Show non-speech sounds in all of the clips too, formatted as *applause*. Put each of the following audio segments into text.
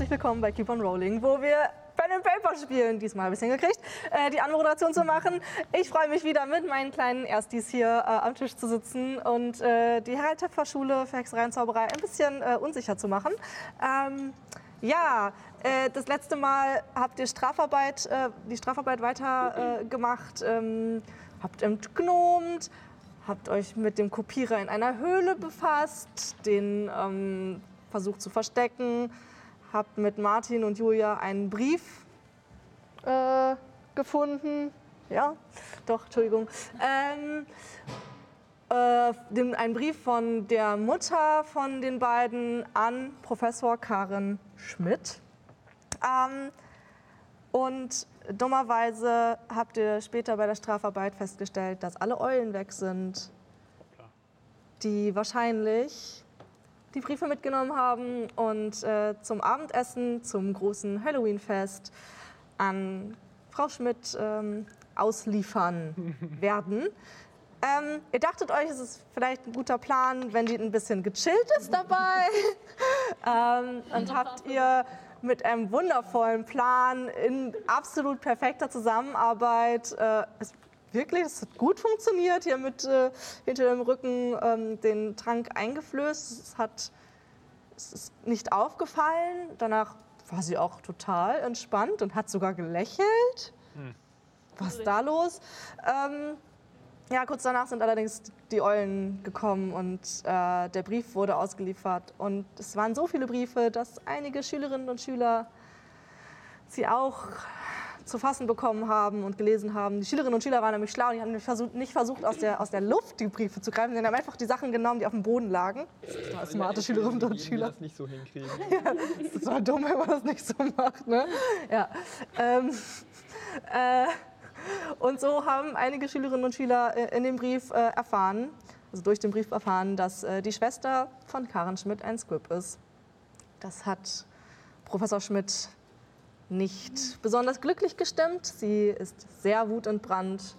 herzlich willkommen bei Keep on Rolling, wo wir Pen and Paper spielen. Diesmal habe ich es hingekriegt, äh, die Anmoderation zu machen. Ich freue mich wieder mit meinen kleinen Erstis hier äh, am Tisch zu sitzen und äh, die Harald Töpfer Schule für Hexerei und Zauberei ein bisschen äh, unsicher zu machen. Ähm, ja, äh, das letzte Mal habt ihr Strafarbeit, die Strafarbeit weiter äh, ähm, habt entgnomt, habt euch mit dem Kopierer in einer Höhle befasst, den ähm, versucht zu verstecken, habt mit Martin und Julia einen Brief äh, gefunden. Ja, doch, Entschuldigung. Ähm, äh, den, einen Brief von der Mutter von den beiden an Professor Karen Schmidt. Ähm, und dummerweise habt ihr später bei der Strafarbeit festgestellt, dass alle Eulen weg sind, die wahrscheinlich die Briefe mitgenommen haben und äh, zum Abendessen, zum großen Halloween-Fest an Frau Schmidt ähm, ausliefern *laughs* werden. Ähm, ihr dachtet euch, es ist vielleicht ein guter Plan, wenn die ein bisschen gechillt ist dabei. *laughs* ähm, und habt ihr mit einem wundervollen Plan in absolut perfekter Zusammenarbeit äh, es wirklich, es hat gut funktioniert, hier mit äh, hinter dem Rücken ähm, den Trank eingeflößt. Es hat es ist nicht aufgefallen. Danach war sie auch total entspannt und hat sogar gelächelt. Was ist da los? Ähm, ja, kurz danach sind allerdings die Eulen gekommen und äh, der Brief wurde ausgeliefert. Und es waren so viele Briefe, dass einige Schülerinnen und Schüler sie auch zu fassen bekommen haben und gelesen haben. Die Schülerinnen und Schüler waren nämlich schlau, die haben nicht versucht, nicht versucht aus, der, aus der Luft die Briefe zu greifen, sondern haben einfach die Sachen genommen, die auf dem Boden lagen. Ja, smarte Schülerinnen und Schüler. das nicht so hinkriegen. *laughs* Das ist so dumm, wenn man das nicht so macht. Ne? Ja. Ähm, *laughs* äh, und so haben einige Schülerinnen und Schüler äh, in dem Brief äh, erfahren, also durch den Brief erfahren, dass äh, die Schwester von Karen Schmidt ein Squib ist. Das hat Professor Schmidt nicht besonders glücklich gestimmt. Sie ist sehr wutentbrannt.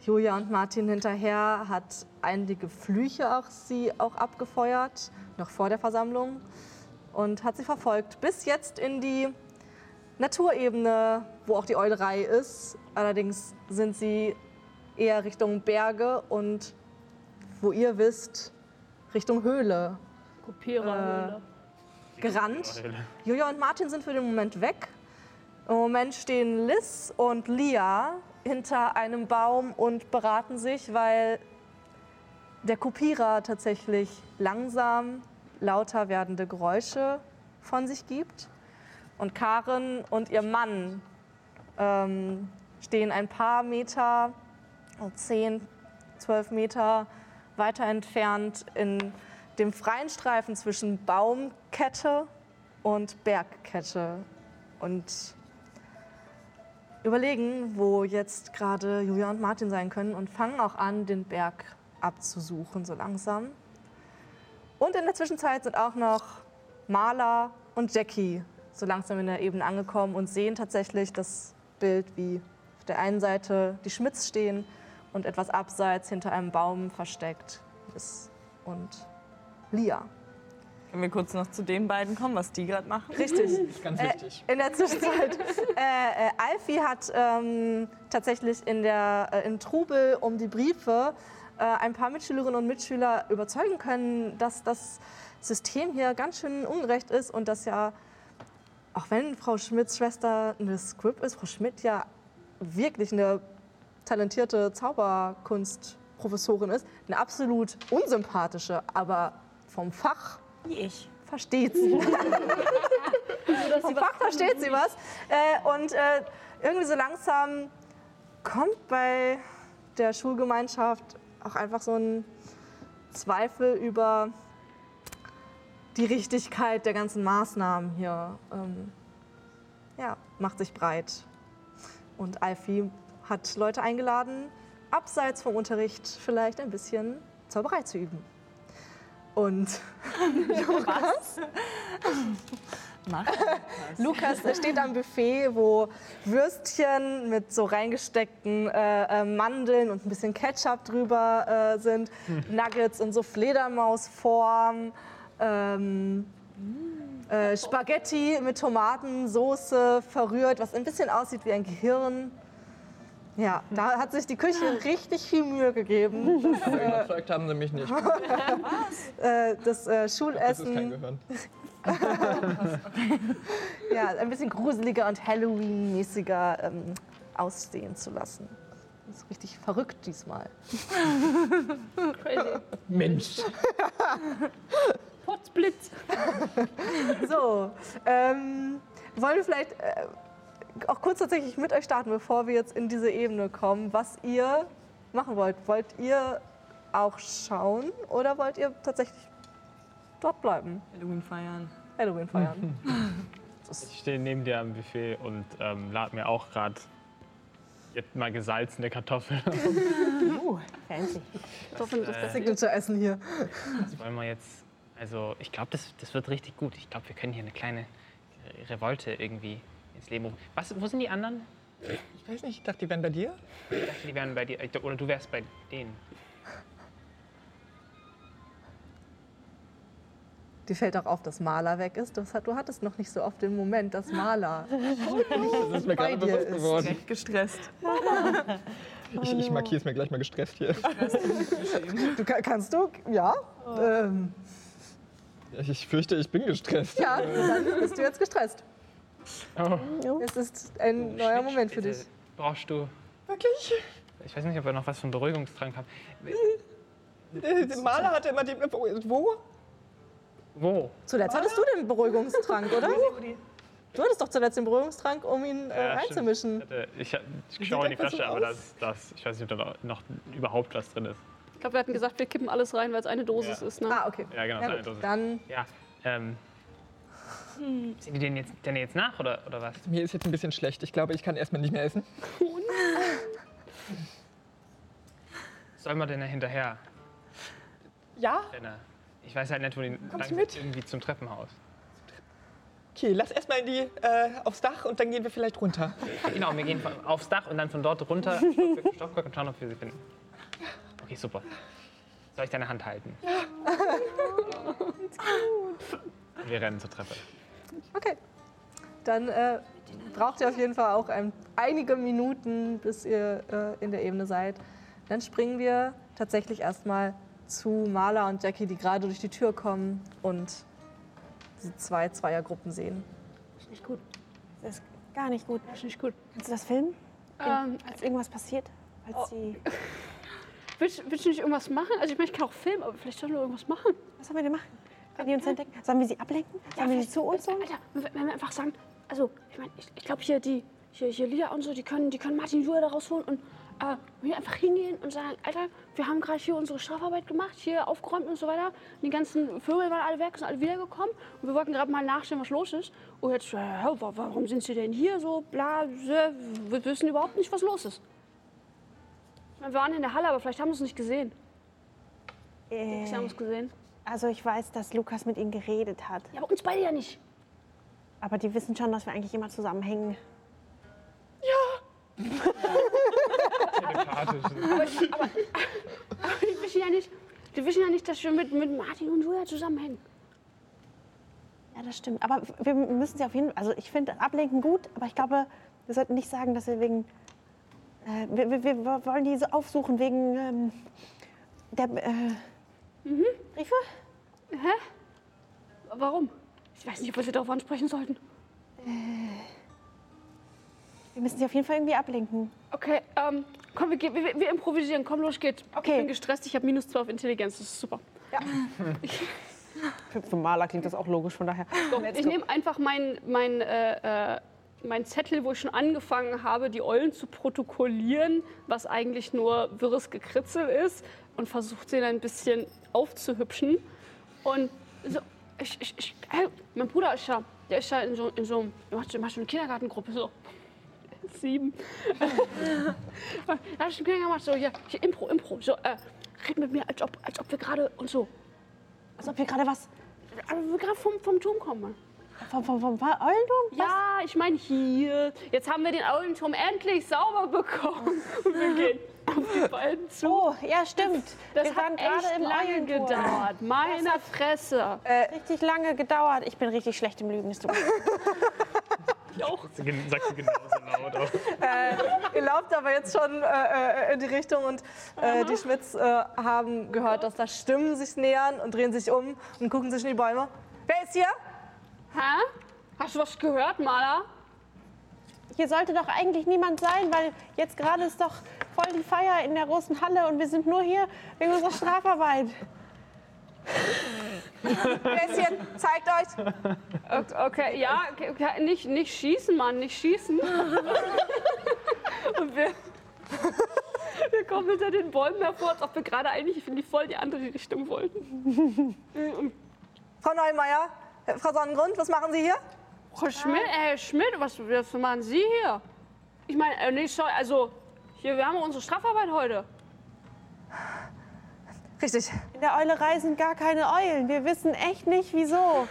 Julia und Martin hinterher hat einige Flüche auch sie auch abgefeuert, noch vor der Versammlung, und hat sie verfolgt bis jetzt in die Naturebene, wo auch die Eulerei ist. Allerdings sind sie eher Richtung Berge und, wo ihr wisst, Richtung Höhle Kopiererhöhle. Gerannt. Julia und Martin sind für den Moment weg. Im Moment stehen Liz und Lia hinter einem Baum und beraten sich, weil der Kopierer tatsächlich langsam lauter werdende Geräusche von sich gibt. Und Karen und ihr Mann ähm, stehen ein paar Meter, oh, 10, 12 Meter weiter entfernt in dem freien Streifen zwischen Baumkette und Bergkette. Und überlegen, wo jetzt gerade Julia und Martin sein können und fangen auch an, den Berg abzusuchen, so langsam. Und in der Zwischenzeit sind auch noch Marla und Jackie so langsam in der Ebene angekommen und sehen tatsächlich das Bild, wie auf der einen Seite die Schmitz stehen und etwas abseits hinter einem Baum versteckt ist und Lia. Können wir kurz noch zu den beiden kommen, was die gerade machen? Richtig. Ganz wichtig. Äh, in der Zwischenzeit. *laughs* äh, äh, Alfie hat ähm, tatsächlich in der, äh, im Trubel um die Briefe äh, ein paar Mitschülerinnen und Mitschüler überzeugen können, dass das System hier ganz schön ungerecht ist und dass ja, auch wenn Frau Schmidts Schwester eine Script ist, Frau Schmidt ja wirklich eine talentierte Zauberkunstprofessorin ist, eine absolut unsympathische, aber vom Fach Wie ich. versteht sie. *laughs* Vom Fach versteht sie was. Äh, und äh, irgendwie so langsam kommt bei der Schulgemeinschaft auch einfach so ein Zweifel über die Richtigkeit der ganzen Maßnahmen hier. Ähm, ja, macht sich breit. Und Alfie hat Leute eingeladen, abseits vom Unterricht vielleicht ein bisschen Zauberei zu üben. Und *laughs* *laughs* Mach. *laughs* Lukas steht am Buffet, wo Würstchen mit so reingesteckten äh, äh, Mandeln und ein bisschen Ketchup drüber äh, sind, Nuggets in so Fledermausform, ähm, äh, Spaghetti mit Tomatensoße verrührt, was ein bisschen aussieht wie ein Gehirn. Ja, da hat sich die Küche richtig viel Mühe gegeben. *laughs* Überzeugt haben sie mich nicht. *laughs* Äh, das äh, Das ist kein Schulessen Gehirn. *laughs* ja, ein bisschen gruseliger und Halloween-mäßiger ähm, aussehen zu lassen. Das ist richtig verrückt diesmal. Crazy. Mensch. Potzblitz. So, ähm, wollen wir vielleicht äh, auch kurz tatsächlich mit euch starten, bevor wir jetzt in diese Ebene kommen, was ihr machen wollt. Wollt ihr auch schauen oder wollt ihr tatsächlich dort bleiben, Halloween feiern. Halloween feiern? *laughs* Ich stehe neben dir am Buffet und ähm, lade mir auch gerade jetzt mal gesalzene Kartoffeln. *laughs* Fancy. Kartoffeln ist Das Signature-Essen hier. Das wollen wir jetzt. Also, ich glaube, das, das wird richtig gut. Ich glaube, wir können hier eine kleine Revolte irgendwie ins Leben rufen. Was, wo sind die anderen? Ich weiß nicht, ich dachte, die wären bei dir. Ich dachte, die wären bei dir. Oder du wärst bei denen. Dir fällt auch auf, dass Maler weg ist. Das hat, du hattest noch nicht so oft den Moment, dass Maler. *laughs* *laughs* Das ist mir Bei gerade dir bewusst ist- geworden. Direkt gestresst. *laughs* Ich, ich markiere es mir gleich mal gestresst hier. Du ka- kannst du? Ja. Ähm, Ich fürchte, ich bin gestresst. ja, dann bist du jetzt gestresst. Oh, Es ist ein neuer Moment für dich. Brauchst du. Wirklich? Ich weiß nicht, ob wir noch was von Beruhigungstrank haben. Der, Maler hatte immer den. Wo? wo? Zuletzt hattest du den Beruhigungstrank, oder? Du hattest doch zuletzt den Beruhigungstrank, um ihn äh, Ja, stimmt. einzumischen. Ich, ich, ich schaue in die Flasche, aber das, das, ich weiß nicht, ob da noch überhaupt was drin ist. Ich glaube, wir hatten gesagt, wir kippen alles rein, weil es eine Dosis Ja. ist. Ne? Ah, okay. Ja, genau, Ja, seine gut. Dosis. Dann Ja, ähm. Sind die denn jetzt, denn jetzt nach oder, oder was? Mir ist jetzt ein bisschen schlecht. Ich glaube, ich kann erstmal nicht mehr essen. Sollen wir denn da hinterher? Ja? Ich weiß halt nicht, wo die Kommst lang- mit? irgendwie zum Treppenhaus. Okay, lass erstmal in die, äh, aufs Dach und dann gehen wir vielleicht runter. *laughs* Genau, wir gehen von, aufs Dach und dann von dort runter Stockwerk Stockwerk und schauen, ob wir sie finden. Okay, super. Soll ich deine Hand halten? Ja. *laughs* Wir rennen zur Treppe. Okay. Dann äh, braucht ihr auf jeden Fall auch ein, einige Minuten, bis ihr äh, in der Ebene seid. Dann springen wir tatsächlich erstmal zu Marla und Jackie, die gerade durch die Tür kommen und die zwei Zweiergruppen sehen. Ist nicht gut. Das ist gar nicht gut. Ist nicht gut. Kannst du das filmen? Ähm, Falls irgendwas passiert? Falls sie. *laughs* willst, willst du nicht irgendwas machen? Also ich meine, ich kann auch filmen, aber vielleicht sollen wir irgendwas machen. Was sollen wir denn machen? Wenn die uns entdecken? Sollen wir sie ablenken? Sollen wir sie zu uns holen? Alter, wenn wir einfach sagen, also ich meine, ich, ich glaube hier die, hier, hier Lia und so, die können, die können Martin Julia da rausholen und äh, wir einfach hingehen und sagen, Alter, wir haben gerade hier unsere Strafarbeit gemacht, hier aufgeräumt und so weiter. Die ganzen Vögel waren alle weg, sind alle wiedergekommen und wir wollten gerade mal nachstellen, was los ist. Und jetzt, äh, wa- warum sind sie denn hier so, bla, wir wissen überhaupt nicht, was los ist. Ich wir waren in der Halle, aber vielleicht haben sie es nicht gesehen. Äh, Sie haben es gesehen. Also ich weiß, dass Lukas mit ihnen geredet hat. Ja, aber uns beide ja nicht. Aber die wissen schon, dass wir eigentlich immer zusammenhängen. Telepathisch. *laughs* Aber, ich, aber, aber die wissen ja nicht, die wissen ja nicht, dass wir mit, mit Martin und Julia zusammenhängen. Ja, das stimmt. Aber wir müssen sie auf jeden Fall. Also ich finde Ablenken gut, aber ich glaube, wir sollten nicht sagen, dass wir wegen. Äh, wir, wir, wir wollen die so aufsuchen wegen ähm, der äh, Briefe. Warum? Ich weiß nicht, ob wir sie darauf ansprechen sollten. Wir müssen sie auf jeden Fall irgendwie ablenken. Okay, ähm, komm, wir, gehen- wir, wir improvisieren. Komm, los geht's. Okay. Ich bin gestresst, ich habe minus 12 Intelligenz, das ist super. Für, *laughs* für Maler klingt das auch logisch, von daher. So, ich nehme einfach meinen mein, äh, äh, mein Zettel, wo ich schon angefangen habe, die Eulen zu protokollieren, was eigentlich nur wirres Gekritzel ist, und versuche den ein bisschen aufzuhübschen. Und so, ich, ich, ich, hey, mein Bruder ist ja, der ist ja in so, in so einem, macht so eine Kindergartengruppe, so. Sieben. *laughs* da hab ich einen gemacht, so, hier, hier, Impro, Impro, so, äh, red mit mir, als ob, als ob wir gerade und so, Als ob wir gerade was als ob wir gerade vom, vom Turm kommen. Vom, vom, vom Eulenturm? Ja, ich meine hier. Jetzt haben wir den Eulenturm endlich sauber bekommen. *laughs* Und wir gehen auf die beiden zu. Oh, ja, stimmt. das Wir waren hat gerade echt im lange Eulentor. gedauert. Meine Fresse. Richtig lange gedauert. Ich bin richtig schlecht im Lügen. mir leid. Sagst du genauso laut auch. *laughs* Ihr lauft aber jetzt schon äh, äh, in die Richtung und äh, die Schmidts äh, haben gehört, dass da Stimmen sich nähern und drehen sich um und gucken sich in die Bäume. Wer ist hier? Hä? Hast du was gehört, Maler? Hier sollte doch eigentlich niemand sein, weil jetzt gerade ist doch voll die Feier in der großen Halle und wir sind nur hier wegen unserer Strafarbeit. Hier? Zeigt euch. Okay, okay ja, okay, nicht, nicht schießen, Mann, nicht schießen. Und wir, wir kommen hinter den Bäumen hervor, als ob wir gerade eigentlich in die voll die andere Richtung wollten. Und Frau Neumeier, Frau Sonnengrund, was machen Sie hier? Frau Schmidt, Herr Schmidt, was, was machen Sie hier? Ich meine, äh, nicht so, also, hier, wir haben unsere Strafarbeit heute. Richtig. In der Eulerei sind gar keine Eulen. Wir wissen echt nicht, wieso.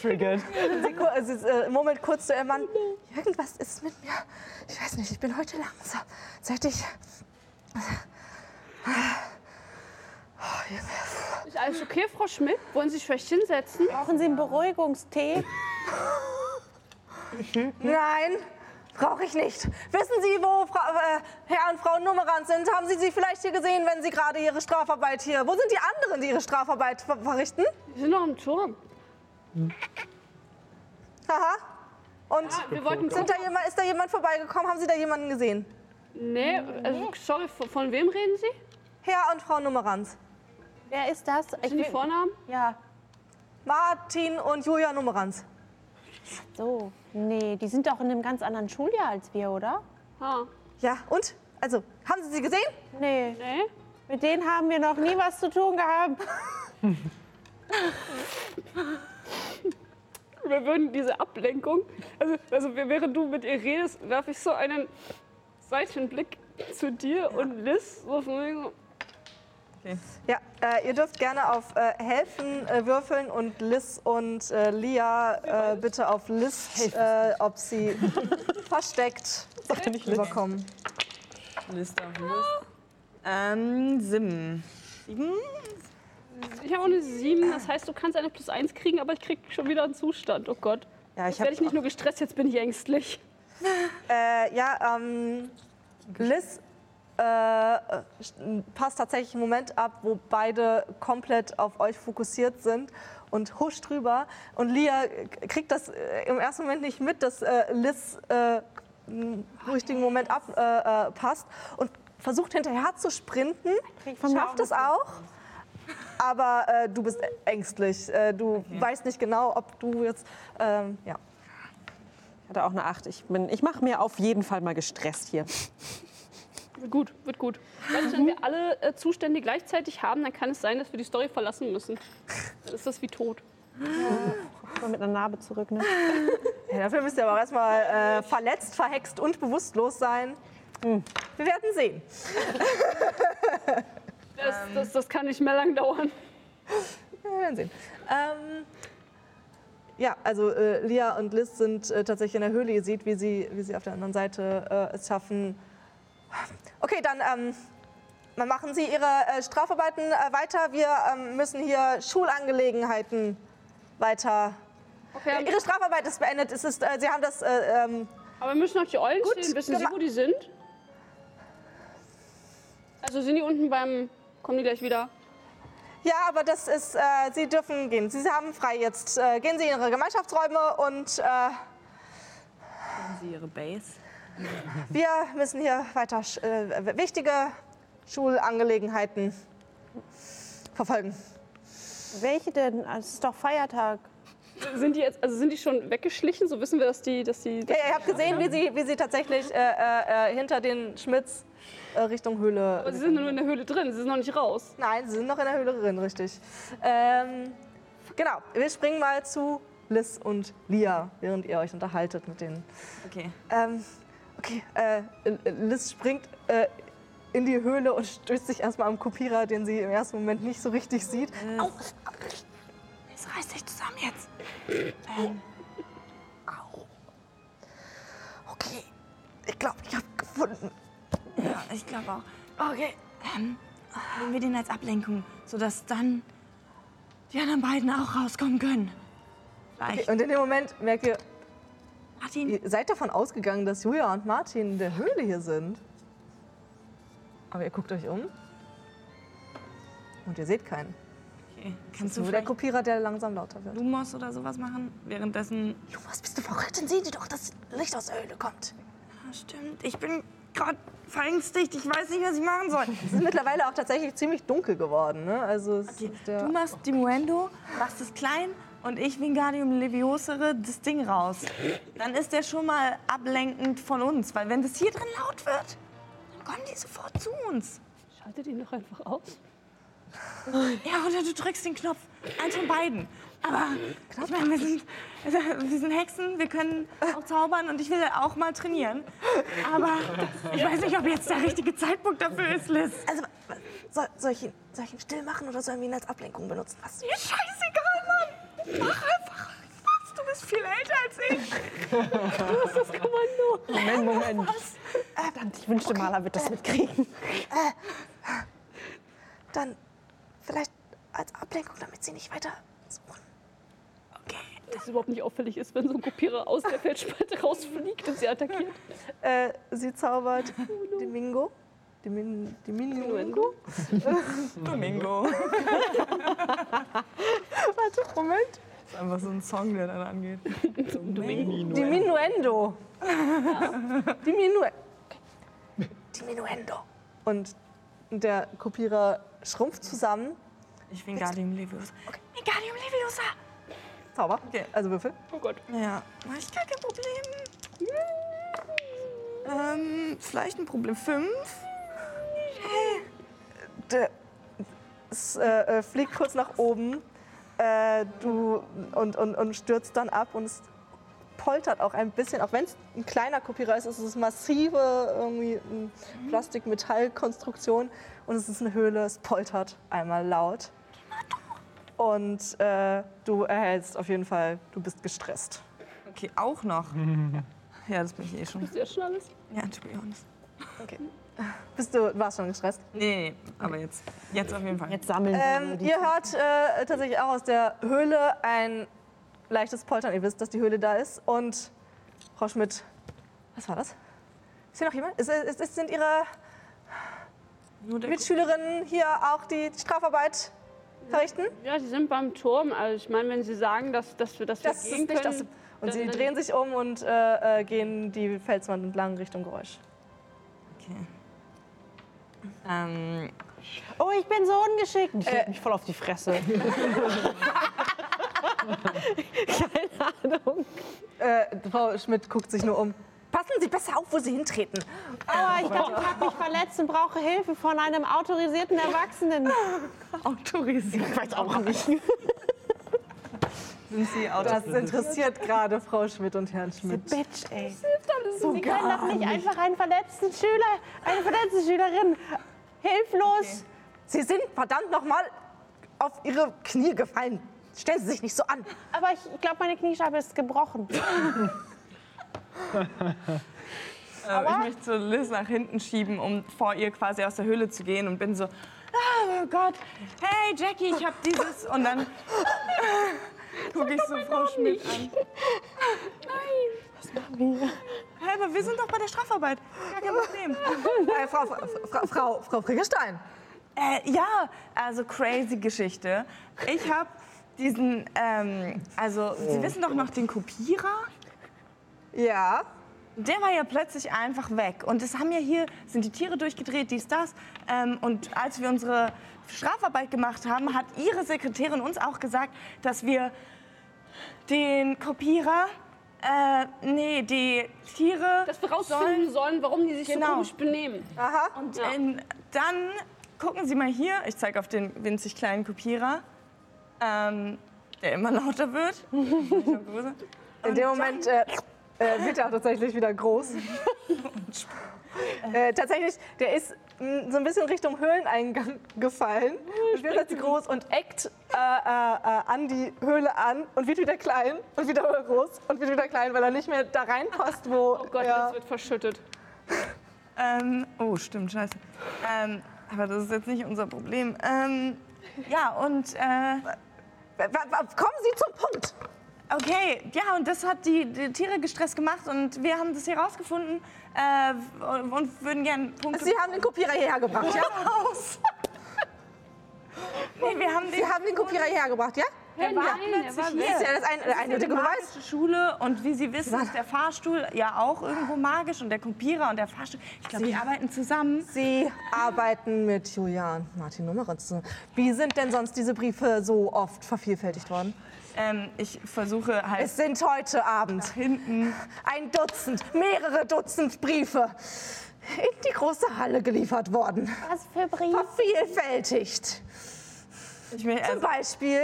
Triggert. Sie, ku- äh, sie äh, murmelt kurz zu ihrem Mann. Irgendwas ist mit mir. Ich weiß nicht, ich bin heute langsam. Seit ich. Ist alles okay, Frau Schmidt? Wollen Sie sich vielleicht hinsetzen? Brauchen Sie einen Beruhigungstee? Nein, brauche ich nicht. Wissen Sie, wo Frau, äh, Herr und Frau Nummerant sind? Haben Sie sie vielleicht hier gesehen, wenn Sie gerade Ihre Strafarbeit hier. Wo sind die anderen, die ihre Strafarbeit ver verrichten? Wir sind noch im Turm. Aha. Und Wir wollten sind da jemand, ist da jemand vorbeigekommen? Haben Sie da jemanden gesehen? Nee, also, sorry, von, wem reden Sie? Herr und Frau Nummerant. Wer ist das? Ich Sind die will- Vornamen? Ja, Martin und Julia Nummerant. so. Nee, die sind doch in einem ganz anderen Schuljahr als wir, oder? Ah, Ja, und? Also, haben Sie sie gesehen? Nee, nee. mit denen haben wir noch nie was zu tun gehabt. *laughs* Wir würden diese Ablenkung, also, also während du mit ihr redest, werfe ich so einen Seitenblick zu dir und Liz. So von wegen so, Ja, äh, ihr dürft gerne auf äh, Helfen äh, würfeln und Liz und äh, Lia äh, bitte auf List, äh, ob sie *laughs* versteckt überkommen. Liste auf List. Ähm, Sim. Sieben? Ich habe auch eine 7, das heißt, du kannst eine plus 1 kriegen, aber ich krieg schon wieder einen Zustand. Oh Gott. Ja, Jetzt werde ich nicht nur gestresst, jetzt bin ich ängstlich. Äh, ja, ähm, Liz äh, passt tatsächlich einen Moment ab, wo beide komplett auf euch fokussiert sind und huscht drüber. Und Lia kriegt das äh, im ersten Moment nicht mit, dass äh, Liz äh, im richtigen Moment abpasst äh, äh, und versucht hinterher zu sprinten, schafft es auch. Aber äh, du bist ängstlich. Äh, du weißt nicht genau, ob du jetzt. Ähm, ja. Ich hatte auch eine 8. Ich, bin- ich mache mir auf jeden Fall mal gestresst hier. Wird gut, wird gut. Weißt du, wenn wir alle äh, Zustände gleichzeitig haben, dann kann es sein, dass wir die Story verlassen müssen. Dann ist das wie tot. *laughs* Mal mit einer Narbe zurück, ne? *laughs* Ja, dafür müsst ihr aber erstmal äh, verletzt, verhext und bewusstlos sein. Wir werden sehen. *laughs* Das, das, das kann nicht mehr lang dauern. Wir werden sehen. Ähm, ja, also äh, Lia und Liz sind äh, tatsächlich in der Höhle. Ihr seht, wie sie, wie sie auf der anderen Seite äh, es schaffen. Okay, dann ähm, machen Sie Ihre äh, Strafarbeiten äh, weiter. Wir ähm, müssen hier Schulangelegenheiten weiter. Okay, Ihre Strafarbeit ist beendet. Es ist, äh, Sie haben das. Äh, ähm, aber wir müssen noch die Eulen Gut stehen. Wissen Sie, wo die sind? Also sind die unten beim... Kommen die gleich wieder? ja, aber das ist. Äh, Sie dürfen gehen. Sie haben frei jetzt. Äh, gehen Sie in Ihre Gemeinschaftsräume und äh, Sie ihre Base. Wir müssen hier weiter äh, wichtige Schulangelegenheiten verfolgen. Welche denn? Es ist doch Feiertag. Sind die jetzt, also sind die schon weggeschlichen? So wissen wir, dass die, dass die. Ja, ihr habt gesehen, wie sie, wie sie tatsächlich äh, äh, äh, hinter den Schmitz äh, Richtung Höhle. Aber sie sind nur in der Höhle drin, sie sind noch nicht raus. Nein, sie sind noch in der Höhle drin, richtig. Ähm, genau, wir springen mal zu Liz und Lia, während ihr euch unterhaltet mit denen. Okay. Ähm, okay, äh, Liz springt äh, in die Höhle und stößt sich erstmal am Kopierer, den sie im ersten Moment nicht so richtig sieht. Es reißt sich zusammen jetzt. Okay, ich glaube, ich habe gefunden. Ja, ich glaube auch. Okay, ähm, nehmen wir den als Ablenkung, sodass dann die anderen beiden auch rauskommen können. Vielleicht. Und in dem Moment merkt ihr, Martin, ihr seid davon ausgegangen, dass Julia und Martin in der Höhle hier sind. Aber ihr guckt euch um. Und ihr seht keinen. okay. Das kannst ist du nur der Kopierer, der langsam lauter wird. Lumos oder sowas machen? Währenddessen. Jonas, bist du verrückt? Dann sehen die doch, dass Licht aus der Höhle kommt. Ja, stimmt. Ich bin gerade verängstigt. Ich weiß nicht, was ich machen soll. Es ist mittlerweile auch tatsächlich ziemlich dunkel geworden. Ne? Also es Okay, Du machst Dimuendo, machst es klein und ich Wingardium Leviosaere das Ding raus. Dann ist der schon mal ablenkend von uns, weil wenn das hier drin laut wird, dann kommen die sofort zu uns. Schaltet ihn doch einfach aus. Ja, oder du drückst den Knopf. Eins von beiden. Aber ich meine, wir sind, *laughs* wir sind Hexen, wir können auch zaubern und ich will auch mal trainieren. Aber ich weiß nicht, ob jetzt der richtige Zeitpunkt dafür ist, Liz. Also, soll, soll, ich ihn, soll ich ihn still machen oder sollen wir ihn als Ablenkung benutzen? Was? Mir scheißegal, Mann. Mach einfach was. Du bist viel älter als ich. Moment, Moment. Verdammt, ich wünschte, Maler wird das mitkriegen. Dann vielleicht als Ablenkung, damit sie nicht weiter suchen. Dass es überhaupt nicht auffällig ist, wenn so ein Kopierer aus der Feldspalte rausfliegt und sie attackiert. Äh, sie zaubert Domingo. Dimin, Diminuendo? *laughs* Domingo. *laughs* Warte, Moment. Das ist einfach so ein Song, der dann angeht. Diminuendo. Diminu Diminuendo. Und der Kopierer schrumpft zusammen. Ich Wingardium Leviosa. Wingardium Leviosa. Zauber. Also Würfel. Oh Gott. Ja, mach ich gar kein Problem. Ähm, vielleicht ein Problem. Fünf? Der, es äh, äh, fliegt kurz nach oben äh, du, und, und, und stürzt dann ab und es poltert auch ein bisschen, auch wenn es ein kleiner Kopierer ist, ist es massive irgendwie ähm, Plastik-Metall-Konstruktion und es ist eine Höhle, es poltert einmal laut. Und äh, du erhältst auf jeden Fall, du bist gestresst. Okay, auch noch. *laughs* Ja, das bin ich eh schon. Sehr schnell alles. Ja, to be honest. Bist du, warst schon gestresst? Nee, aber jetzt. Jetzt auf jeden Fall. Jetzt sammeln wir Ähm, die. ihr hört äh, tatsächlich auch aus der Höhle ein leichtes Poltern. Ihr wisst, dass die Höhle da ist. Und Frau Schmidt, was war das? Ist hier noch jemand? Ist, ist, ist, sind Ihre Nur der Mitschülerinnen hier auch die Strafarbeit verrichten? Ja, die sind beim Turm. Also ich meine, wenn sie sagen, dass, dass wir, dass wir Das ist gehen nicht können, das. Und sie drehen sich um und äh, äh, gehen die Felswand entlang Richtung Geräusch. Okay. Ähm, Oh, ich bin so ungeschickt. Ich leg mich voll auf die Fresse. *laughs* Keine Ahnung. Äh, Frau Schmidt guckt sich nur um. Passen Sie besser auf, wo Sie hintreten. Aua, ich glaube, ich habe mich verletzt und brauche Hilfe von einem autorisierten Erwachsenen. autorisiert. Ich weiß auch nicht. Sind sie Autos? Das interessiert gerade Frau Schmidt und Herrn Schmidt. Bitch, ey. Sie können doch nicht einfach einen verletzten Schüler, eine verletzte Schülerin hilflos. Sie sind verdammt nochmal auf Ihre Knie gefallen. Stellen Sie sich nicht so an. Aber ich glaube, meine Kniescheibe ist gebrochen. *laughs* Äh, ich möchte so Liz nach hinten schieben, um vor ihr quasi aus der Höhle zu gehen und bin so, Oh Gott. Hey, Jackie, ich hab dieses. Und dann *laughs* gucke ich so Frau Schmidt an. Hä, aber wir sind doch bei der Strafarbeit. Gar kein Problem. Äh, Frau, Frau, Frau, Frau Frickelstein. Äh, ja, also crazy Geschichte. Ich habe diesen, ähm, also Sie wissen doch noch den Kopierer? Ja. Der war ja plötzlich einfach weg. Und es haben ja hier, sind die Tiere durchgedreht, dies, das. Ähm, und als wir unsere Strafarbeit gemacht haben, hat Ihre Sekretärin uns auch gesagt, dass wir den Kopierer, äh, nee, die Tiere Dass wir rausfinden sollen, warum die sich Genau. so komisch benehmen. Aha. Und Ja. ähm, dann gucken Sie mal hier, ich zeige auf den winzig kleinen Kopierer, ähm, der immer lauter wird. *laughs* In dem Moment äh, äh, wird er auch tatsächlich wieder groß. *laughs* Äh, tatsächlich, der ist so ein bisschen Richtung Höhleneingang *laughs* gefallen und wird jetzt groß und eckt äh, äh, äh, an die Höhle an und wird wieder klein und wieder groß und wird wieder klein, weil er nicht mehr da reinpasst, wo. *laughs* Oh Gott, ja, das wird verschüttet. *laughs* Ähm, oh, stimmt, scheiße. Ähm, aber das ist jetzt nicht unser Problem. Ähm, ja, und äh, kommen Sie zum Punkt! okay, ja, und das hat die, die Tiere gestresst gemacht und wir haben das hier rausgefunden äh, und, und würden gerne Punkte Sie haben den Kopierer hierher gebracht, ja? nee, wir haben den Sie haben den Kopierer hierher gebracht, ja? Hey, war nein, plötzlich hier. Ist ja das ein, der eindeutige eine Beweis. Schule und wie Sie wissen, ist der Fahrstuhl ja auch irgendwo magisch und der Kopierer und der Fahrstuhl. Ich glaube, die arbeiten zusammen. Sie arbeiten mit Julia und Martin Nummeritz. Wie sind denn sonst diese Briefe so oft vervielfältigt worden? Ähm, ich versuche halt Es sind heute Abend hinten. ein Dutzend, mehrere Dutzend Briefe in die große Halle geliefert worden. Was für Brief? Vervielfältigt. Zum also, Beispiel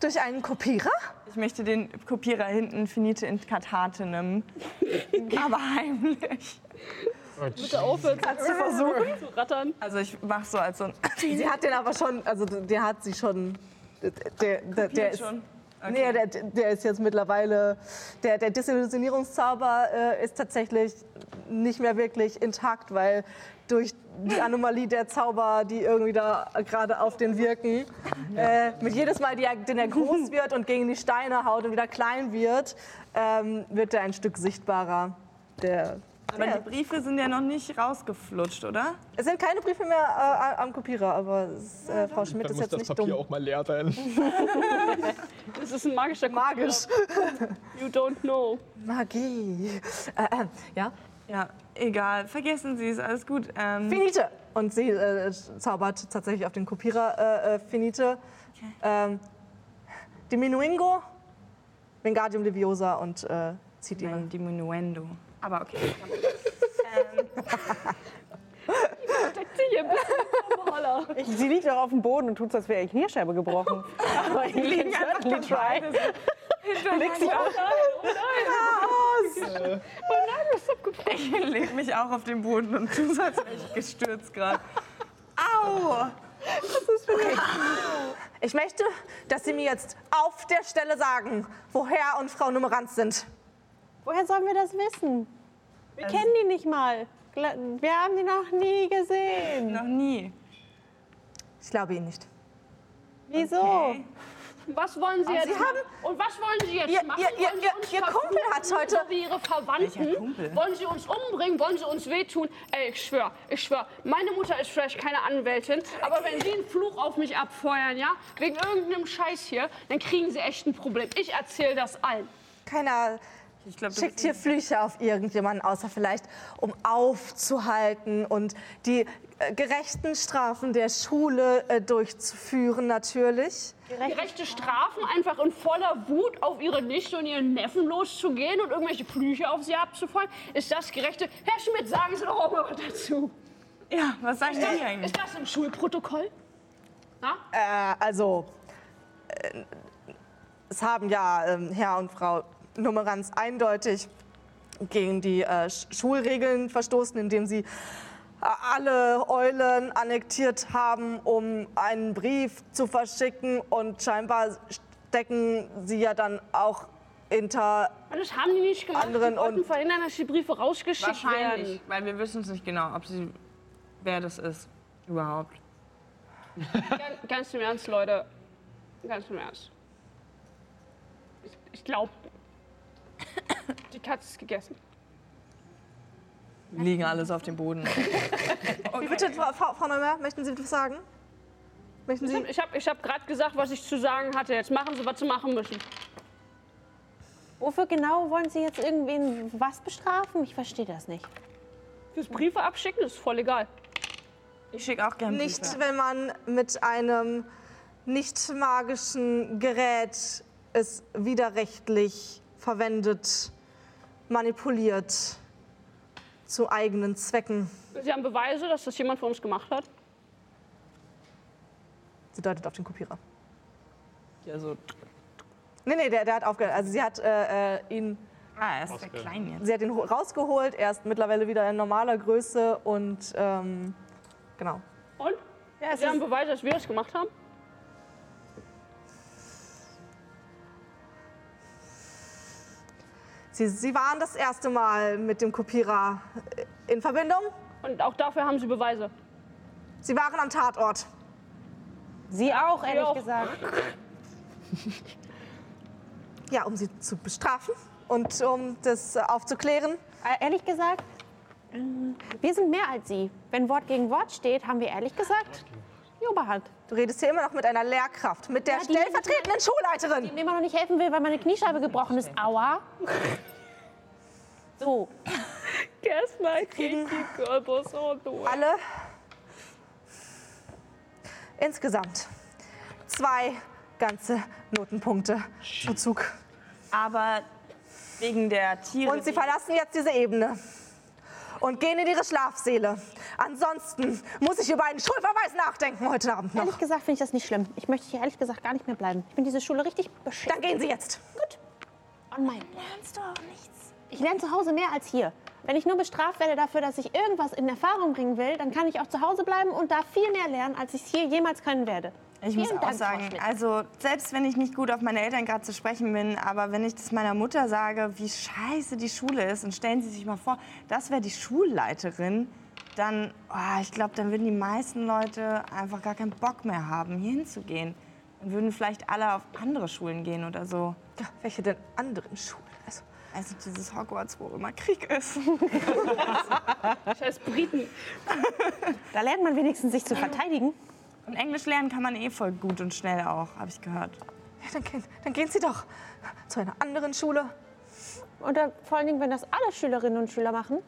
durch einen Kopierer. ich möchte den Kopierer hinten finite in Catatenem. *laughs* aber heimlich. Bitte aufhören Kannst du versuchen? zu rattern. Also ich mach so als so ein. Sie hat den aber schon, also der hat sie schon. Der, der, der ist, schon. Nee, der, der ist jetzt mittlerweile. Der, der Desillusionierungszauber äh, ist tatsächlich nicht mehr wirklich intakt, weil durch die Anomalie der Zauber, die irgendwie da gerade auf den wirken, äh, mit jedes Mal, die er, den er groß *laughs* wird und gegen die Steine haut und wieder klein wird, ähm, wird er ein Stück sichtbarer. Der, Aber der, die Briefe sind ja noch nicht rausgeflutscht, oder? es sind keine Briefe mehr äh, am Kopierer, aber äh, Frau Schmidt Dann ist muss jetzt das nicht Papier dumm. auch mal leer sein. *laughs* Das ist ein magischer Magisch. Kopierer. *laughs* You don't know. Magie. Äh, äh, ja? Ja, egal. Vergessen Sie es, alles gut. Ähm, Finite. Und sie äh, zaubert tatsächlich auf den Kopierer äh, Finite. Ähm, Diminuendo, Wingardium Leviosa und äh, zieht ihn. Nein, Diminuendo. Aber okay. Steckt sie hier ein bisschen. Sie liegt auch auf dem Boden und tut so, als wäre ihr Kniescheibe gebrochen. Aber ich liegen certainly try. Legt sie auf. Ich leg mich auch auf den Boden und tu so, als wäre ich gestürzt gerade. Au! Ich möchte, dass Sie mir jetzt auf der Stelle sagen, wo Herr und Frau Numeranz sind. Woher sollen wir das wissen? Wir kennen die nicht mal. Wir haben die noch nie gesehen. Noch nie. Ich glaube Ihnen nicht. Wieso? Okay. Was wollen Sie jetzt Sie machen? haben- Und was wollen Sie jetzt Ihr- machen? ihr- ihr- wollen Sie ihr- Kumpel hat heute- So wie Ihre Verwandten? Wollen Sie uns umbringen? Wollen Sie uns wehtun? Ey, ich schwör, ich schwör. Meine Mutter ist vielleicht keine Anwältin, aber wenn Sie einen Fluch auf mich abfeuern, ja, wegen irgendeinem Scheiß hier, dann kriegen Sie echt ein Problem. Ich erzähle das allen. Keiner Ich glaube, schickt hier Flüche auf irgendjemanden, außer vielleicht, um aufzuhalten und die äh, gerechten Strafen der Schule äh, durchzuführen, natürlich. Gerechte Strafen, einfach in voller Wut auf Ihre Nichte und Ihren Neffen loszugehen und irgendwelche Flüche auf sie abzufeuern. Ist das gerechte? Herr Schmidt, sagen Sie doch auch mal was dazu. Ja, was sagen die eigentlich? Ist das im Schulprotokoll? Äh, also, äh, es haben ja ähm, Herr und Frau Nummeranz eindeutig gegen die äh, Sch- Schulregeln verstoßen, indem sie äh, alle Eulen annektiert haben, um einen Brief zu verschicken. Und scheinbar stecken sie ja dann auch hinter. Das haben die nicht gemacht. Anderen die wollten und- verhindern, dass die Briefe rausgeschickt Wahrscheinlich, werden. weil wir wissen es nicht genau, ob sie, wer das ist überhaupt. Ganz, ganz im Ernst, Leute. Ganz im Ernst. Ich, ich glaube, *laughs* die Katze ist gegessen. Liegen alles auf dem Boden. *laughs* Wie bitte, Frau, Frau, Neumer, möchten Sie etwas sagen? Möchten Sie? Ich habe ich hab gerade gesagt, was ich zu sagen hatte. Jetzt machen Sie, was Sie machen müssen. Wofür genau wollen Sie jetzt irgendwen was bestrafen? Ich verstehe das nicht. Fürs Briefe abschicken ist voll egal. Ich schicke auch gerne Nicht, Briefe. wenn man mit einem nicht magischen Gerät es widerrechtlich verwendet, manipuliert zu eigenen Zwecken. Sie haben Beweise, dass das jemand für uns gemacht hat? Sie deutet auf den Kopierer. Ja, so. Nee, nee, der, der hat aufgehört. Also sie hat äh, äh, ihn Ah, er ist sehr klein jetzt. Sie hat ihn ho- rausgeholt, er ist mittlerweile wieder in normaler Größe und ähm, genau. Und? Ja, Wir haben Beweise, dass wir das gemacht haben. Sie, Sie waren das erste Mal mit dem Kopierer in Verbindung. Und auch dafür haben sie Beweise. Sie waren am Tatort. sie auch, ehrlich auch. gesagt. Ja, um Sie zu bestrafen und um das äh, aufzuklären. Äh, Ehrlich gesagt, ähm, wir sind mehr als sie. Wenn Wort gegen Wort steht, haben wir ehrlich gesagt die Oberhand. Du redest hier immer noch mit einer Lehrkraft, mit der Ja, die- stellvertretenden Schulleiterin. Dem man noch nicht helfen will, weil meine Kniescheibe gebrochen ist. Aua. So, *laughs* die the way. Alle insgesamt zwei ganze Notenpunkte Zuzug. Aber wegen der Tiere. Und sie die- verlassen jetzt diese Ebene und gehen in ihre Schlafsäle. Ansonsten muss ich über einen Schulverweis nachdenken heute Abend noch. ehrlich gesagt finde ich das nicht schlimm. Ich möchte hier ehrlich gesagt gar nicht mehr bleiben. Ich bin diese Schule richtig Dann beschäftigt. gehen Sie jetzt. On mein. Lernst du auch nichts? Ich lerne zu Hause mehr als hier. Wenn ich nur bestraft werde dafür, dass ich irgendwas in Erfahrung bringen will, dann kann ich auch zu Hause bleiben und da viel mehr lernen, als ich es hier jemals können werde. Ich muss Vielen auch Dank, Frau sagen, also selbst wenn ich nicht gut auf meine Eltern gerade zu sprechen bin, aber wenn ich das meiner Mutter sage, wie scheiße die Schule ist, und stellen Sie sich mal vor, das wäre die Schulleiterin, dann, oh, ich glaube, dann würden die meisten Leute einfach gar keinen Bock mehr haben, hier hinzugehen. Dann würden vielleicht alle auf andere Schulen gehen oder so. Ja, welche denn anderen Schulen? Also, Also dieses Hogwarts, wo immer Krieg ist. *laughs* Scheiß Briten. Da lernt man wenigstens sich zu verteidigen. Und Englisch lernen kann man eh voll gut und schnell auch, habe ich gehört. ja, dann, gehen, dann gehen Sie doch zu einer anderen Schule. Und dann, vor allen Dingen, wenn das alle Schülerinnen und Schüler machen.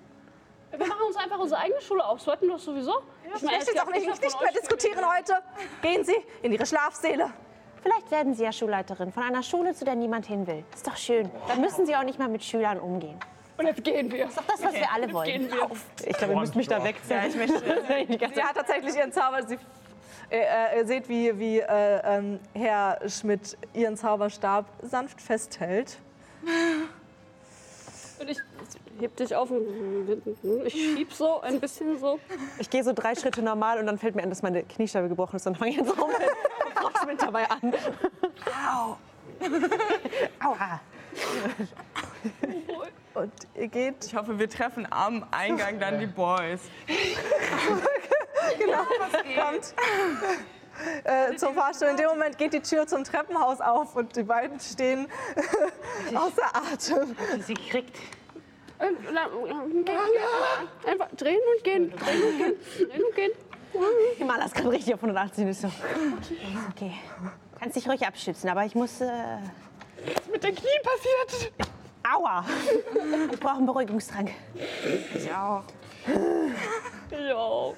Wir machen uns einfach unsere eigene Schule auf. So hatten wir das sowieso. Ich Ich möchte jetzt auch nicht, nicht mehr diskutieren heute. Gehen Sie in Ihre Schlafsäle. Vielleicht werden Sie ja Schulleiterin von einer Schule, zu der niemand hin will. Ist doch schön. Dann müssen Sie auch nicht mal mit Schülern umgehen. Und jetzt gehen wir. Das, was wir alle wollen. Gehen wir. Ich glaube, ihr müsst mich da wegziehen. Ja, ich möchte. *laughs* Sie hat tatsächlich ihren Zauber. Sie, äh, ihr seht, wie, wie äh, ähm, Herr Schmidt ihren Zauberstab sanft festhält. *laughs* Und ich heb dich auf und ich schieb so ein bisschen so. Ich gehe so drei Schritte normal und dann fällt mir an, dass meine Kniescheibe gebrochen ist. Dann fange ich jetzt auch mit *laughs* Frau Schmidt dabei an. Aua. Und ihr geht Ich hoffe, wir treffen am Eingang dann die Boys. *laughs* *laughs* *laughs* kommt äh, zum Fahrstuhl. In dem Moment geht die Tür zum Treppenhaus auf und die beiden stehen außer Atem. Sie kriegt. Dann- Einfach drehen und gehen. Drehen und gehen. Drehen und gehen. Mal, das kann richtig auf 180 nicht so. Okay. Kannst dich ruhig abstützen, aber ich muss. Äh, Mit den Knien passiert. aua! Ich brauche einen Beruhigungstrank. Ich auch. Ja.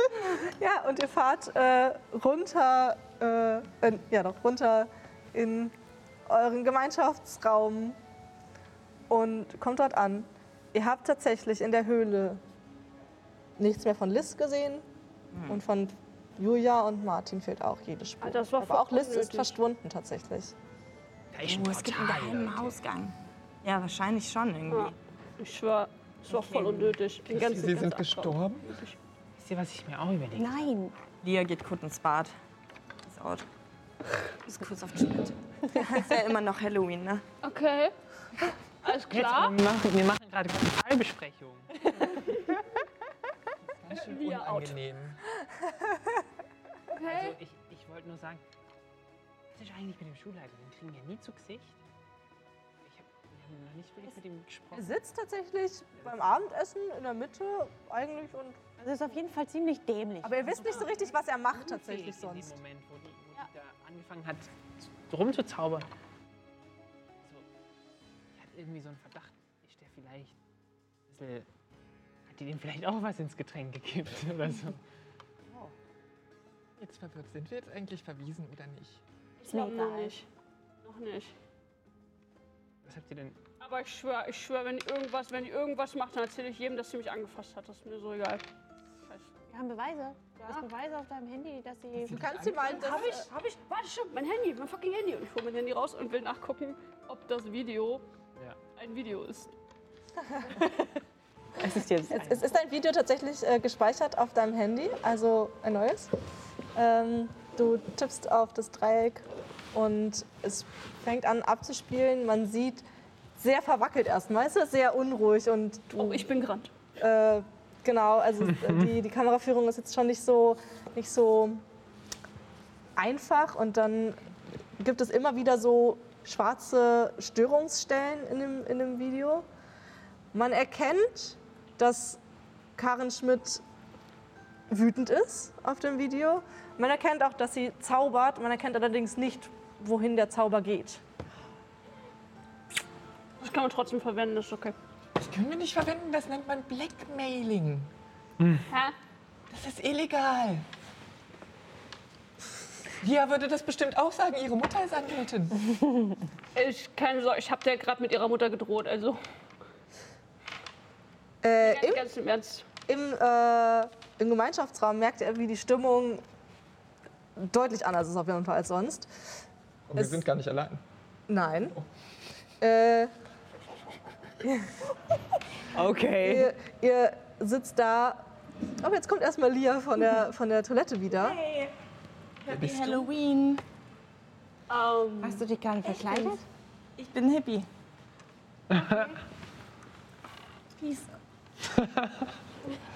*laughs* Ja, und ihr fahrt äh, runter, äh, äh, ja doch, runter in euren Gemeinschaftsraum und kommt dort an. Ihr habt tatsächlich in der Höhle nichts mehr von Liz gesehen und von Julia und Martin fehlt auch jede Spur. Ah, das war Aber auch Liz ist verschwunden tatsächlich. Ein Oh, es gibt einen geheimen Leute. Ausgang. Ja, wahrscheinlich schon irgendwie. Ja. Ich schwör, es war voll unnötig. Den ganzen, Sie sind gestorben? Wisst ihr, was ich mir auch überlege? Nein. Lia geht kurz ins Bad. Ist out. Ist kurz auf Toilette. *laughs* Ist ja immer noch Halloween, ne? Okay. Alles Jetzt, klar. aber wir machen, wir machen gerade eine Fallbesprechung. *laughs* Ganz schön Lia out. unangenehm. Also ich, ich wollte nur sagen, was ist eigentlich mit dem Schulleiter? Den kriegen wir nie zu Gesicht. Noch nicht wirklich mit ihm Er gesprochen. sitzt tatsächlich beim Abendessen in der Mitte eigentlich und. Also ist auf jeden Fall ziemlich dämlich. Aber ihr wisst nicht so richtig, was er macht tatsächlich Unfähig In sonst. dem Moment, wo die, wo die da angefangen hat zu- rumzuzaubern. So, ich hatte irgendwie so einen Verdacht, ist der vielleicht ein bisschen, hat die dem vielleicht auch was ins Getränk gekippt *laughs* oder so. Jetzt verwirrt. Sind wir jetzt eigentlich verwiesen oder nicht? Ich glaube nicht. Noch nicht. Was habt ihr denn? Aber ich schwör, ich schwör, wenn die irgendwas, wenn die irgendwas macht, dann erzähle ich jedem, dass sie mich angefasst hat. Das ist mir so egal. Scheiße. Wir haben Beweise. Du hast Beweise auf deinem Handy, dass sie. Du kannst sie mal. Hab ich, hab ich, warte schon, mein Handy, mein fucking Handy. Und ich hole mein Handy raus und will nachgucken, ob das Video ein Video ist. *laughs* Es ist jetzt. Es, es ist ein Video tatsächlich äh, gespeichert auf deinem Handy, also ein neues. Ähm, du tippst auf das Dreieck und es fängt an abzuspielen. Man sieht sehr verwackelt erstmal. Es ist sehr unruhig und du Oh, ich bin gerannt. Äh, genau, also *laughs* die, die Kameraführung ist jetzt schon nicht so, nicht so einfach und dann gibt es immer wieder so schwarze Störungsstellen in dem, in dem Video. Man erkennt, dass Karin Schmidt wütend ist auf dem Video. Man erkennt auch, dass sie zaubert. Man erkennt allerdings nicht, wohin der Zauber geht. Das kann man trotzdem verwenden, das ist okay. Das können wir nicht verwenden, das nennt man Blackmailing. Hä? Das ist illegal. Lia würde das bestimmt auch sagen, ihre Mutter ist Anwältin. *laughs* Ich keine Sorge, ich habe der gerade mit ihrer Mutter gedroht, also Äh, ganz, im ganz im Ernst. Im, äh, Im Gemeinschaftsraum merkt er, wie die Stimmung deutlich anders ist auf jeden Fall als sonst. Und wir sind gar nicht allein. Nein. Äh, *laughs* Okay. ihr, ihr sitzt da. Aber jetzt kommt erstmal Lia von der, von der Toilette wieder. Hey, Happy bist du? Halloween. Ähm, Hast du dich gerade verkleidet? Ich bin Hippie. *laughs* Peace.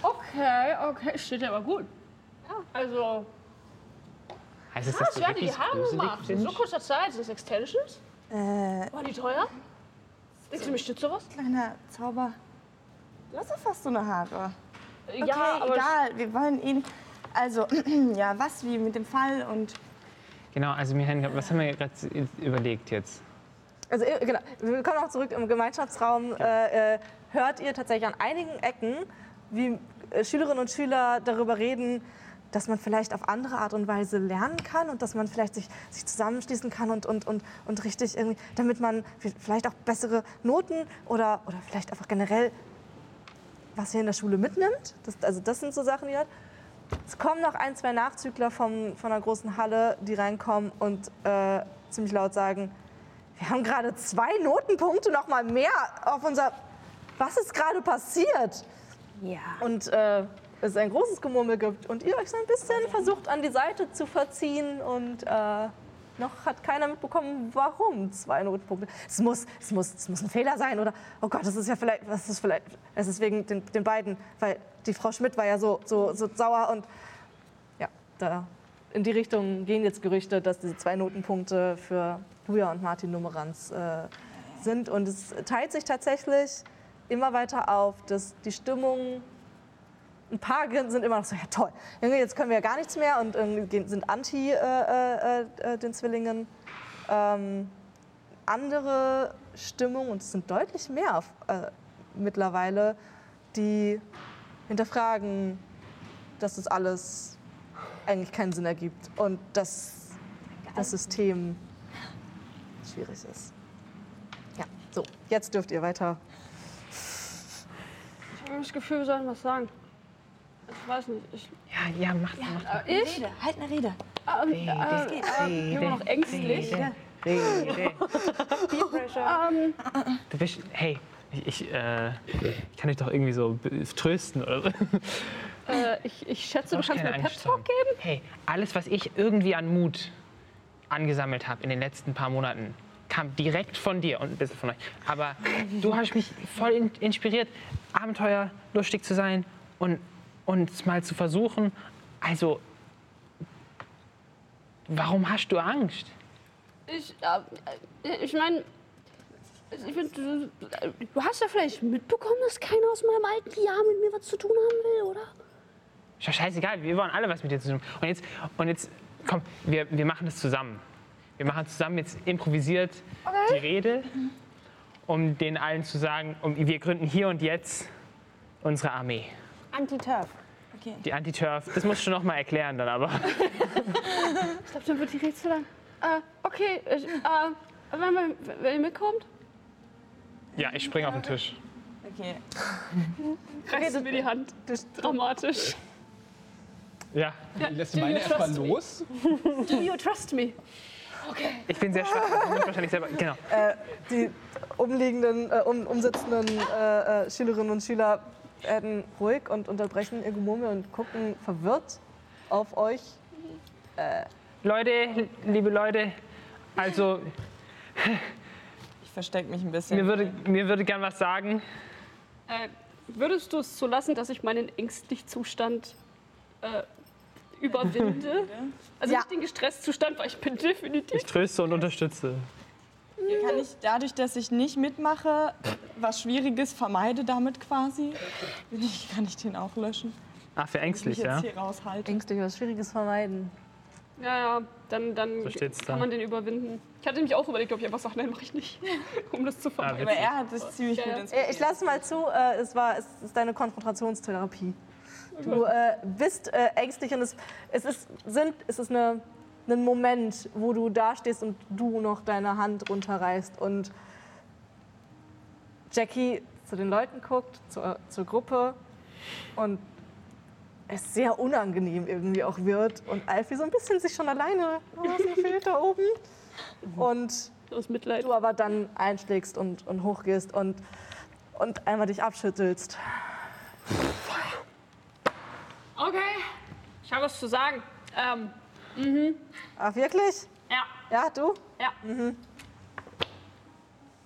okay, okay, steht ja aber gut. Also, Heißt es, dass du hat die wirklich Haare gruselig gemacht? In so kurzer Zeit, sind das Extensions? Äh, Waren die teuer? Denkst du, mich stützt sowas? kleiner Zauber. Du hast doch fast so eine Haare. Okay, ja, aber egal. Wir wollen ihn. Also, *clears throat* ja, was wie mit dem Fall und. Genau, also Michael, was haben wir gerade überlegt jetzt? Also ihr- genau, wir kommen auch zurück im Gemeinschaftsraum. Äh, äh, hört ihr tatsächlich an einigen Ecken, wie äh, Schülerinnen und Schüler darüber reden, dass man vielleicht auf andere Art und Weise lernen kann und dass man vielleicht sich, sich zusammenschließen kann und, und, und, und richtig irgendwie, damit man vielleicht auch bessere Noten oder, oder vielleicht einfach generell was hier in der Schule mitnimmt. Das, also das sind so Sachen, die hat. Es kommen noch ein, zwei Nachzügler vom, von einer großen Halle, die reinkommen und äh, ziemlich laut sagen, wir haben gerade zwei Notenpunkte noch mal mehr auf unser... Was ist gerade passiert? Ja. Und äh, es ein großes Gemurmel gibt und ihr euch so ein bisschen versucht an die Seite zu verziehen und äh, noch hat keiner mitbekommen, warum. Zwei Notenpunkte. Es muss, es muss, es muss ein Fehler sein oder? Oh Gott, das ist ja vielleicht, das ist vielleicht, es ist wegen den, den beiden, weil die Frau Schmidt war ja so, so, so sauer und ja, da in die Richtung gehen jetzt Gerüchte, dass diese zwei Notenpunkte für Julia und Martin Numeranz äh, sind. Und es teilt sich tatsächlich immer weiter auf, dass die Stimmung ein paar sind immer noch so, ja toll, jetzt können wir ja gar nichts mehr und gehen- sind anti äh, äh, äh, den Zwillingen. Ähm, andere Stimmung, und es sind deutlich mehr äh, mittlerweile, die hinterfragen, dass das alles eigentlich keinen Sinn ergibt und dass das System schwierig ist. Ja, so, jetzt dürft ihr weiter. ich habe das Gefühl, wir sollen was sagen. Ich weiß nicht. Ich, Ja, ja, mach, mach. äh, ich? Rede, halt eine Rede. Ähm, äh, äh, immer noch ängstlich. Rede, Rede. *laughs* Ähm, Du bist, hey, ich, ich, äh, ich kann dich doch irgendwie so trösten oder so. äh, ich, ich schätze, du kannst mir keine Pep Angst Talk haben. geben. Hey, alles, was ich irgendwie an Mut angesammelt habe in den letzten paar Monaten, kam direkt von dir und ein bisschen von euch. Aber du hast mich voll in, inspiriert, abenteuerlustig zu sein und und es mal zu versuchen. Also, warum hast du Angst? Ich, äh, ich meine, ich find, du, du hast ja vielleicht mitbekommen, dass keiner aus meinem alten Jahr mit mir was zu tun haben will, oder? Ist doch scheißegal, wir wollen alle was mit dir zu tun. Und jetzt, und jetzt komm, wir, wir machen das zusammen. Wir machen zusammen jetzt improvisiert die Rede, um den allen zu sagen, um, wir gründen hier und jetzt unsere Armee. Anti-Turf. Die Anti-Turf, das musst du noch mal erklären dann aber. *laughs* Ich glaube, dann wird die Rede zu lang. Äh, okay, ich, äh, wenn, wenn ihr mitkommt, Ja, ich springe auf den Tisch. Okay. *laughs* reißt du mir die Hand. Dramatisch. Ja, Lässt du meine erstmal los? Do you trust me? Ich bin sehr schwach. Ich wahrscheinlich selber. Genau. Die umliegenden, äh, um, umsitzenden äh, äh, Schülerinnen und Schüler werden ruhig und unterbrechen ihr Gemurmel und gucken verwirrt auf euch. Leute, liebe Leute, also Ich verstecke mich ein mir bisschen. würde, mir würde gern was sagen. Äh, würdest du es so lassen, dass ich meinen ängstlichen Zustand äh, überwinde? *laughs* Also Ja. nicht den Gestresstzustand, weil ich bin definitiv. Ich tröste und unterstütze. Kann ich dadurch, dass ich nicht mitmache, was Schwieriges vermeide damit quasi? Kann ich den auch löschen? Ach, für ich ängstlich, jetzt ja? hier raushalte. Ängstlich was Schwieriges vermeiden. Ja, ja, dann, dann So steht's da. kann man den überwinden. Ich hatte mich auch überlegt, ob ich einfach sage, nein, mache ich nicht, *laughs* um das zu vermeiden. Aber er hat sich ziemlich Ja, gut ja. inspiriert. Äh, Ich lasse mal zu, äh, es, war, es ist deine Konfrontationstherapie. Du äh, bist äh, ängstlich und es, es ist, sind, es ist eine, ein Moment, wo du dastehst und du noch deine Hand runterreißt und Jackie zu den Leuten guckt, zur, zur Gruppe und es sehr unangenehm irgendwie auch wird und Alfie so ein bisschen sich schon alleine, oh, *laughs* fehlt da oben. Und du aber dann einschlägst und, und hochgehst und, und einmal dich abschüttelst. Okay, ich habe was zu sagen. Ähm, Ach, wirklich? ja, Ja, du? ja.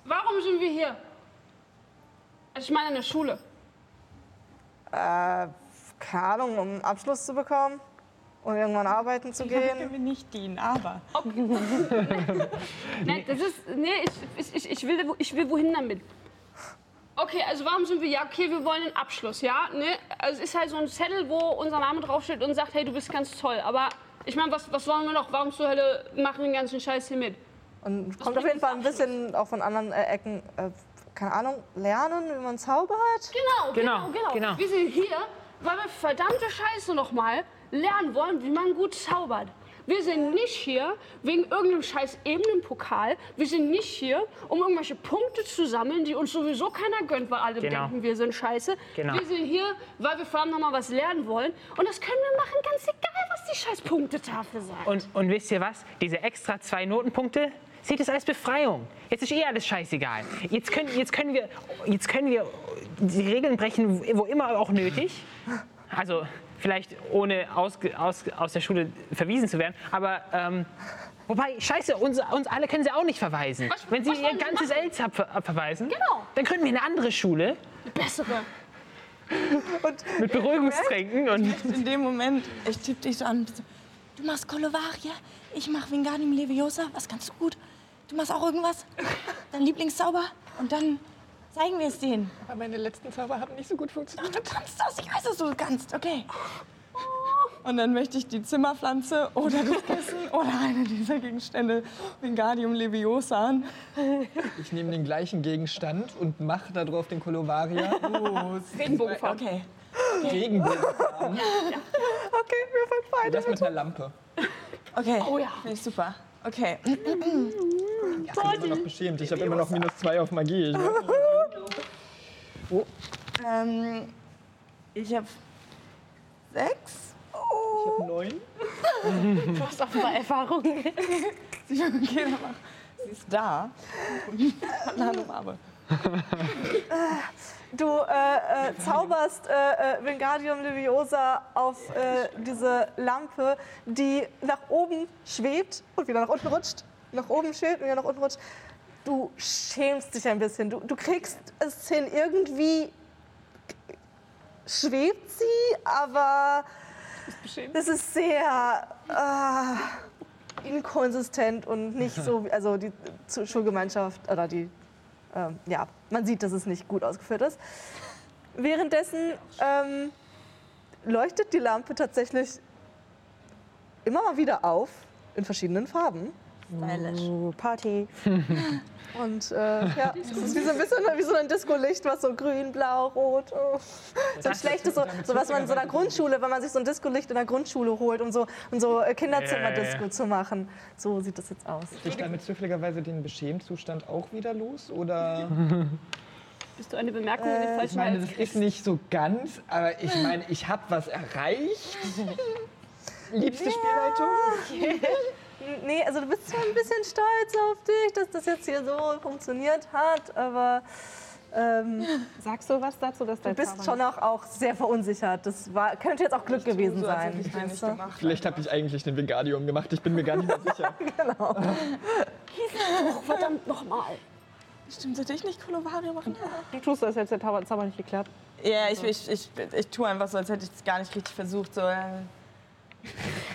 Warum sind wir hier? Also ich meine in der Schule. Äh, keine Ahnung, um einen Abschluss zu bekommen und irgendwann arbeiten zu Damit gehen. können wir nicht dienen, aber *laughs* Nein, das ist. Nee, ich, ich, ich, will, ich will wohin damit. Okay, also warum sind wir ja? Okay, wir wollen einen Abschluss, ja? Ne? Also es ist halt so ein Zettel, wo unser Name draufsteht und sagt, hey, du bist ganz toll. Aber ich meine, was, was wollen wir noch? Warum zur Hölle machen wir den ganzen Scheiß hier mit? Und kommt auf jeden Fall ein bisschen auch von anderen äh, Ecken, äh, keine Ahnung, lernen, wie man zaubert. Genau, Genau, genau, genau. genau. Wir sind hier, weil wir verdammte Scheiße nochmal lernen wollen, wie man gut zaubert. Wir sind nicht hier wegen irgendeinem scheiß Ebenenpokal. Wir sind nicht hier, um irgendwelche Punkte zu sammeln, die uns sowieso keiner gönnt, weil alle Genau. denken, wir sind scheiße. Genau. Wir sind hier, weil wir verdammt nochmal was lernen wollen. Und das können wir machen, ganz egal, was die scheiß Punktetafel sagt. Und, und wisst ihr was? Diese extra zwei Notenpunkte, seht es als Befreiung. Jetzt ist eh alles scheißegal. Jetzt können, jetzt können, wir, jetzt können wir die Regeln brechen, wo immer auch nötig. Also vielleicht ohne aus, aus, aus der Schule verwiesen zu werden. Aber ähm, wobei, scheiße, uns, uns alle können sie auch nicht verweisen. Was- Wenn sie ihr ganzes? Elz ab, abverweisen, Genau. dann gründen wir eine andere Schule Bessere. mit Beruhigungstränken. Und in dem Moment, ich tippe dich so an. Du machst Kolovaria, ich mach Wingardium Leviosa, was kannst du gut? Du machst auch irgendwas? Dein Lieblingszauber? Und dann zeigen wir es denen. Aber meine letzten Zauber haben nicht so gut Ach, funktioniert. du kannst das, ich weiß, dass du kannst, okay. Und dann möchte ich die Zimmerpflanze oder das *laughs* Kissen oder eine dieser Gegenstände Wingardium Leviosa an. Ich nehme den gleichen Gegenstand und mache da drauf den Kolovaria. *laughs* Oh, Regenbogenfarben. Okay. Regenbogenfarben. Okay, wir fangen beide. Das mit einer Lampe. Okay. Oh ja. Finde ich super. Okay. Ich bin immer noch beschämt. Ich habe immer noch minus zwei auf Magie. Ich Ähm, ich habe sechs. habe neun. Du hast offenbar Erfahrung. Sie, *laughs* okay. Sie ist da. Hat eine andere Farbe. Du äh, äh, zauberst äh, äh, Wingardium Leviosa auf äh, diese Lampe, die nach oben schwebt und wieder nach unten rutscht. Nach oben schwebt und wieder nach unten rutscht. Du schämst dich ein bisschen. Du, du kriegst es hin, irgendwie schwebt sie, aber es ist sehr äh, inkonsistent und nicht *laughs* so, wie- also die Schulgemeinschaft oder die ähm, ja, man sieht, dass es nicht gut ausgeführt ist. Währenddessen ähm, leuchtet die Lampe tatsächlich immer mal wieder auf in verschiedenen Farben. Uh, Party. *laughs* Und äh, ja, *laughs* es ist wie so ein bisschen wie so ein Disco-Licht, was so grün, blau, rot. Oh. So ein schlechtes, so, so was man in so einer Grundschule, wenn man sich so ein Disco-Licht in der Grundschule holt, um so, um so äh, Kinderzimmer-Disco Ja, ja, ja. zu machen. So sieht das jetzt aus. Ich damit zufälligerweise den Beschämtzustand auch wieder los? Oder? *laughs* Bist du eine Bemerkung in den Ich falschen meine, Hals das ist nicht so ganz, aber ich meine, ich habe was erreicht. Liebste Spielleitung? Nee, also du bist zwar ein bisschen stolz auf dich, dass das jetzt hier so funktioniert hat, aber ähm, Sagst du was dazu, dass du bist Zauber schon auch, auch sehr verunsichert. Das war, könnte jetzt auch Glück gewesen so, sein. ich du? gemacht. Vielleicht habe ich eigentlich den Vingadium gemacht, ich bin mir gar nicht mehr sicher. *laughs* Verdammt nochmal. Stimmt, sollte ich nicht Kolovario machen? Du tust das, als hätte der Zauber- nicht geklappt. Ja, ich, ich, ich, ich tue einfach so, als hätte ich es gar nicht richtig versucht. So, äh,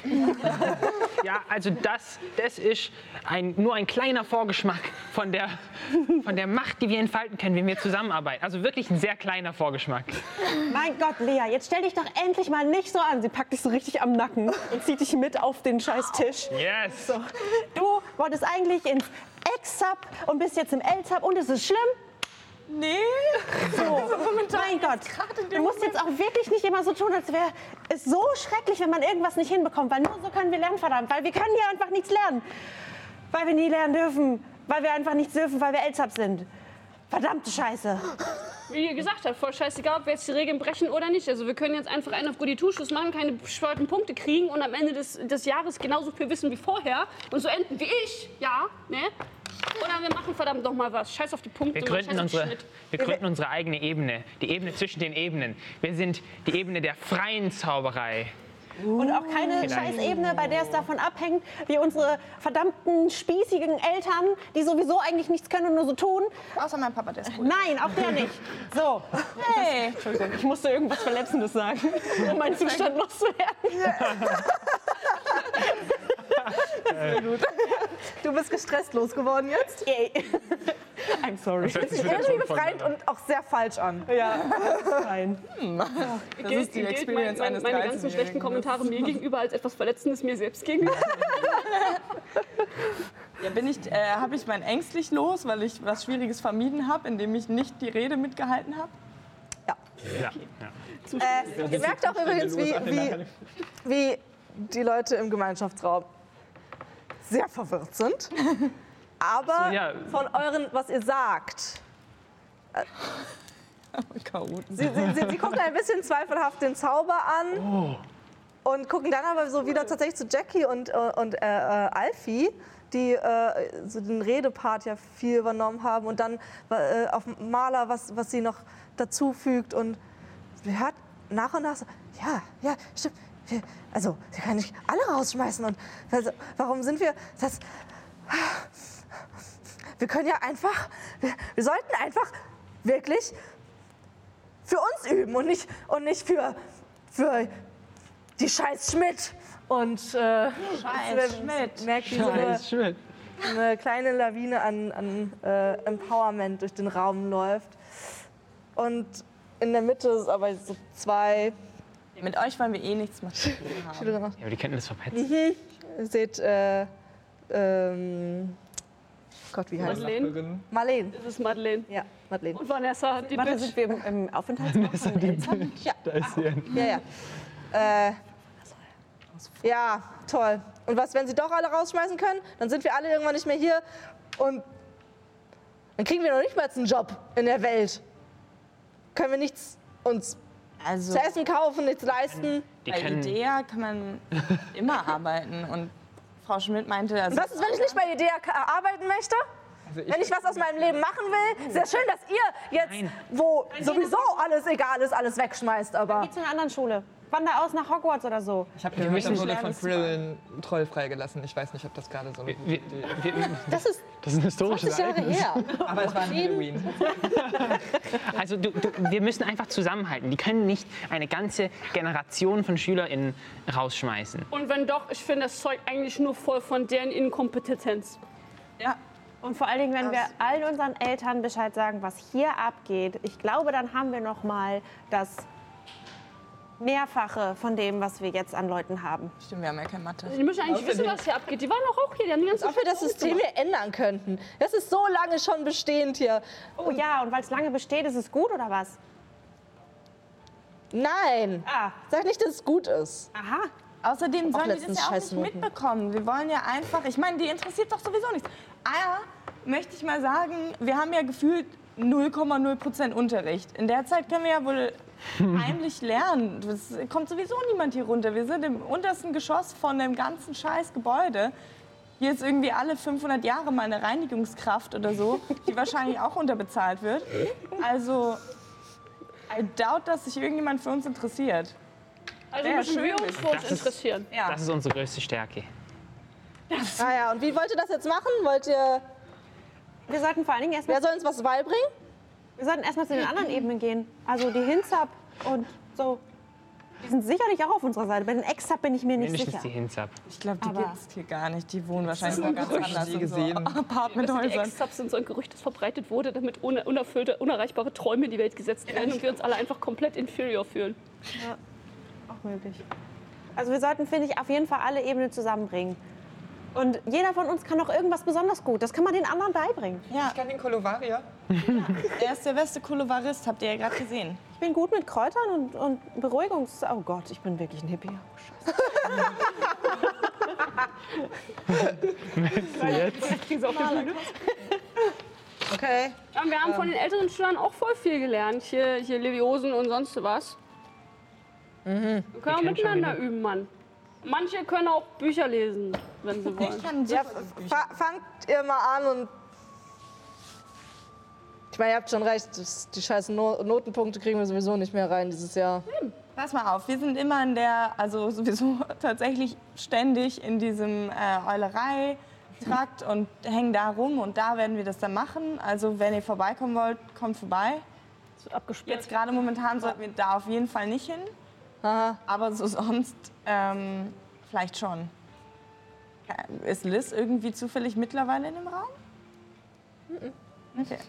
*laughs* Ja, also das, das ist ein, nur ein kleiner Vorgeschmack von der, von der Macht, die wir entfalten können, wenn wir zusammenarbeiten. Also wirklich ein sehr kleiner Vorgeschmack. Mein Gott, Lea, jetzt stell dich doch endlich mal nicht so an. Sie packt dich so richtig am Nacken und zieht dich mit auf den scheiß Tisch. Yes! Du wolltest eigentlich ins Ex-Sub und bist jetzt im L-Sub und es ist schlimm. Nee. *laughs* Mein Gott, du musst jetzt auch wirklich nicht immer so tun, als wäre es so schrecklich, wenn man irgendwas nicht hinbekommt. Weil nur so können wir lernen, verdammt. Weil wir können hier einfach nichts lernen. Weil wir nie lernen dürfen. Weil wir einfach nichts dürfen, weil wir L-Sub sind. Verdammte Scheiße. Wie ihr gesagt habt, voll scheißegal, ob wir jetzt die Regeln brechen oder nicht. Also wir können jetzt einfach einen auf Goody Two-Schuss machen, keine bescheuerten Punkte kriegen und am Ende des, des Jahres genauso viel wissen wie vorher und so enden wie ich, ja, ne? Oder wir machen verdammt noch mal was. Scheiß auf die Punkte, Wir gründen, unsere, wir gründen unsere eigene Ebene. Die Ebene zwischen den Ebenen. Wir sind die Ebene der freien Zauberei. Und auch keine Scheißebene, bei der es davon abhängt, wie unsere verdammten spießigen Eltern, die sowieso eigentlich nichts können und nur so tun. Außer mein Papa, der ist gut. Nein, auch der nicht. So. Hey. Entschuldigung, ich musste irgendwas Verletzendes sagen, um meinen Zustand loszuwerden. Du bist gestresst losgeworden jetzt. Yay. I'm sorry. Hört sich irgendwie befreiend und auch sehr falsch an. Ja, fein. Das ist die Gilt Experience mein, eines mein, Meine ganzen 13-Jährigen. schlechten Kommentare mir gegenüber als etwas Verletzendes mir selbst gegenüber. *laughs* Ja, bin ich, äh, habe ich mein ängstlich los, weil ich was Schwieriges vermieden habe, indem ich nicht die Rede mitgehalten habe? Ja. Äh, ihr merkt auch übrigens, wie, wie, wie die Leute im Gemeinschaftsraum sehr verwirrt sind. Aber so, ja. von euren, was ihr sagt, *laughs* Chaoten. sie, sie, sie, sie gucken ein bisschen zweifelhaft den Zauber an und gucken dann aber so wieder tatsächlich zu Jackie und, und äh, äh, Alfie, die äh, so den Redepart ja viel übernommen haben und dann äh, auf Maler, was, was sie noch dazu fügt und wir hört nach und nach so, ja, ja, stimmt. Also, wir können nicht alle rausschmeißen und also, warum sind wir, das, wir können ja einfach, wir, wir sollten einfach wirklich für uns üben und nicht, und nicht für, für die Scheiß Schmidt. Und äh, Scheiß Schmidt. merkt, eine, Scheiß Schmidt. eine kleine Lawine an, an äh, Empowerment durch den Raum läuft. Und in der Mitte ist aber so zwei Mit euch wollen wir eh nichts machen. *laughs* Schülerinnen. Ja, aber die könnten das verpetzen. Ihr seht, äh, ähm, Gott, wie heißt? Madeleine. Marlene. Das ist Madeleine. Ja, Madeleine. Und Vanessa, die Warte, Bitch. sind wir im, im Aufenthaltsraum von den Eltern? Da ist sie. Ja, ja. Äh, ja, toll. Und was, wenn sie doch alle rausschmeißen können? Dann sind wir alle irgendwann nicht mehr hier und dann kriegen wir noch nicht mal einen Job in der Welt. Können wir nichts uns Also zu essen kaufen, nichts leisten. Die bei Idea kann man *laughs* immer arbeiten. Und Frau Schmidt meinte, also was ist, wenn ich nicht bei Idea arbeiten möchte? Also Wenn ich was aus meinem Leben machen will? Sehr schön, dass ihr jetzt, Nein. wo sowieso alles egal ist, alles wegschmeißt. Aber Geh zu einer anderen Schule. Wander aus nach Hogwarts oder so. Ich habe gehört, da wurde von Krill ein Troll freigelassen. Ich weiß nicht, ob das gerade so eine gute Idee wir, *laughs* Das ist das ist ein historisches 20 Jahre Ereignis. her. ist. *laughs* Aber es war ein Halloween. *laughs* Also du, du, wir müssen einfach zusammenhalten. Die können nicht eine ganze Generation von SchülerInnen rausschmeißen. Und wenn doch, ich finde das Zeug eigentlich nur voll von deren Inkompetenz. ja, Und vor allen Dingen, wenn wir allen unseren Eltern Bescheid sagen, was hier abgeht, ich glaube, dann haben wir noch mal das Mehrfache von dem, was wir jetzt an Leuten haben. stimmt, wir haben ja keine Mathe. Die müssen eigentlich wissen, was hier abgeht. Die waren doch auch hier, die haben die ganze ob wir das System hier ändern könnten. Das ist so lange schon bestehend hier. Oh ja, und weil es lange besteht, ist es gut oder was? Nein. Ah, Sag nicht, dass es gut ist. aha. Außerdem sollen die das ja auch nicht mitbekommen. Wir wollen ja einfach, ich meine, die interessiert doch sowieso nichts. Ah, möchte ich mal sagen, wir haben ja gefühlt 0,0 Prozent Unterricht. In der Zeit können wir ja wohl *laughs* heimlich lernen. Es kommt sowieso niemand hier runter. Wir sind im untersten Geschoss von dem ganzen scheiß Gebäude. Hier ist irgendwie alle 500 Jahre mal eine Reinigungskraft oder so, die wahrscheinlich auch unterbezahlt wird. Also, I doubt, dass sich irgendjemand für uns interessiert. Also Wäre müssen wir schön, uns für uns Das ist- interessieren. Ja. Das ist unsere größte Stärke. Naja, und wie wollt ihr das jetzt machen? Wollt ihr, Wir sollten vor allen Dingen erstmal wer soll uns was beibringen? Wir sollten erstmal zu den anderen Ebenen gehen. Also die Hinzap und so. Die sind sicherlich auch auf unserer Seite. Bei den Exap bin ich mir nicht Mindestens sicher. die Hinzap. Ich glaube, die Aber- gibt es hier gar nicht. Die wohnen wahrscheinlich ein noch ganz Gerücht. anders. Nie in gesehen. *laughs* So die Apartmenthäusern. Ex-Subs sind so ein Gerücht, das verbreitet wurde, damit un unerfüllte, unerreichbare Träume in die Welt gesetzt werden und wir uns alle einfach komplett inferior fühlen. Auch möglich. Also wir sollten, finde ich, auf jeden Fall alle Ebenen zusammenbringen. Und jeder von uns kann auch irgendwas besonders gut. Das kann man den anderen beibringen. Ja, Ich kann den Kolovaria. er ist der beste Kolovarist, habt ihr ja gerade gesehen. Ich bin gut mit Kräutern und, und Beruhigungs... Oh Gott, ich bin wirklich ein Hippie. Oh, Scheiße. Jetzt auf Bühne. Okay. Ja, und wir haben von den älteren Schülern auch voll viel gelernt. Hier, hier Leviosen und sonst was. Wir können schon miteinander üben, Mann. Manche können auch Bücher lesen, wenn sie wollen. kann Ja, fa fangt ihr mal an und. Ich meine, ihr habt schon recht, die scheißen no Notenpunkte kriegen wir sowieso nicht mehr rein dieses Jahr. Pass mal auf, wir sind immer in der, also sowieso *laughs* tatsächlich ständig in diesem äh, Eulerei-Trakt und hängen da rum und da werden wir das dann machen. Also wenn ihr vorbeikommen wollt, kommt vorbei. Es wird abgesperrt. Jetzt gerade momentan sollten wir da auf jeden Fall nicht hin, Aha. aber so sonst ähm, vielleicht schon. Ist Liz irgendwie zufällig mittlerweile in dem Raum? Okay.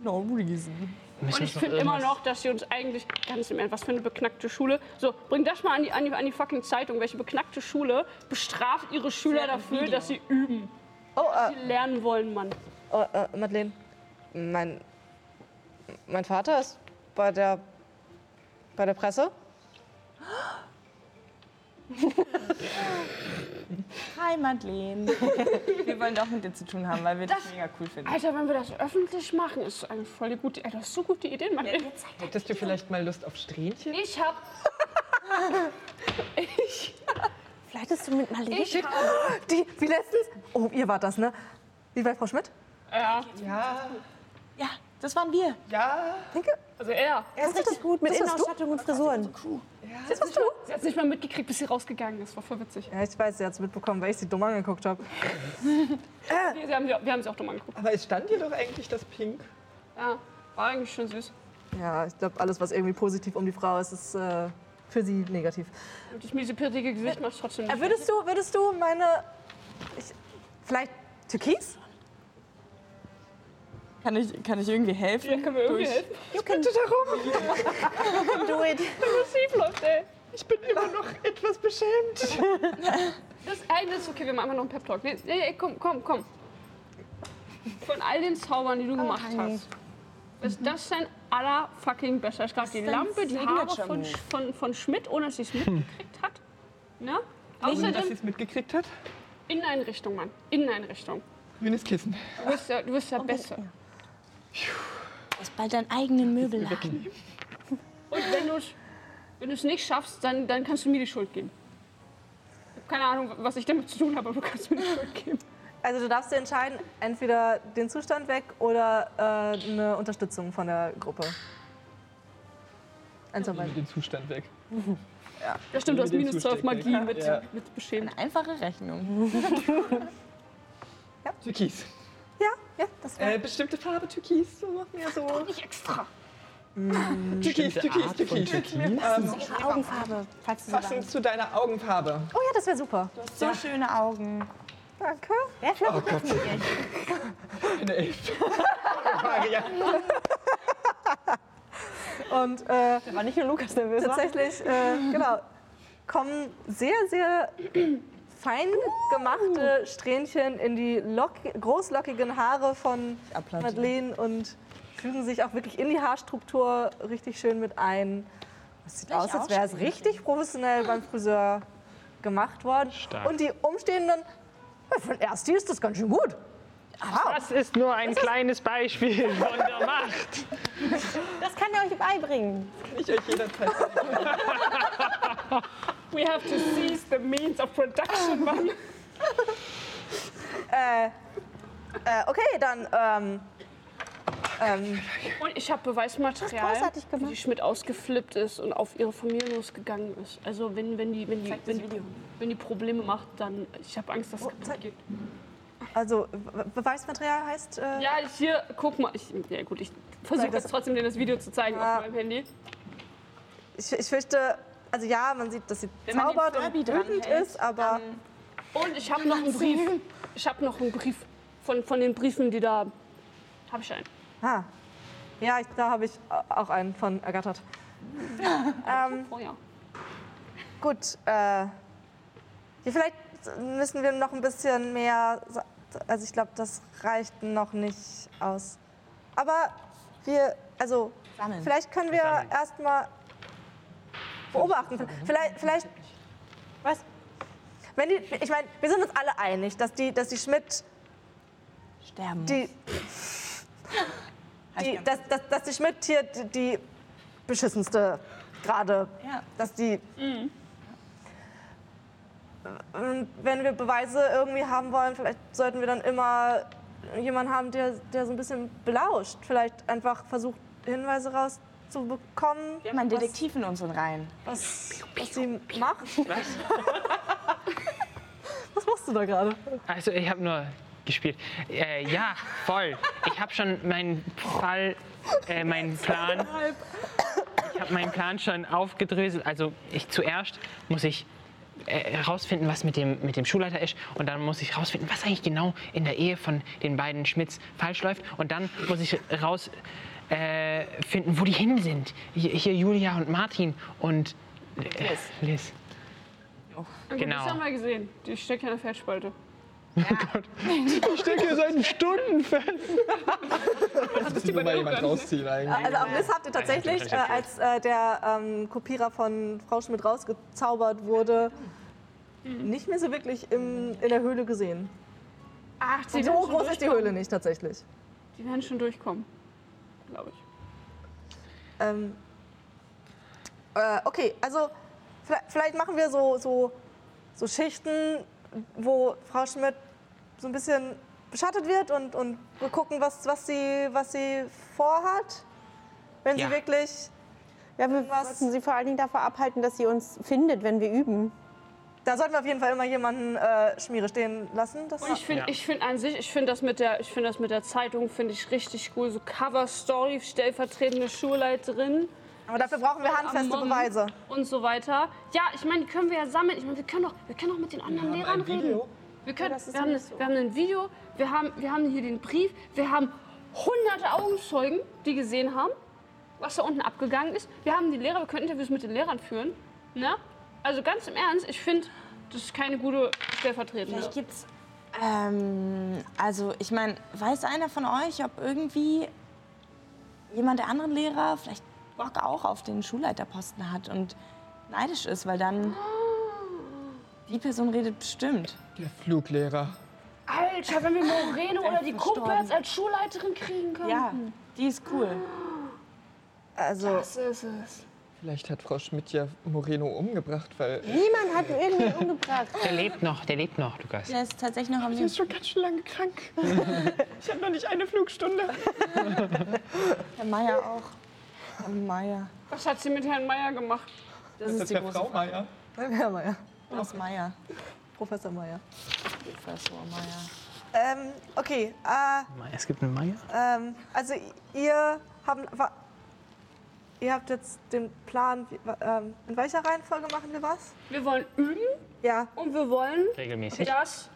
No reason. Und ich finde immer noch, dass sie uns eigentlich, ganz im Ernst, was für eine beknackte Schule. So, bring das mal an die, an die, an die fucking Zeitung. Welche beknackte Schule bestraft ihre Schüler dafür, dass sie üben? Oh, äh, Sie lernen wollen, Mann. oh äh, Madeleine. Mein, mein Vater ist bei der, bei der Presse. Hi Madeleine. wir wollen doch mit dir zu tun haben, weil wir dich mega cool finden. Alter, wenn wir das öffentlich machen, ist das eine voll gute Ey, Du hast so gute Ideen, Mann. Hättest du vielleicht mal Lust auf Strähnchen? Ich hab. *laughs* ich. Vielleicht ist du mit Marlene. Ich hab. Die, wie letztens. Oh, ihr wart das, ne? Wie bei Frau Schmidt? Ja, Ja, Ja, das waren wir. ja. also er. Er ist richtig gut mit? Innenausstattung und Frisuren. Das warst du? Sie hat nicht mal mitgekriegt, bis sie rausgegangen ist. War voll witzig. Ja, ich weiß, sie hat es mitbekommen, weil ich sie dumm angeguckt habe. *laughs* Wir, sie haben, sie- wir haben sie auch dumm angeguckt. Aber es stand dir doch eigentlich das Pink. Ja, war eigentlich schon süß. Ja, ich glaube, alles, was irgendwie positiv um die Frau ist, ist äh, für sie negativ. Und das miese, pirtige Gesicht macht trotzdem Äh, nicht. würdest, du, würdest du meine. Ich, vielleicht Türkis? Kann ich, kann ich irgendwie helfen? Ja, können wir irgendwie helfen? Ich bitte darum. *laughs* Do it. Was schief läuft, ey. Ich bin immer noch etwas beschämt. Das eine ist okay, wir machen einfach noch einen Pep-Talk. Nee, nee, komm, komm, komm. Von all den Zaubern, die du gemacht hast, ist das dein aller fucking bester. Ich glaube, die dein Lampe, die Haare von, Signature-Move? von, von Schmidt, ohne dass sie es mitgekriegt hat. Ne? Ohne dass sie Außerdem es mitgekriegt hat. Inneneinrichtung, Mann. Inneneinrichtung. Grünes Kissen. Du bist ja, du bist ja besser. Du hast bald deinen eigenen Möbelladen. Und wenn du es wenn du's nicht schaffst, dann, dann kannst du mir die Schuld geben. Ich habe keine Ahnung, was ich damit zu tun habe, aber du kannst mir die Schuld geben. Also, du darfst dir entscheiden, entweder den Zustand weg oder äh, eine Unterstützung von der Gruppe. Eins von beiden. Den Zustand weg. Ja, stimmt, du hast minus 12 Zusteck, Magie ja. mit, Ja. mit beschämt. Einfache Rechnung. *laughs* Türkis. Ja, ja, das wäre. Äh, bestimmte Farbe Türkis. So mehr so. Nicht extra. Türkis, Türkis, Art Türkis. Türkis. Ähm, Augenfarbe, falls du passend zu deiner Augenfarbe. Oh ja, das wäre super. So schöne Augen. Danke. Wer flirtet Oh Gott. *laughs* Eine Elf. Und äh, war nicht nur Lukas nervös. tatsächlich, äh, genau, kommen sehr, sehr fein gemachte Strähnchen in die lock großlockigen Haare von. Madeleine und fügen sich auch wirklich in die Haarstruktur richtig schön mit ein. Es sieht aus, als wäre es richtig professionell beim Friseur gemacht worden. Stark. Und die Umstehenden, für ein Ersti ist das ganz schön gut. Das ist nur ein kleines Beispiel von der *laughs* Macht. Das kann er euch beibringen. Ich euch jederzeit. *laughs* We have to seize the means of production, Mann. *laughs* äh, äh, okay, dann, ähm, ähm, Und ich habe Beweismaterial, wie die Schmidt ausgeflippt ist und auf ihre Familie losgegangen ist. Also wenn, wenn, die, wenn, die, wenn, die, wenn die Probleme macht, dann... Ich habe Angst, dass es kaputt zeig- geht. also Be- Beweismaterial heißt, äh, Ja, hier, guck mal. Ich, ja gut, ich versuche jetzt trotzdem, dir das Video zu zeigen Ja. auf meinem Handy. ich, ich fürchte, also ja, man sieht, dass sie Wenn zaubert und wütend ist, aber Und ich habe noch einen Brief. Ich habe noch einen Brief von, von den Briefen, die da... Habe ich einen. ah, ja, ich, da habe ich auch einen von ergattert. *laughs* ähm, Oh ja. Gut, äh, ja, vielleicht müssen wir noch ein bisschen mehr. Also ich glaube, das reicht noch nicht aus. Aber wir, also Sammeln. vielleicht können wir erstmal beobachten. Vielleicht, vielleicht, was? Wenn die, ich meine, wir sind uns alle einig, dass die, dass die Schmidt, Sterben. die, *laughs* die, dass, dass, dass die Schmidt hier die, die beschissenste gerade Ja. dass die. Und Wenn wir Beweise irgendwie haben wollen, vielleicht sollten wir dann immer jemanden haben, der, der so ein bisschen belauscht. Vielleicht einfach versucht, Hinweise rauszubekommen, Wir haben einen Detektiv in unseren Reihen. was, was sie macht. Was machst du da gerade? Also ich habe nur gespielt. Äh, ja, voll. Ich habe schon meinen Fall, äh, meinen Plan. Ich habe meinen Plan schon aufgedröselt. Also ich zuerst muss ich äh, herausfinden, was mit dem, mit dem Schulleiter ist. Und dann muss ich herausfinden, was eigentlich genau in der Ehe von den beiden Schmidts falsch läuft. Und dann muss ich herausfinden, äh, finden, wo die hin sind. Hier, hier Julia und Martin und äh, Liz. Genau. Genau. Das haben wir gesehen. Die steckt ja in der Fettspalte. *laughs* Ich stecke hier seit Stunden fest. *laughs* Das muss mal jemand rausziehen eigentlich. Also auch Liz habt ihr tatsächlich, äh, als äh, der ähm, Kopierer von Frau Schmidt rausgezaubert wurde, nicht mehr so wirklich im, in der Höhle gesehen. Ach, die Und so groß ist die. Höhle nicht tatsächlich. Die werden schon durchkommen. Glaube ich. Ähm, äh, okay, also vielleicht, machen wir so, so, so Schichten, wo Frau Schmidt so ein bisschen beschattet wird und, und wir gucken, was, was, sie, was sie vorhat. Wenn Ja. sie wirklich. Ja, wir Was- wollten sie vor allen Dingen davor abhalten, dass sie uns findet, wenn wir üben. Da sollten wir auf jeden Fall immer jemanden äh, Schmiere stehen lassen. Das Und ich finde Ja. ich find an sich, ich finde das, mit der- ich das mit der Zeitung finde ich richtig cool. So Cover-Story, stellvertretende Schulleiterin aber dafür brauchen wir handfeste Beweise. und so weiter. Ja, ich meine, die können wir ja sammeln. Ich meine, wir können doch, wir können doch mit den anderen Lehrern reden. Wir, können, das ist wir, haben, nicht ein- wir haben ein Video, wir haben, wir haben hier den Brief, wir haben hunderte Augenzeugen, die gesehen haben, was da unten abgegangen ist. Wir haben die Lehrer, wir können Interviews mit den Lehrern führen. Ne? Also ganz im Ernst, ich finde, das ist keine gute Stellvertretende. Vielleicht gibt's. Ähm, also, ich meine, weiß einer von euch, ob irgendwie jemand der anderen Lehrer vielleicht Bock auch auf den Schulleiterposten hat und neidisch ist, weil dann die Person redet bestimmt. Der Fluglehrer. Alter, wenn wir Moreno *laughs* oder die. Kumpels als Schulleiterin kriegen können. Ja, die ist cool. Also, Das ist es. Vielleicht hat Frau Schmidt ja Moreno umgebracht, weil Niemand hat irgendwen umgebracht. Der lebt noch, der lebt noch, Lukas. Der ist tatsächlich noch am sie Leben. ist schon ganz schön lange krank. Ich habe noch nicht eine Flugstunde. Der Meier auch. Der Meier. Was hat sie mit Herrn Meier gemacht? Das Das ist ist die der große Frau Frage. Meier. Herr Meier, Das ist Meier. Professor Meier. Professor Meier. Ähm, okay, äh, Es gibt einen Meier. Ähm, also ihr habt, wa- ihr habt jetzt den Plan, wie- ähm, in welcher Reihenfolge machen wir was? Wir wollen üben Ja, und wir wollen, Regelmäßig. dass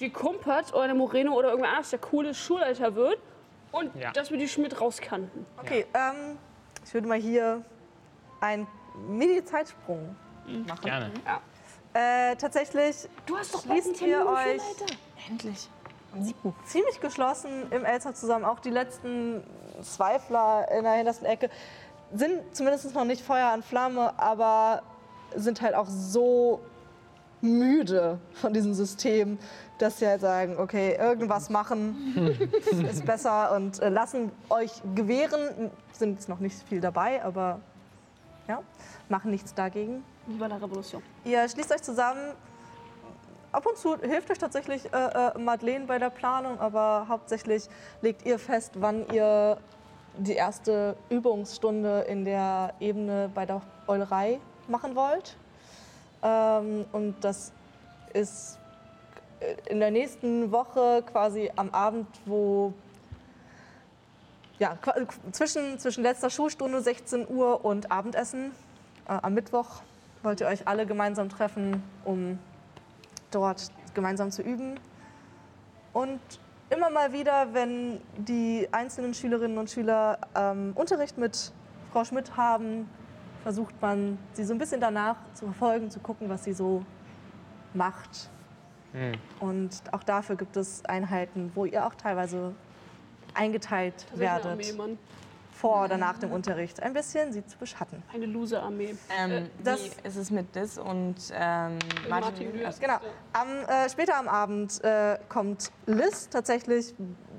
die Kumpert oder der Moreno oder irgendwer anders der coole Schulleiter wird und Ja. dass wir die Schmidt rauskanten. okay. Ähm, ich würde mal hier einen Mini-Zeitsprung machen. Gerne. Äh, tatsächlich Du hast doch schließt ihr euch Endlich. ziemlich geschlossen im Elster zusammen. Auch die letzten Zweifler in der hintersten Ecke sind zumindest noch nicht Feuer an Flamme, aber sind halt auch so müde von diesem System, dass sie halt sagen, okay, irgendwas machen *laughs* ist besser und äh, lassen euch gewähren. Sind jetzt noch nicht viel dabei, aber ja, machen nichts dagegen. Wie bei der Revolution. Ihr schließt euch zusammen ab und zu hilft euch tatsächlich äh, äh, Madeleine bei der Planung, aber hauptsächlich legt ihr fest, wann ihr die erste Übungsstunde in der Ebene bei der Eulerei machen wollt. Ähm, und das ist äh, in der nächsten Woche quasi am Abend, wo ja, qua- zwischen, zwischen letzter Schulstunde 16 Uhr und Abendessen äh, am Mittwoch wollt ihr euch alle gemeinsam treffen, um dort gemeinsam zu üben. Und immer mal wieder, wenn die einzelnen Schülerinnen und Schüler ähm, Unterricht mit Frau Schmidt haben, versucht man, sie so ein bisschen danach zu verfolgen, zu gucken, was sie so macht. Und auch dafür gibt es Einheiten, wo ihr auch teilweise eingeteilt werdet. Vor oder nach dem Unterricht, ein bisschen sie zu beschatten. Eine Loser-Armee. Ähm, das- wie ist es mit Dis und ähm, Martin? Martin Lühr? Genau. Am, äh, später am Abend äh, kommt Liz tatsächlich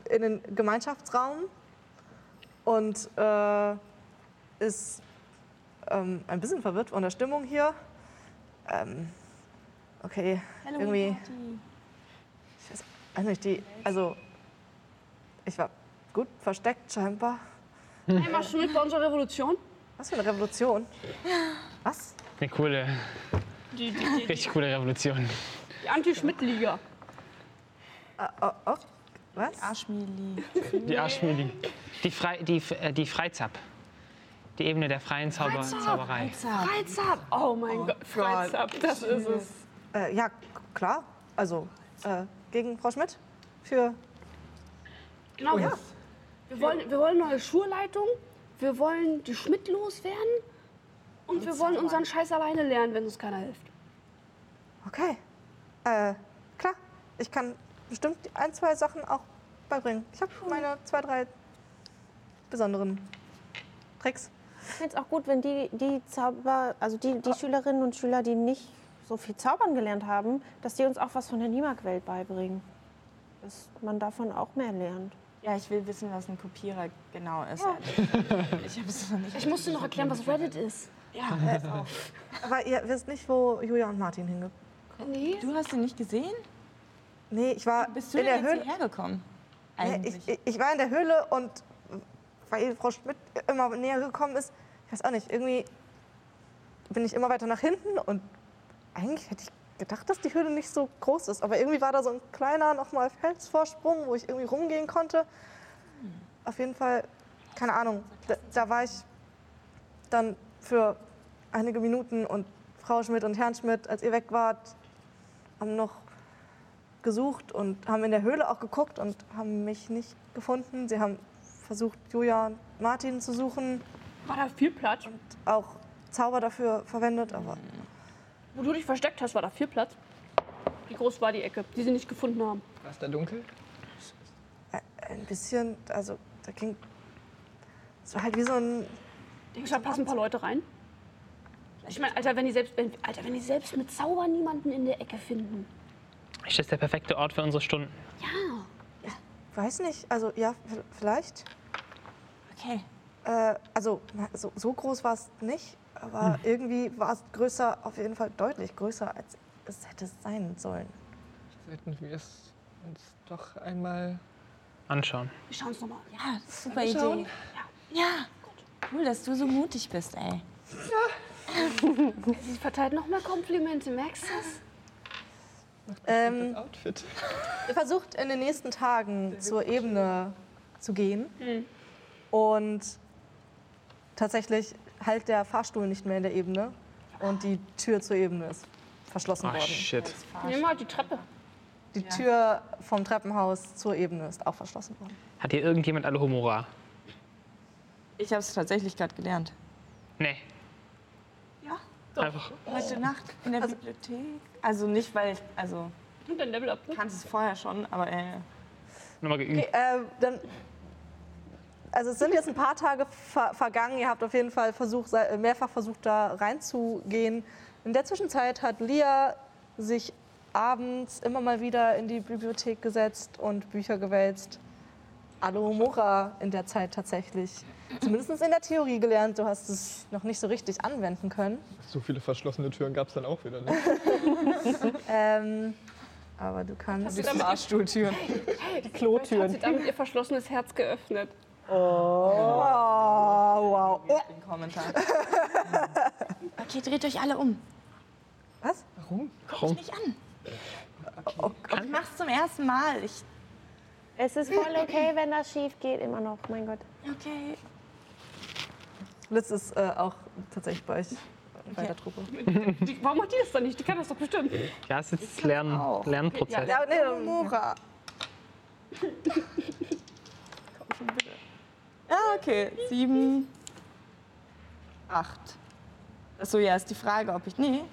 in den Gemeinschaftsraum und äh, ist ähm, ein bisschen verwirrt von der Stimmung hier. Ähm, okay, irgendwie. Ich weiß weiß nicht, die. Also, ich war gut versteckt scheinbar. Hey, machst du mit bei unserer Revolution? Was für eine Revolution? Was? Eine coole, Die, die, die, richtig coole Revolution. die Anti-Schmidt-Liga. Oh, oh, was? Arschmili. Die Arschmüli. Die, Frei, die, äh, die Freizap. Die Ebene der freien Zauber, Zauberei. Freizap! Oh mein Gott, Freizap, das ist es. Äh, ja, klar. Also, äh, gegen Frau Schmidt? Für Genau. Wir, wollen, wir wollen neue Schulleitung, wir wollen die Schmidt loswerden und wir wollen unseren Scheiß alleine lernen, wenn uns keiner hilft. Okay. Äh, klar. Ich kann bestimmt ein, zwei Sachen auch beibringen. Ich habe meine zwei, drei besonderen Tricks. Ich finde es auch gut, wenn die, die Zauber, also die, die Schülerinnen und Schüler, die nicht so viel zaubern gelernt haben, dass die uns auch was von der Nimag-Welt beibringen. Dass man davon auch mehr lernt. Ja, ich will wissen, was ein Kopierer genau ist. *laughs* Ich habe es noch nicht. Ich musste noch erklären, was Reddit ist. Aber ihr wisst nicht, wo Julia und Martin hingekommen Nee. Du hast ihn nicht gesehen? Nee, ich war Bist du in denn der Höhle. hierher gekommen? Nee, Eigentlich. ich, ich, ich war in der Höhle und weil Frau Schmidt immer näher gekommen ist, ich weiß auch nicht, irgendwie bin ich immer weiter nach hinten und eigentlich hätte ich gedacht, dass die Höhle nicht so groß ist. Aber irgendwie war da so ein kleiner nochmal Felsvorsprung, wo ich irgendwie rumgehen konnte. Auf jeden Fall, keine Ahnung, da, da war ich dann für einige Minuten und Frau Schmidt und Herrn Schmidt, als ihr weg wart, haben noch gesucht und haben in der Höhle auch geguckt und haben mich nicht gefunden. Sie haben versucht, Julia und Martin zu suchen, War da viel Platz? auch Zauber dafür verwendet, aber Wo du dich versteckt hast, war da viel Platz. Wie groß war die Ecke, die sie nicht gefunden haben? War es da dunkel? ein bisschen, also da ging, es war halt wie so ein, Denkst du, da passen ein paar Leute rein? Ich meine, Alter, wenn die selbst, wenn, Alter, wenn die selbst mit Zauber niemanden in der Ecke finden. Ist das der perfekte Ort für unsere Stunden? Ja. weiß nicht, also ja, vielleicht. Okay. Äh, also na, so, so groß war es nicht, aber irgendwie war es größer, auf jeden Fall deutlich größer, als es hätte sein sollen. Sollten wir es uns doch einmal. Anschauen. Wir schauen uns nochmal. Ja, super Idee. Ja. Cool, dass du so mutig bist, ey. *laughs* Sie verteilt noch mehr Komplimente, merkst du das? Ähm, Das Outfit. Ihr versucht in den nächsten Tagen zur Ebene zu gehen. Und tatsächlich halt der Fahrstuhl nicht mehr in der Ebene. Und die Tür zur Ebene ist verschlossen Ach, worden. shit. Nimm mal die Treppe. Die Tür vom Treppenhaus zur Ebene ist auch verschlossen worden. Hat hier irgendjemand Alohomora? Ich habe es tatsächlich gerade gelernt. Nee. Ja. Einfach. Heute Nacht in der Bibliothek. Also nicht, weil ich, also Und dein Level up. ich kannte es vorher schon, aber äh, Nochmal geübt. Okay, äh, dann, also es sind jetzt ein paar Tage ver vergangen. Ihr habt auf jeden Fall versucht, mehrfach versucht, da reinzugehen. In der Zwischenzeit hat Lia sich abends immer mal wieder in die Bibliothek gesetzt und Bücher gewälzt. Alohomora in der Zeit tatsächlich. Zumindest in der Theorie gelernt. Du hast es noch nicht so richtig anwenden können. So viele verschlossene Türen gab es dann auch wieder. Ne? *laughs* Ähm, Aber du kannst. Die Fahrstuhltüren. Die Klotüren. Hat sie damit ihr verschlossenes Herz geöffnet. Oh, wow. Den Kommentar. *laughs* okay, dreht euch alle um. Was? Warum? Guck mich nicht an. Ich mach's zum ersten Mal. Ich, Es ist voll okay, wenn das schief geht, immer noch. Mein Gott. okay. Liz ist äh, auch tatsächlich bei euch bei der Truppe. *laughs* Die, warum macht die das dann nicht? Die kann das doch bestimmt. Ja, es ist jetzt Lern. Lernprozess. Ja. Ja, *laughs* okay. Sieben. Acht. Achso, ja, ist die Frage, ob ich. Nee.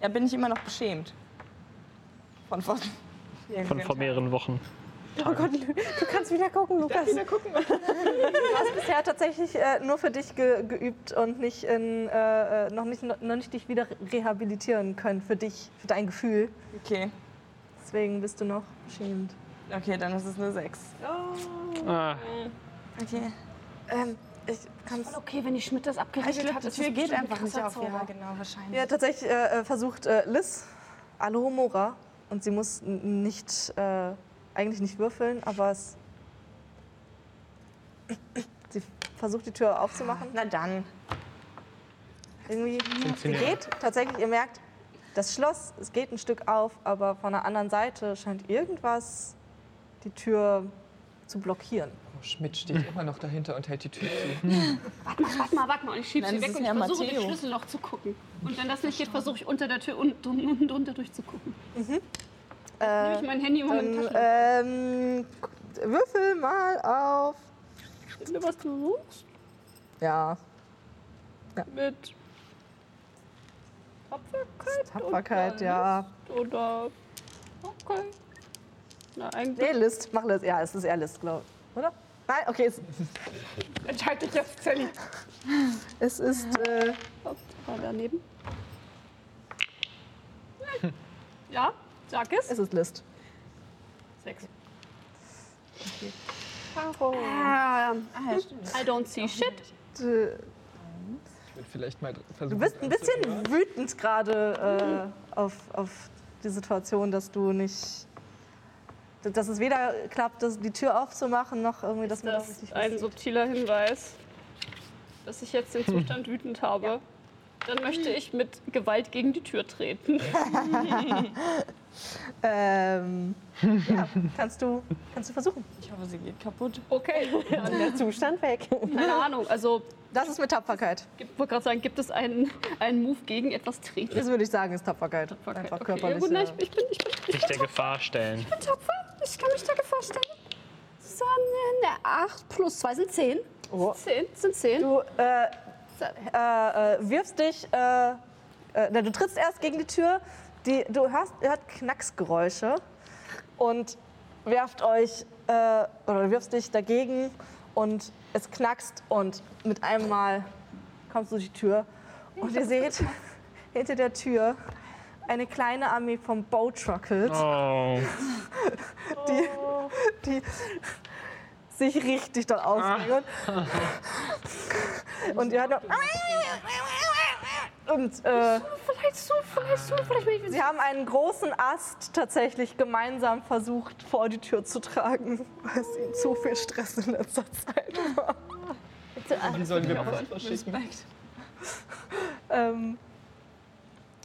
Ja, bin ich immer noch beschämt. Von von. Von vor mehreren Wochen. Oh Gott, du kannst wieder gucken, Lukas. Du hast bisher tatsächlich äh, nur für dich ge geübt und nicht in, äh, äh, noch, nicht, noch nicht dich wieder rehabilitieren können für dich, für dein Gefühl. Okay. Deswegen bist du noch beschämt. Okay, dann ist es eine Sechs. Ah, Okay. Ähm, ich kann's. Voll okay, wenn die Schmidt das abgerichtet hat. Die Tür geht einfach nicht auf. Ja, genau, wahrscheinlich. Ja, tatsächlich äh, äh, versucht äh, Liz Alohomora und sie muss nicht, äh, eigentlich nicht würfeln, aber es. *clears throat* Sie versucht die Tür aufzumachen. Na dann. Irgendwie sie geht. Tatsächlich, ihr merkt, das Schloss, es geht ein Stück auf, aber von der anderen Seite scheint irgendwas die Tür zu blockieren. Schmidt steht immer noch dahinter und hält die Tür zu. Warte mal, warte mal, warte mal. Und ich schieb Nein, sie weg und ich ja versuche Matteo. durch Schlüsselloch zu gucken. Und wenn das nicht geht, versuche ich unter der Tür unten, unten drunter durchzugucken. Nehme Äh, ich mein Handy und meine ähm, würfel mal auf. Wenn du was du suchst? Ja, Mit Tapferkeit? Tapferkeit, oder ja. List Oder. Okay. Na, eigentlich Nee, List, mach List. Ja, es ist eher List, glaube ich. Oder? Nein, okay, es, entscheide ich jetzt, Sally. es ist. Äh, War daneben. Ja, sag es. es ist List. Sechs. Karo. Ähm, Ah, stimmt. I don't see shit. Du, Ich würde vielleicht mal versuchen. du bist ein bisschen wütend gerade äh, auf, auf die Situation, dass du nicht. Dass es weder klappt, das, die Tür aufzumachen, noch irgendwie, dass man das Das richtig ist ein subtiler Hinweis, dass ich jetzt den Zustand wütend habe. Dann möchte ich mit Gewalt gegen die Tür treten. *laughs* Ähm, ja, kannst du, kannst du versuchen. Ich hoffe, sie geht kaputt. Okay. *laughs* Der Zustand weg. Keine Ahnung. Also, Das ist mit Tapferkeit. ich wollte gerade sagen, gibt es einen, einen Move gegen etwas treten? Das würde ich sagen, ist Tapferkeit. Tapferkeit, Einfach okay. Ja, körperlich. gut, nein, ich, ich bin, ich bin, ich sich der Gefahr stellen. bin tapfer. Ich kann mich der Gefahr stellen. Eine 8 plus 2 sind 10. Oh. 10 sind 10. Du äh, äh, äh, wirfst dich, äh, äh, du trittst erst gegen die Tür, die, du hörst, hört Knacksgeräusche und werft euch, äh, oder wirfst dich dagegen und es knackst und mit einem Mal kommst du durch die Tür und ihr seht *laughs* hinter der Tür eine kleine Armee von Bowtruckles, Oh. die, die sich richtig dort ausregen. *laughs* Und ihr hört noch und äh, Vielleicht so, vielleicht so, vielleicht bin ich sie haben einen großen Ast tatsächlich gemeinsam versucht, vor die Tür zu tragen, weil es ihnen zu viel Stress in letzter Zeit war. Wie sollen wir Post verschicken? *laughs* Ähm,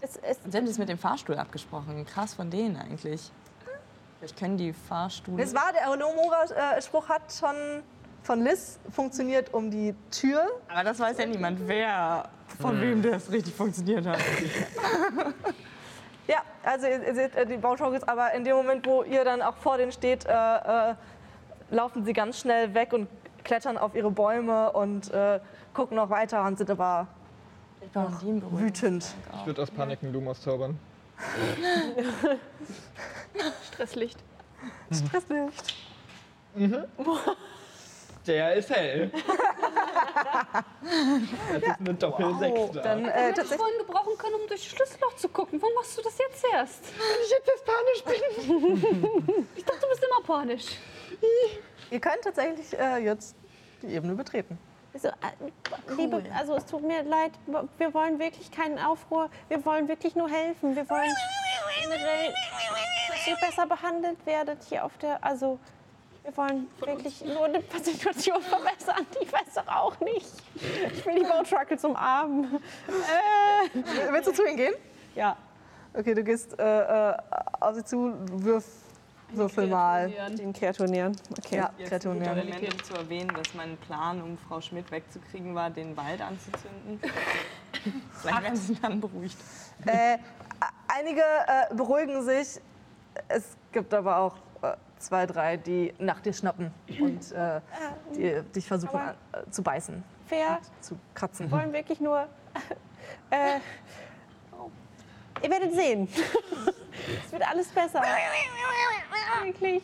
Es, es, sie haben das mit dem Fahrstuhl abgesprochen. Krass von denen eigentlich. Vielleicht können die Fahrstuhle. es war, der Nomura-Spruch hat schon von Liz funktioniert um die Tür. Aber das weiß ja niemand, wer von wem das richtig funktioniert hat. *laughs* Ja, also ihr, ihr seht äh, die Bauschaukels, aber in dem Moment, wo ihr dann auch vor denen steht, äh, äh, laufen sie ganz schnell weg und klettern auf ihre Bäume und äh, gucken noch weiter und sind aber wütend. Ich würde aus Panik einen Lumos zaubern. Stresslicht. Stresslicht. Der ist hell. das ist eine Doppel-Sechs da. Dann äh, Hätte ich vorhin gebrauchen können, um durch das Schlüsselloch zu gucken. Wann machst du das jetzt erst? Wenn ich jetzt erst panisch bin. Ich dachte, du bist immer panisch. Ihr könnt tatsächlich äh, jetzt die Ebene betreten. Also, äh, liebe, also es tut mir leid, wir wollen wirklich keinen Aufruhr. Wir wollen wirklich nur helfen. Wir wollen. generell, dass ihr besser behandelt werdet hier auf der. Also, wir wollen wirklich nur eine Situation verbessern. Ich weiß doch auch nicht. Ich will die Boatruckles umarmen. Äh, Willst du zu ihnen gehen? ja, Okay, du gehst äh, äh, auf sie zu, wirf, würfel mal. den Kreaturnieren. Okay. Ja, gut, Ja. Element, um zu erwähnen, dass mein Plan, um Frau Schmidt wegzukriegen, war, den Wald anzuzünden. *laughs* Vielleicht werden sie dann beruhigt. Äh, einige äh, beruhigen sich. Es gibt aber auch äh, zwei, drei, die nach dir schnappen und äh, die, dich versuchen äh, zu beißen, Fair, zu kratzen. wollen wirklich nur. *laughs* Ihr werdet sehen. *laughs* es wird alles besser. Wirklich.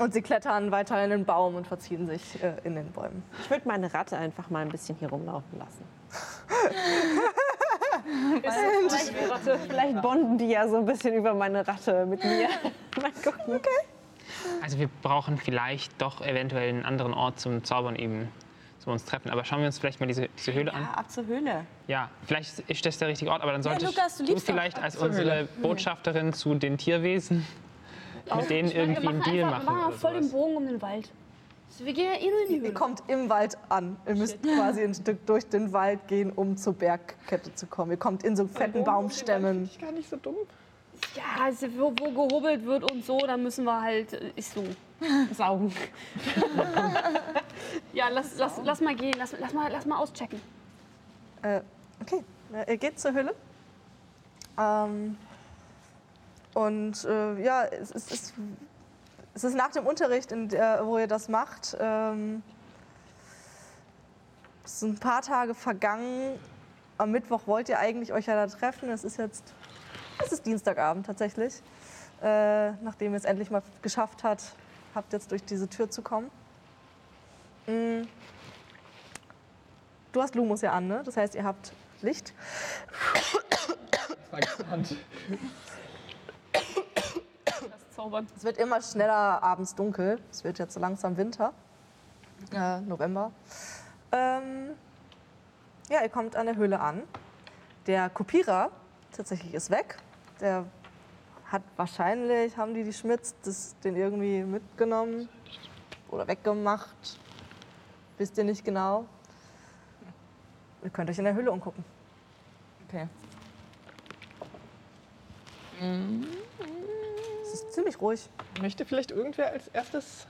Und sie klettern weiter in den Baum und verziehen sich äh, in den Bäumen. Ich würde meine Ratte einfach mal ein bisschen hier rumlaufen lassen. *laughs* Vielleicht bonden die ja so ein bisschen über meine Ratte mit mir. *laughs* mal gucken. Also wir brauchen vielleicht doch eventuell einen anderen Ort zum Zaubern eben zu uns treffen. Aber schauen wir uns vielleicht mal diese, diese Höhle an. Ja, ab zur Höhle. Ja, vielleicht ist das der richtige Ort, aber dann sollte Lukas, du doch vielleicht als unsere Botschafterin zu den Tierwesen mit denen irgendwie einen Deal machen. Wir machen voll den. Bogen um den Wald. Also wir gehen ja eh nur in die Ihr Höhle. kommt im Wald an. Ihr müsst quasi ein Stück durch den Wald gehen, um zur Bergkette zu kommen. Ihr kommt in so fetten Baumstämmen. Ist gar nicht so dumm. Ja, also wo, wo gehobelt wird und so, dann müssen wir halt, äh, ist so. *laughs* Saugen. *laughs* Ja, lass, lass, lass mal gehen, lass, lass, mal, lass mal auschecken. Äh, okay, ihr geht zur Höhle. Ähm, und äh, ja, es, es, ist, es ist nach dem Unterricht, der, wo ihr das macht. Ähm, es sind ein paar Tage vergangen. Am Mittwoch wollt ihr eigentlich euch ja da treffen. Es ist jetzt, es ist Dienstagabend tatsächlich. Äh, nachdem ihr es endlich mal geschafft hat, habt jetzt durch diese Tür zu kommen. Mm. Du hast Lumus ja an, ne? Das heißt, ihr habt Licht. Das Zaubern. Es wird immer schneller abends dunkel. Es wird jetzt so langsam Winter. Äh, November. Ähm, ja, ihr kommt an der Höhle an. Der Kopierer tatsächlich ist weg. Der hat wahrscheinlich, haben die die Schmitz das, den irgendwie mitgenommen oder weggemacht. Wisst ihr nicht genau. Ihr könnt euch in der Höhle umgucken. Okay. Es ist ziemlich ruhig. Möchte vielleicht irgendwer als erstes.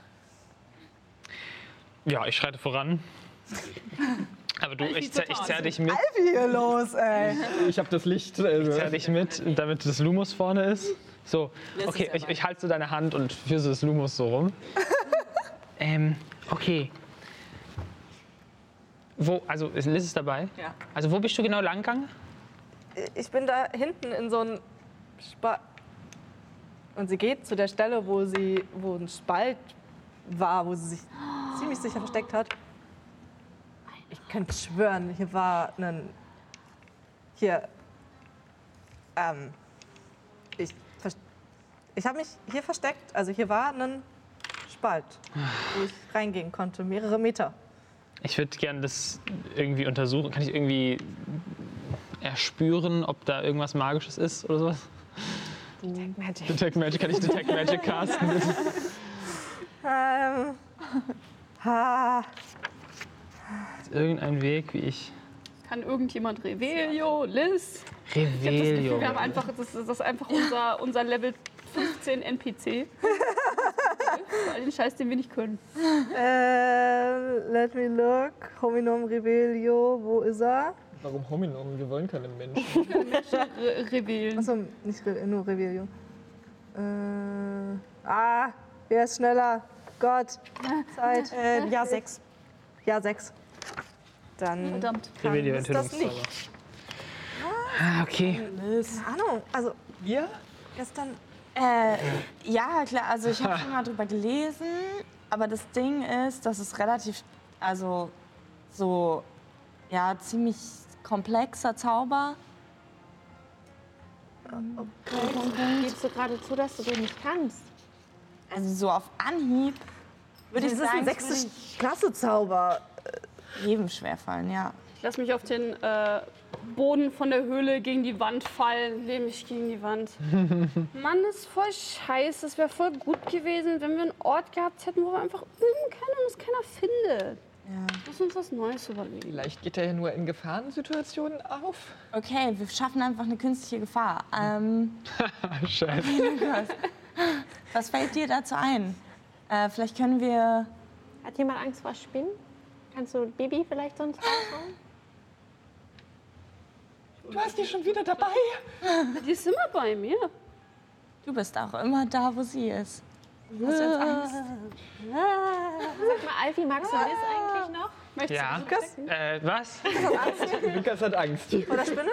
Ja, ich schreite voran. Aber du, *laughs* ich, zer- ich zerr dich mit, Wie hier los, ey? Ich habe das Licht. Also. zerr dich mit, damit das Lumos vorne ist. So, okay, ich, ich halte so deine Hand und führe so das Lumos so rum. *laughs* ähm, okay. Wo, also ist Liz ist dabei? Ja. Also wo bist du genau lang gegangen? Ich bin da hinten in so ein Spalt. Und sie geht zu der Stelle, wo, sie, wo ein Spalt war, wo sie sich *gasps* ziemlich sicher versteckt hat. Ich könnte schwören, hier war ein. Hier. Ähm. Ich, ich habe mich hier versteckt. Also hier war ein Spalt, wo ich reingehen konnte, mehrere Meter. Ich würde gerne das irgendwie untersuchen. Kann ich irgendwie erspüren, ob da irgendwas Magisches ist oder sowas? Magic. Detect Magic, kann ich Detect Magic *laughs* casten? Ähm. Ha. Ist irgendein Weg, wie ich. Kann irgendjemand Revelio, Liz? Ich habe das Gefühl, Revelio. wir haben einfach, das, ist- das ist einfach unser, unser Level 15 NPC. All den Scheiß, den wir nicht können. Äh, let me look. Hominum Rebelio, wo ist er? Warum Hominom? Wir wollen keine Menschen. Re Reveln. Achso, nicht Re nur Rebellion. Äh, ah, wer ist schneller? Gott, Zeit. Äh, ja, sechs. Ja, sechs. Dann Verdammt. kann Revelio es das nicht. Ah, okay. Keine Ahnung, also Wir? gestern... Äh, ja, klar, also ich habe schon mal drüber gelesen, aber das Ding ist, dass es relativ, also so, ja, ziemlich komplexer Zauber. Gibst du gerade zu, dass du den nicht kannst? Also so auf Anhieb würde ich Das ist sagen, ein sechste Klasse Zauber. jedem schwerfallen, ja. Ich lasse mich auf den äh, Boden von der Höhle gegen die Wand fallen, lehne mich gegen die Wand. *laughs* Mann, das ist voll scheiße. Es wäre voll gut gewesen, wenn wir einen Ort gehabt hätten, wo wir einfach üben können und es keiner findet. Lass uns was Neues überlegen. Vielleicht geht er ja nur in Gefahrensituationen auf. Okay, wir schaffen einfach eine künstliche Gefahr. Ähm, *laughs* Scheiße. was fällt dir dazu ein? Äh, vielleicht können wir. Hat jemand Angst vor Spinnen? Kannst du Bibi vielleicht sonst rausholen? Du hast die schon wieder dabei. Die ist immer bei mir. Du bist auch immer da, wo sie ist. Hast du jetzt Angst? Sag mal, Alfie, magst du das eigentlich noch? Möchtest Ja. du sehen? Äh, was? *laughs* Lukas hat Angst Vor der Spinne?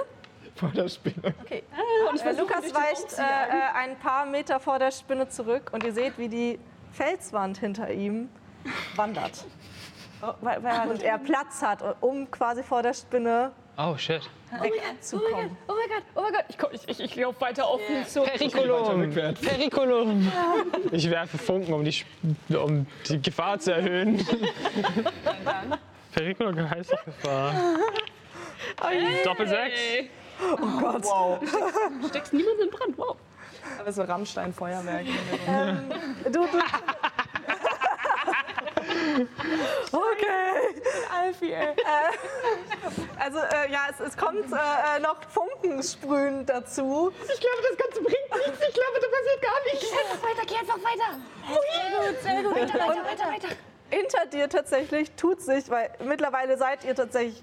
vor der Spinne. Okay. Äh, Lukas weicht äh, äh, ein paar Meter vor der Spinne zurück und ihr seht, wie die Felswand hinter ihm wandert. Oh, Und er Platz hat, um quasi vor der Spinne Oh, shit. wegzukommen. Oh mein Gott, oh mein Gott. Ich, komm- ich, ich, ich laufe weiter auf ihn zu. Perikulum. rückwärts. Perikulum. Ich werfe Funken, um die, Sp- um die Gefahr zu erhöhen. *laughs* Perikulum heißt doch Gefahr. *laughs* Doppelsechs. Steckst niemanden in Brand. Wow. Aber so Rammstein-Feuerwerk. Du, du. *laughs* okay. Alfie, ey. Also äh, ja, es, es kommt äh, äh, noch Funkensprühen dazu. Ich glaube, das Ganze bringt nichts. Ich glaube, da passiert gar nichts. Weiter, geh einfach weiter. Sehr gut, sehr gut. Weiter, weiter, weiter, weiter. Hinter dir tatsächlich tut sich, weil mittlerweile seid ihr tatsächlich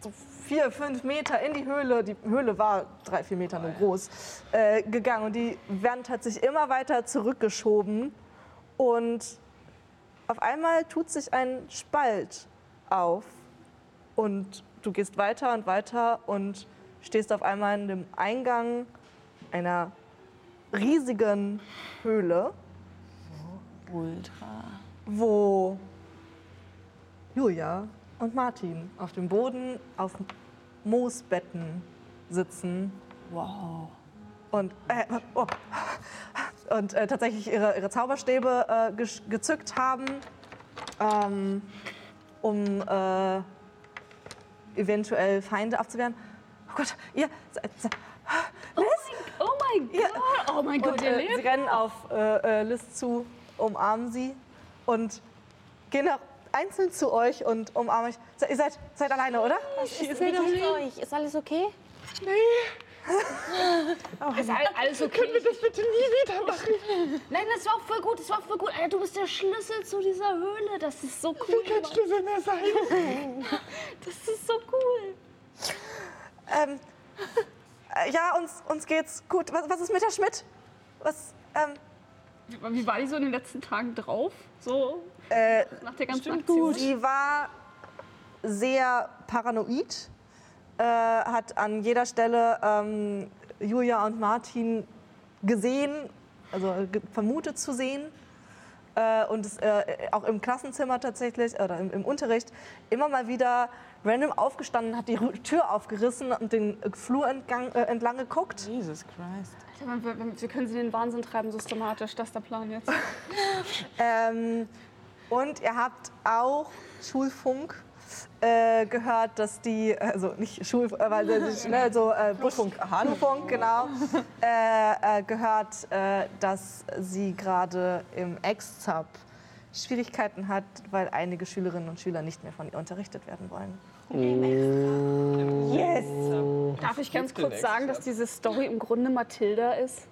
so vier, fünf Meter in die Höhle, die Höhle war drei, vier Meter nur groß, äh, gegangen. Und die Wand hat sich immer weiter zurückgeschoben. Und auf einmal tut sich ein Spalt auf. Und du gehst weiter und weiter und stehst auf einmal in dem Eingang einer riesigen Höhle. Ultra. wo Julia und Martin auf dem Boden auf Moosbetten sitzen Wow. und, äh, oh, und äh, tatsächlich ihre, ihre Zauberstäbe äh, gezückt haben, ähm, um äh, eventuell Feinde abzuwehren. Oh Gott, ihr seid, seid, Liz? Oh mein. Gott. Oh mein Gott, ihr äh, sie lebt. rennen auf äh, äh, Liz zu, umarmen sie und gehen auch einzeln zu euch und umarmen euch. Ihr seid, seid alleine, oder? Wie geht's euch? Ist alles okay? Ist all- alles okay? Das bitte nie wieder machen. Nein, das war auch voll gut, das war auch voll gut. Alter, du bist der Schlüssel zu dieser Höhle. Das ist so cool. Kein Schlüssel mehr sein. *laughs* Das ist so cool. Ähm, äh, ja, uns, uns geht's gut. Was, was ist mit der Schmidt? Was, ähm, Wie war die so in den letzten Tagen drauf? So äh, nach der ganzen Aktion? Sie war sehr paranoid, äh, hat an jeder Stelle ähm, Julia und Martin gesehen, also ge vermutet zu sehen. Äh, und es, äh, auch im Klassenzimmer tatsächlich, oder im, im Unterricht, immer mal wieder random aufgestanden, hat die Tür aufgerissen und den Flur entgang, äh, entlang geguckt. Jesus Christ. Alter, wir, wir, wir können sie in den Wahnsinn treiben, systematisch. Das ist der Plan jetzt. *laughs* Ähm, und ihr habt auch Schulfunk äh, gehört, dass die, also nicht Schul, äh, weil äh, ne, so äh, Buschfunk, Flurfunk, genau, äh, äh, gehört, äh, dass sie gerade im Ex-Zap Schwierigkeiten hat, weil einige Schülerinnen und Schüler nicht mehr von ihr unterrichtet werden wollen. Yes! Darf ich ganz kurz sagen, dass diese Story im Grunde Mathilda ist?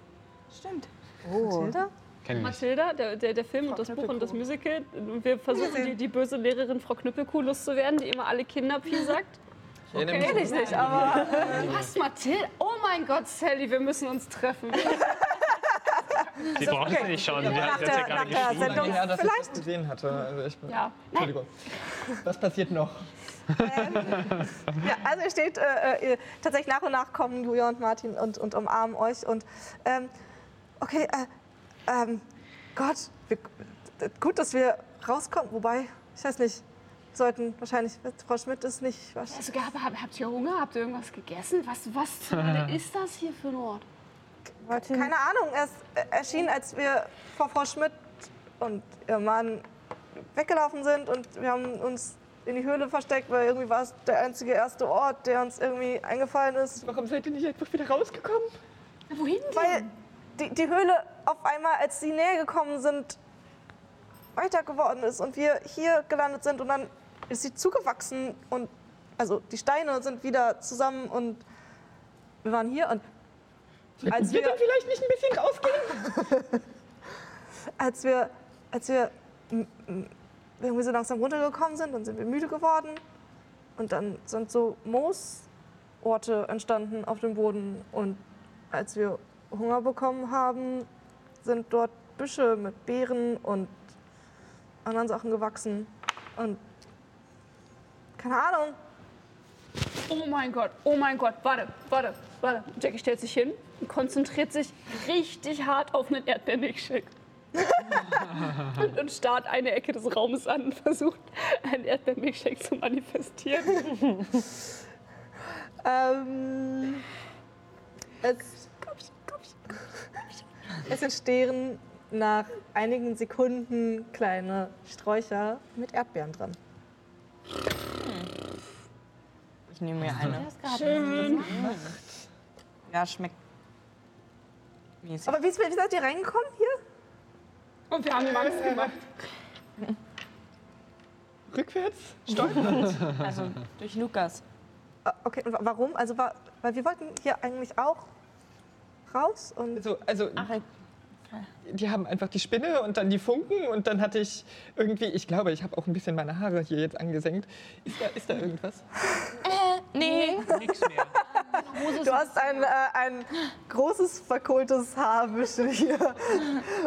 Stimmt. Mathilda? Kenn ich. Mathilda, der, der, der Film und das Buch und das Musical. Und wir versuchen, die, die böse Lehrerin Frau Knüppelkuh loszuwerden, die immer alle Kinder sagt. Ich mich Kenn ich nicht, aber Was, Mathilda? Oh mein Gott, Sally, wir müssen uns treffen. *laughs* Sie brauchen sie nicht schauen. Sie nach ja der, gerade nach der geschrieben. Sendung her, dass ich vielleicht. das gesehen hatte. Also ich Ja. Entschuldigung. Was passiert noch? Ja, also ihr steht äh, ihr, tatsächlich nach und nach kommen Julia und Martin und, und umarmen euch und ähm, okay, äh, ähm, Gott, wir, gut, dass wir rauskommen. Wobei, ich weiß nicht, sollten wahrscheinlich Frau Schmidt ist nicht. Also, hab, hab, habt ihr Hunger? Habt ihr irgendwas gegessen? Was, was *laughs* ist das hier für ein Ort? keine Ahnung, es erschien, als wir vor Frau Schmidt und ihr Mann weggelaufen sind und wir haben uns in die Höhle versteckt, weil irgendwie war es der einzige erste Ort, der uns irgendwie eingefallen ist. Warum seid ihr nicht einfach wieder rausgekommen? Wohin denn? Weil die, die Höhle auf einmal, als sie näher gekommen sind, weiter geworden ist und wir hier gelandet sind und dann ist sie zugewachsen und also die Steine sind wieder zusammen und wir waren hier und als wir wir, dann vielleicht nicht ein bisschen rausgehen? *laughs* als wir, als wir irgendwie so langsam runtergekommen sind, dann sind wir müde geworden und dann sind so Moosorte entstanden auf dem Boden und als wir Hunger bekommen haben, sind dort Büsche mit Beeren und anderen Sachen gewachsen und keine Ahnung. Oh mein Gott, oh mein Gott, warte, warte, warte. Jackie stellt sich hin und konzentriert sich richtig hart auf einen Erdbeermilchshake. *laughs* und, und starrt eine Ecke des Raumes an und versucht, einen Erdbeermilchshake zu manifestieren. *laughs* Ähm, es, es entstehen nach einigen Sekunden kleine Sträucher mit Erdbeeren dran. Ich nehme mir eine. Schön. Ja, schmeckt. mäßig. Aber wie, wie seid ihr reingekommen hier? Und wir haben ihm Angst gemacht. Rückwärts? Also durch Lukas. Ah, Okay, und wa- warum? Also, weil wir wollten hier eigentlich auch raus und Also, also Ach, die haben einfach die Spinne und dann die Funken und dann hatte ich irgendwie, ich glaube, ich habe auch ein bisschen meine Haare hier jetzt angesenkt. Ist da, ist da irgendwas? nee. Nix mehr. du hast ein, äh, ein großes verkohltes Haarbüschel hier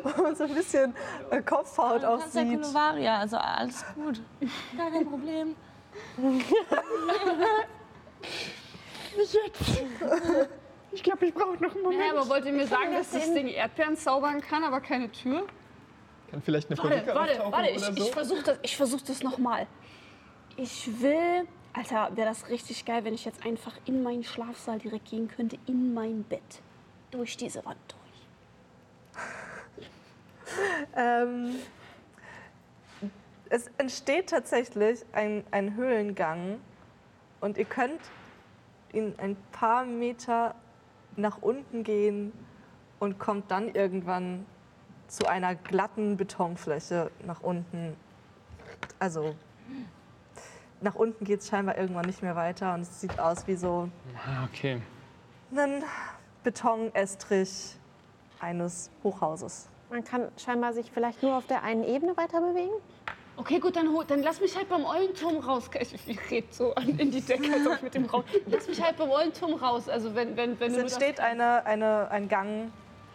und so ein bisschen äh, Kopfhaut Du kannst ja aussieht. Kuluvaria, also alles gut. Gar kein Problem. *laughs* Ich glaube, ich brauche noch einen Moment. Ja, aber wollt ihr mir sagen, dass das Ding Erdbeeren zaubern kann, aber keine Tür? Kann vielleicht eine Warte, Folge warte, warte, ich, so? ich versuche das, ich versuch das nochmal. Ich will, Alter, wäre das richtig geil, wenn ich jetzt einfach in meinen Schlafsaal direkt gehen könnte, in mein Bett. Durch diese Wand durch. *laughs* Ähm, es entsteht tatsächlich ein, ein Höhlengang und ihr könnt in ein paar Meter nach unten gehen und kommt dann irgendwann zu einer glatten Betonfläche nach unten. Also nach unten geht es scheinbar irgendwann nicht mehr weiter und es sieht aus wie so Ah, okay. ein Betonestrich eines Hochhauses. Man kann scheinbar sich vielleicht nur auf der einen Ebene weiter bewegen. Okay, gut, dann, dann lass mich halt beim Eulenturm raus. *laughs* Ich, ich rede so an, in die Decke, als ob ich mit dem raus. Lass mich halt beim Eulenturm raus. Also wenn, wenn, wenn Es entsteht eine, eine, ein Gang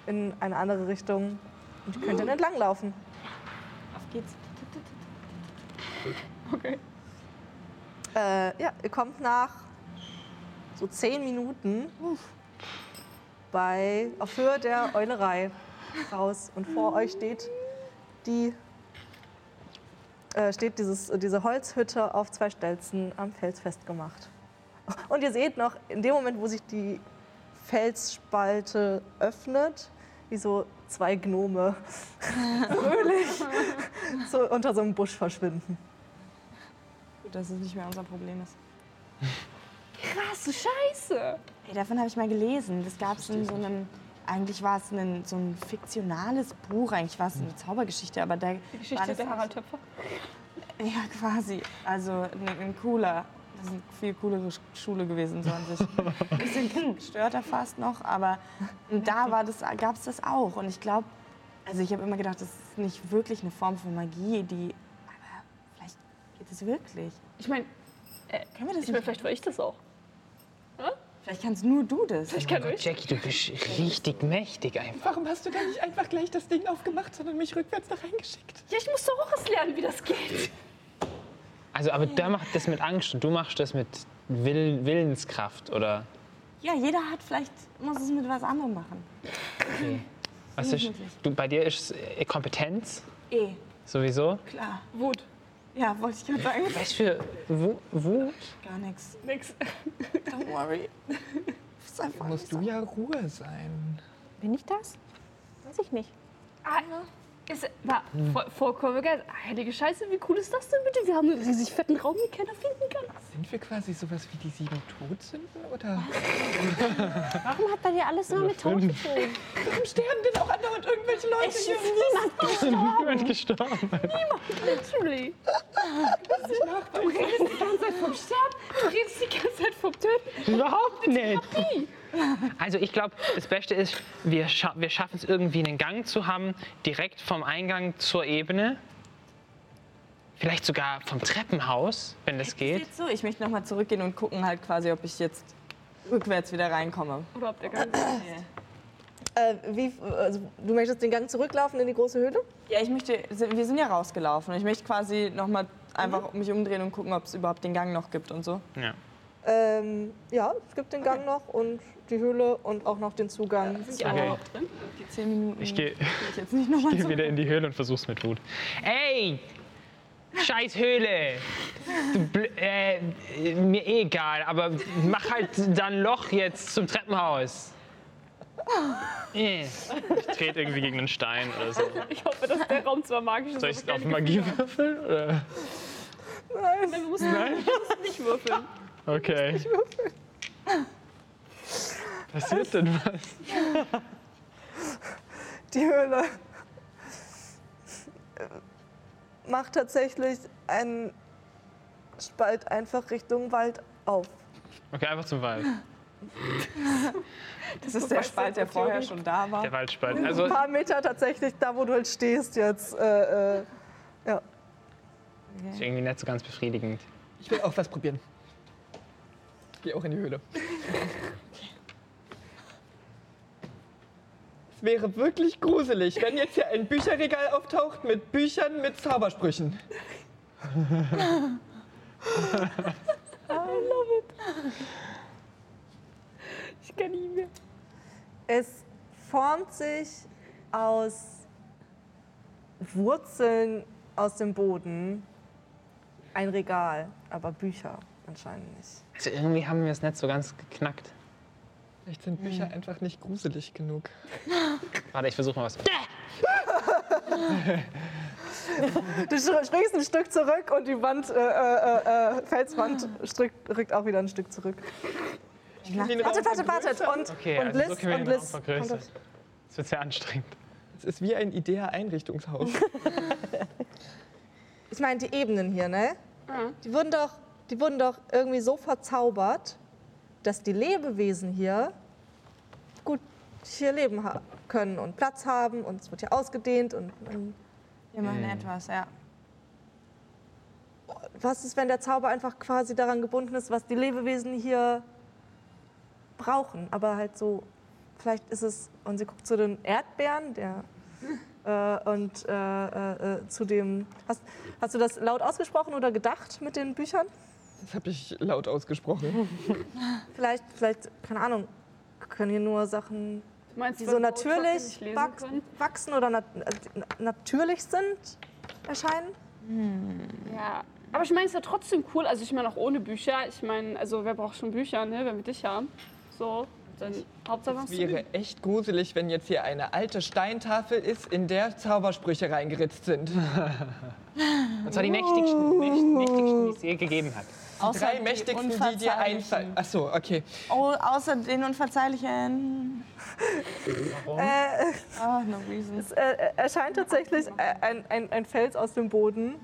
in eine andere Richtung und ihr könnt dann entlang laufen. Auf geht's. Okay. Äh, ja, ihr kommt nach so zehn Minuten bei, auf Höhe der Eulerei raus und vor euch steht die äh, steht dieses, diese Holzhütte auf zwei Stelzen am Fels festgemacht. Und ihr seht noch, in dem Moment, wo sich die Felsspalte öffnet, wie so zwei Gnome *laughs* fröhlich *laughs* so unter so einem Busch verschwinden. Gut, dass es nicht mehr unser Problem ist. Krasse Scheiße. Ey, davon habe ich mal gelesen. Das gab es in so einem. Eigentlich war es ein, so ein fiktionales Buch, eigentlich war es eine Zaubergeschichte, aber da. Die Geschichte der Harald Töpfer. Ja, quasi. Also ein, ein cooler. Das ist eine viel coolere Sch- Schule gewesen, so an sich. Ein bisschen *laughs* gestörter fast noch, aber da war das, gab es das auch. Und ich glaube, also ich habe immer gedacht, das ist nicht wirklich eine Form von Magie, die. Aber vielleicht geht es wirklich. Ich meine, Können wir das ich mein, nicht? vielleicht war ich das auch. Vielleicht kannst nur du das. Ich kann Oh Gott, euch. Jackie, du bist richtig mächtig einfach. Warum hast du da nicht einfach gleich das Ding aufgemacht, sondern mich rückwärts da reingeschickt? Ja, ich muss doch auch erst lernen, wie das geht. Also, aber der macht das mit Angst und du machst das mit Will Willenskraft, oder? Ja, jeder hat vielleicht, muss es mit was anderem machen. Was ist, du, bei dir ist es äh, Kompetenz Eh, sowieso. klar. Wut. Ja, wollte ich gerade sagen. Du, für Wu- Wut? Gar nichts. Nix. Don't worry. *laughs* Ist einfach Musst du ja Ruhe sein. Bin ich das? Weiß ich nicht. Ah, Ist, war voll, vollkommen begeistert. Heilige Scheiße, wie cool ist das denn bitte? Wir haben einen riesig fetten Raum, den keiner finden kann. Sind wir quasi sowas wie die sieben Todsünden? Oder? *laughs* Warum hat bei dir alles immer mit Tod zu tun? Warum sterben denn auch andauernd irgendwelche Leute Es hier? ist niemand Niemand gestorben. Literally. Du redest die ganze Zeit vom Sterben, du redest die ganze Zeit vom Töten. Überhaupt nicht. Also ich glaube, das Beste ist, wir, scha wir schaffen es irgendwie einen Gang zu haben, direkt vom Eingang zur Ebene. Vielleicht sogar vom Treppenhaus, wenn das geht. Geht so, ich möchte nochmal zurückgehen und gucken halt quasi, ob ich jetzt rückwärts wieder reinkomme. Oder ob der Gang Äh, wie, also, du möchtest den Gang zurücklaufen in die große Höhle? Ja, ich möchte, wir sind ja rausgelaufen. Ich möchte quasi nochmal einfach mich umdrehen und gucken, ob es überhaupt den Gang noch gibt und so. Ja. Ähm, ja, es gibt den Gang noch und die Höhle und auch noch den Zugang. zur- Okay. Die zehn Minuten Ich gehe gehe ich jetzt nicht nochmal *laughs* geh wieder in die Höhle und versuch's mit Wut. Ey! Scheiß Höhle! Äh, mir eh egal, aber mach halt da ein Loch jetzt zum Treppenhaus. *laughs* Ich trete irgendwie gegen einen Stein oder so. *laughs* Ich hoffe, dass der Raum zwar magisch ist. Soll ich auf Magie würfeln? Oder? Nein, wir müssen nicht würfeln. Okay. Passiert denn was? Die Höhle macht tatsächlich einen Spalt einfach Richtung Wald auf. Okay, einfach zum Wald. Das ist der Spalt, der vorher schon da war. Der Waldspalt. Also, Ein paar Meter tatsächlich da, wo du halt stehst jetzt. Äh, äh, ja. ist irgendwie nicht so ganz befriedigend. Ich will auch was probieren. Ich gehe auch in die Höhle. Es wäre wirklich gruselig, wenn jetzt hier ein Bücherregal auftaucht mit Büchern mit Zaubersprüchen. Ich kann nicht mehr. Es formt sich aus Wurzeln aus dem Boden ein Regal, aber Bücher anscheinend nicht. Also irgendwie haben wir es nicht so ganz geknackt. Vielleicht sind Bücher einfach nicht gruselig genug. *laughs* Warte, ich versuche mal was. *laughs* Du springst ein Stück zurück und die Wand, äh, äh, äh, Felswand strickt, rückt auch wieder ein Stück zurück. Wartet, wartet, wartet. Und, Okay, und also Liz, so können wir und den Raum Liz vergrößern. kommt auf- Das wird sehr anstrengend. Es ist wie ein Idea-Einrichtungshaus. *laughs* Ich meine, die Ebenen hier, ne? Ja. Die wurden, doch, die wurden doch irgendwie so verzaubert, dass die Lebewesen hier gut hier leben können und Platz haben und es wird hier ausgedehnt. Und, und Wir machen etwas, ja. was ist, wenn der Zauber einfach quasi daran gebunden ist, was die Lebewesen hier brauchen? Aber halt so, vielleicht ist es, und sie guckt zu den Erdbeeren, der. *laughs* Äh, und äh, äh, äh, zu dem. Hast, hast du das laut ausgesprochen oder gedacht mit den Büchern? Das habe ich laut ausgesprochen. *laughs* Vielleicht, vielleicht, keine Ahnung, können hier nur Sachen, meinst, die so natürlich können? wachsen oder nat äh, na- natürlich sind, erscheinen? Ja. Aber ich meine, es ist ja trotzdem cool. Also ich meine auch ohne Bücher. Ich meine, also wer braucht schon Bücher, ne, wenn wir dich haben? So, dann Hauptsache was Es wäre echt gruselig, wenn jetzt hier eine alte Steintafel ist, in der Zaubersprüche reingeritzt sind. *laughs* Und zwar die mächtigsten, mächt, mächtigsten, die es je gegeben hat. Außer Drei die mächtigsten, die dir einfallen. Ach so, okay. Oh, außer den Unverzeihlichen. Äh, Oh, no reason. es äh, erscheint tatsächlich äh, ein, ein, ein Fels aus dem Boden,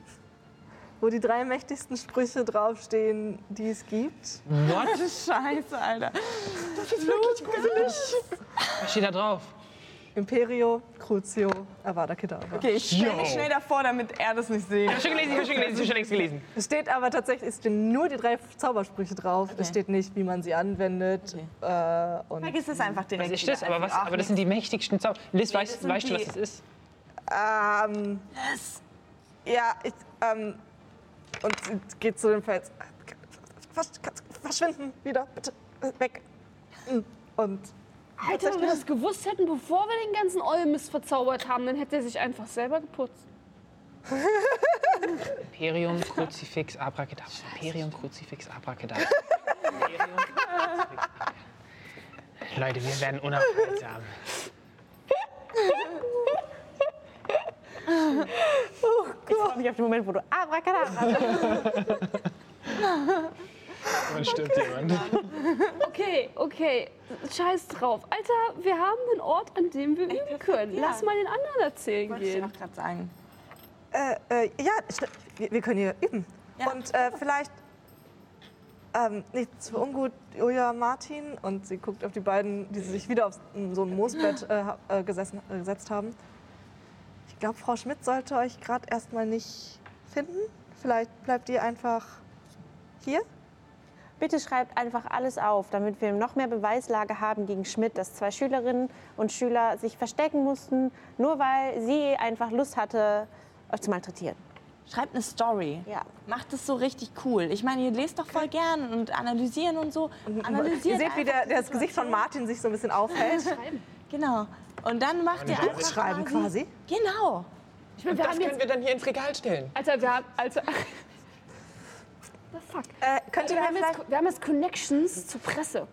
wo die drei mächtigsten Sprüche draufstehen, die es gibt. *laughs* Scheiße, Alter. Was steht da drauf? Imperio, Crucio, Avada Kedavra. Okay, ich stelle mich schnell davor, damit er das nicht sieht. Ich habe schon gelesen, ich habe schon gelesen, ich habe schon längst gelesen. Es steht aber tatsächlich, es stehen nur die drei Zaubersprüche drauf. Es steht nicht, wie man sie anwendet. Äh, und Vergiss es einfach direkt. Was ist das? Aber, was, Ach, aber das sind die mächtigsten Zauber. Liz, weißt, das sind weißt du, was das ist? Ähm, ja, ich, ähm, und geht zu dem Fels. Versch verschwinden, wieder, bitte, weg. Und Alter, wenn wir das gewusst hätten, bevor wir den ganzen Eulmist verzaubert haben, dann hätte er sich einfach selber geputzt. *laughs* Imperium Crucifix Abracadabra. Imperium Crucifix Abracadabra. Imperium Crucifix Abracadabra. Leute, wir werden unaufhaltsam. Ich freue mich auf den Moment, wo du Abracadabra *laughs* Dann stirbt jemand. Okay, okay. Scheiß drauf. Alter, wir haben einen Ort, an dem wir üben können. ja. Lass mal den anderen erzählen Wollte ich gehen. auch gerade sagen. Äh, äh, ja, wir, wir können hier üben. Ja. Und äh, vielleicht, ähm, nicht zu ungut, Julia Martin. Und sie guckt auf die beiden, die sich wieder auf so ein Moosbett äh, äh, gesessen, äh, gesetzt haben. Ich glaube, Frau Schmidt sollte euch gerade erstmal nicht finden. Vielleicht bleibt ihr einfach hier. Bitte schreibt einfach alles auf, damit wir noch mehr Beweislage haben gegen Schmidt, dass zwei Schülerinnen und Schüler sich verstecken mussten, nur weil sie einfach Lust hatte, euch zu malträtieren. Schreibt eine Story. Ja. Macht es so richtig cool. Ich meine, ihr lest doch voll gern und analysieren und so. Analysiert ihr seht, wie der, das Gesicht von. Martin sich so ein bisschen aufhält. *laughs* Genau. Und dann macht ihr einfach Schreiben quasi. Genau. Ich meine, wir Das haben können jetzt. wir dann hier ins Regal stellen. Alter, wir haben. Alter. The fuck. Äh, könnt Also ihr wir, mir haben vielleicht... jetzt, wir haben jetzt Connections zur Presse.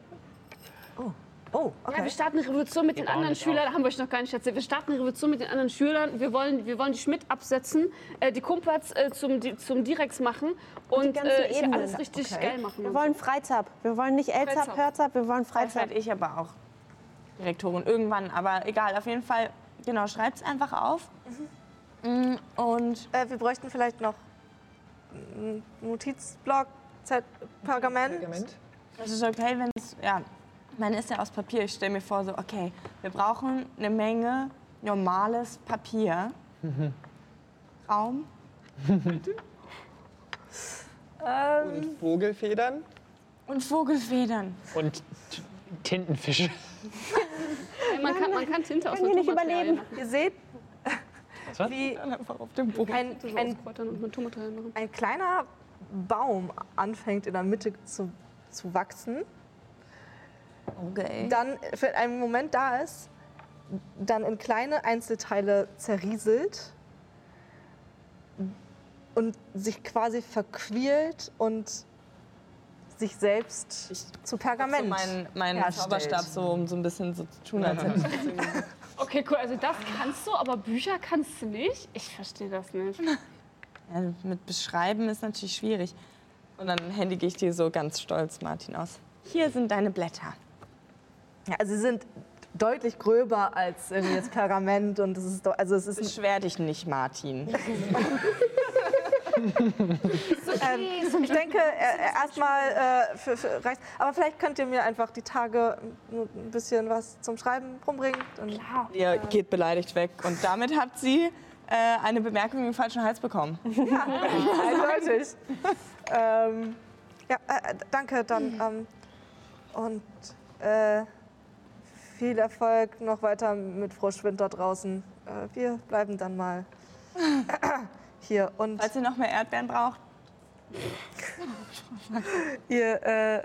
Oh, Ja, okay. wir starten eine Revolution mit den bauen anderen das Schülern. Haben wir euch noch gar nicht erzählt. Wir starten eine Revolution mit den anderen Schülern. Wir wollen, wir wollen die Schmidt absetzen, äh, die Kumpats äh, zum, zum Direx machen und, ganzen äh, alles richtig Okay. geil machen. Wir und wollen Freizap. Wir wollen nicht Elzap. Hörzap, wir wollen Freizap. werde ich aber auch Direktorin irgendwann. Aber egal, auf jeden Fall, genau, schreibt es einfach auf. Mm, Und Äh, wir bräuchten vielleicht noch Notizblock, Z Pergament. Pergament. es ist okay, wenn es, ja, meine ist ja aus Papier. Ich stelle mir vor, so, okay, wir brauchen eine Menge normales Papier. Raum. *laughs* Und Vogelfedern. Und Vogelfedern. Und Tintenfische. Man kann, man kann Tinte aus Können wir nicht überleben? Ihr seht, Was? wie Einfach auf dem Boden. ein, machen. ein, ein kleiner Baum anfängt in der Mitte zu, zu wachsen, Okay. dann für einen Moment da ist, dann in kleine Einzelteile zerrieselt und sich quasi verquirlt und sich selbst zu Pergament. So mein, mein. Zauberstab so, um so ein bisschen so zu tun, als hätte ich *laughs* Okay, cool. Also das kannst du, aber Bücher kannst du nicht? Ich verstehe das nicht. *laughs* Ja, mit Beschreiben ist natürlich schwierig. Und dann händige ich dir so ganz stolz, Martin, aus. Hier sind deine Blätter. Ja, also sie sind deutlich gröber als irgendwie jetzt Pergament und es ist doch, also es ist ein Beschwer dich nicht, Martin. *laughs* Ähm, ich denke, äh, erstmal äh, für, für reicht. Aber vielleicht könnt ihr mir einfach die Tage ein bisschen was zum Schreiben rumbringen. Und Ihr geht beleidigt weg. Und damit hat sie äh, eine Bemerkung im falschen Hals bekommen. *laughs* eindeutig. ähm, ja, äh, danke dann. Ähm, und äh, viel Erfolg noch weiter mit Frau Schwind da draußen. Äh, wir bleiben dann mal *laughs* hier. Und Falls ihr noch mehr Erdbeeren braucht, *laughs* ihr äh,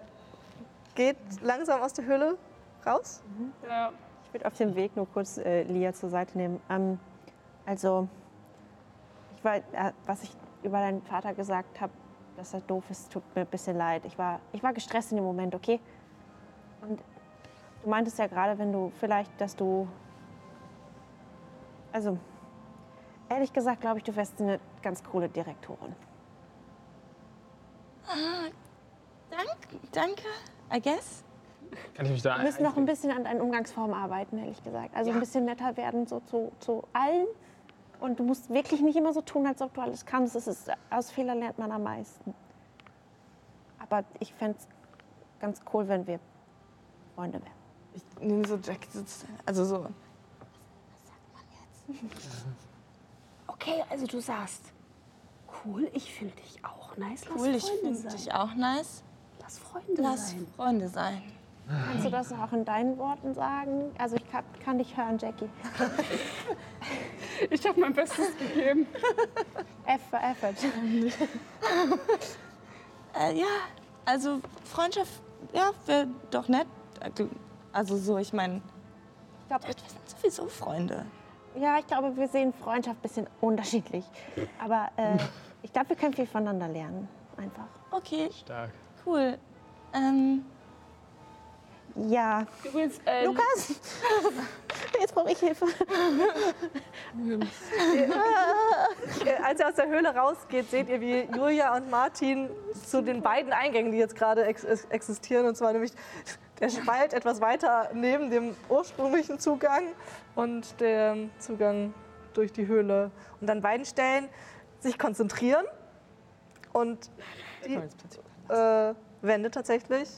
geht langsam aus der Höhle raus. Ja. Ich würde auf dem Weg nur kurz äh, Lia zur Seite nehmen. Ähm, also, ich war, äh, was ich über deinen Vater gesagt habe, dass er doof ist, tut mir ein bisschen leid. Ich war, ich war gestresst in dem Moment, okay? Und du meintest ja gerade, wenn du vielleicht, dass du. Also, ehrlich gesagt, glaube ich, du wärst eine ganz coole Direktorin. dank, danke, I guess. Kann ich mich da Wir müssen noch ein bisschen an deinen Umgangsformen arbeiten, ehrlich gesagt. Also ein bisschen netter werden so zu, zu allen. Und du musst wirklich nicht immer so tun, als ob du alles kannst. Das ist, aus Fehlern lernt man am meisten. Aber ich fände es ganz cool, wenn wir Freunde wären. Ich nehme so Jack, also so. *laughs* Okay, also du sagst, cool, ich finde dich auch nice. Lass Cool, ich Freunde finde sein. dich auch nice. Lass Freunde Lass sein. Freunde sein. Kannst du das auch in deinen Worten sagen? Also ich kann, kann dich hören, Jackie. Ich habe mein Bestes gegeben. F für Effort. Äh, ja, also Freundschaft, ja, wäre doch nett. Also so, ich meine, ich glaube, wir sind sowieso Freunde. Ja, ich glaube, wir sehen Freundschaft ein bisschen unterschiedlich. Aber äh, ich glaube, wir können viel voneinander lernen. Einfach. Okay, Stark. cool. Ähm, Ja. Übrigens, äh, Lukas? *laughs* Jetzt brauche ich Hilfe. Äh, Als ihr aus der Höhle rausgeht, seht ihr, wie Julia und Martin zu den beiden Eingängen, die jetzt gerade ex ex- existieren, und zwar nämlich der Spalt etwas weiter neben dem ursprünglichen Zugang und der Zugang durch die Höhle. Und an beiden Stellen sich konzentrieren und die äh, Wände tatsächlich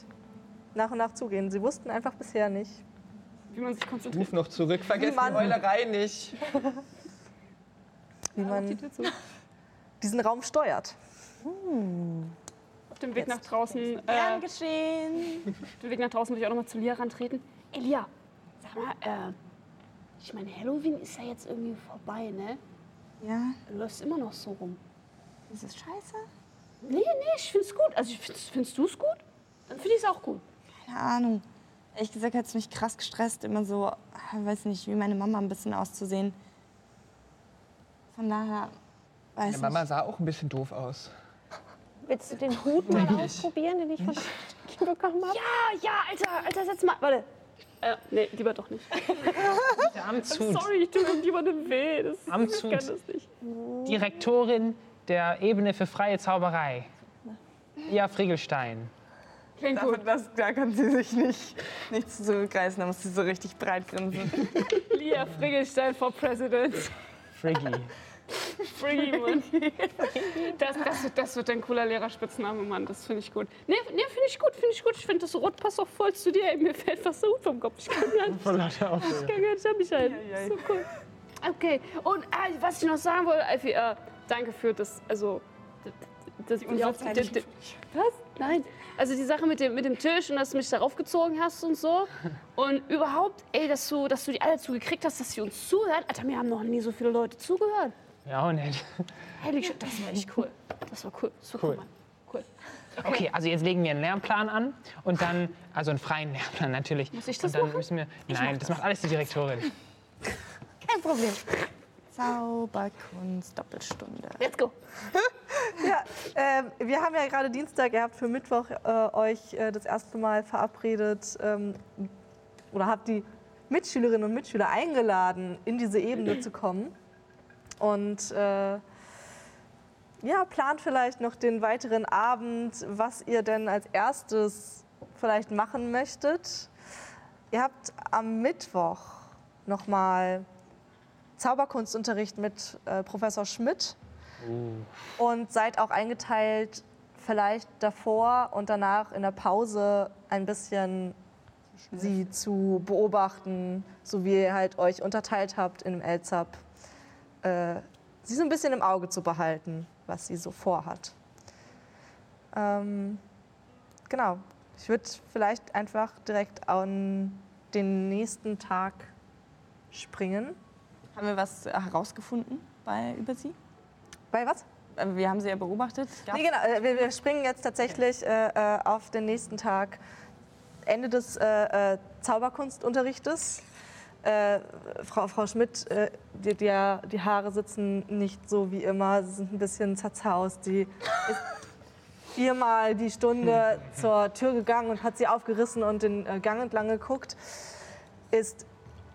nach und nach zugehen. Sie wussten einfach bisher nicht, Wie man sich konzentriert. Ruf noch zurück, vergesst die. Heulerei nicht. wie man diesen Raum steuert. Auf *laughs* dem Weg nach draußen. Äh, Gern geschehen. auf dem Weg nach draußen würde ich auch noch mal zu Lia rantreten. Elia, sag mal, äh, ich meine, Halloween ist ja jetzt irgendwie vorbei, ne? Ja, Du läufst immer noch so rum. ist es scheiße? Nee, nee, ich find's gut. Also, ich find's, findest du's gut? Dann finde ich's auch gut. Keine Ahnung. Ehrlich gesagt hat es mich krass gestresst, immer so, ah, weiß nicht, wie meine Mama ein bisschen auszusehen. Von daher, weiß Meine Mama nicht. sah auch ein bisschen doof aus. Willst du den Hut mal Wirklich? ausprobieren, den ich von bekommen habe? Ja, ja, Alter, Alter, setz mal. Warte. Äh, nee, lieber doch nicht. *laughs* Der Amtshut. Sorry, ich tue irgendjemandem weh. Das, ich Amtshut. kann das nicht. Direktorin der Ebene für freie Zauberei. Ja, Friegelstein. Klingt Dafür, gut. das, da kann sie sich nicht, nicht zurückreißen, da muss sie so richtig breit grinsen. *laughs* Lia Friggelstein for President. Friggy. *laughs* Friggy, Mann. Das, das, wird, das wird ein cooler Lehrerspitzname, Mann. Das finde ich gut. Nee, nee finde ich gut, finde ich gut. Ich finde, das Rot passt auch voll zu dir. Ey, mir fällt fast der Hut vom Kopf. Ich kann gar nicht, Voll ich kann gar nicht an mich halten. So cool. Okay, und äh, was ich noch sagen wollte, Alfie, äh, danke für das, also, das, das, die die- Was? Nein. Also die Sache mit dem, mit dem Tisch und dass du mich darauf gezogen hast und so. Und überhaupt, ey, dass du, dass du die alle zugekriegt hast, dass sie uns zuhören. Alter, mir haben noch nie so viele Leute zugehört. Ja, auch nicht. Heilig, das war echt cool. Das war cool. Das war cool. Cool. Mann. Cool. Okay, also jetzt legen wir einen Lernplan an und dann, also einen freien Lernplan natürlich. Muss ich das und dann machen? müssen wir, nein, das macht alles die Direktorin. Kein Problem. Zauberkunst, Doppelstunde. Let's go. *laughs* Ja, ähm, wir haben ja gerade Dienstag, ihr habt für Mittwoch äh, euch äh, das erste Mal verabredet ähm, oder habt die Mitschülerinnen und Mitschüler eingeladen, in diese Ebene zu kommen. Und äh, ja, plant vielleicht noch den weiteren Abend, was ihr denn als erstes vielleicht machen möchtet. Ihr habt am Mittwoch nochmal Zauberkunstunterricht mit äh, Professor Schmidt und seid auch eingeteilt, vielleicht davor und danach in der Pause ein bisschen sie zu beobachten, so wie ihr halt euch unterteilt habt in dem LZAP. Äh, sie so ein bisschen im Auge zu behalten, was sie so vorhat. Ähm, genau. Ich würde vielleicht einfach direkt an den nächsten Tag springen. Haben wir was herausgefunden bei, über sie? Bei was? Äh, Wir haben sie ja beobachtet. Gab's- Nee, genau. äh, Wir, wir springen jetzt tatsächlich äh, äh, auf den nächsten Tag, Ende des äh, Zauberkunstunterrichtes. Äh, Frau, Frau Schmidt, äh, die, die, die Haare sitzen nicht so wie immer, sie sind ein bisschen zerzaust. Die ist viermal die Stunde zur Tür gegangen und hat sie aufgerissen und den äh, Gang entlang geguckt. Ist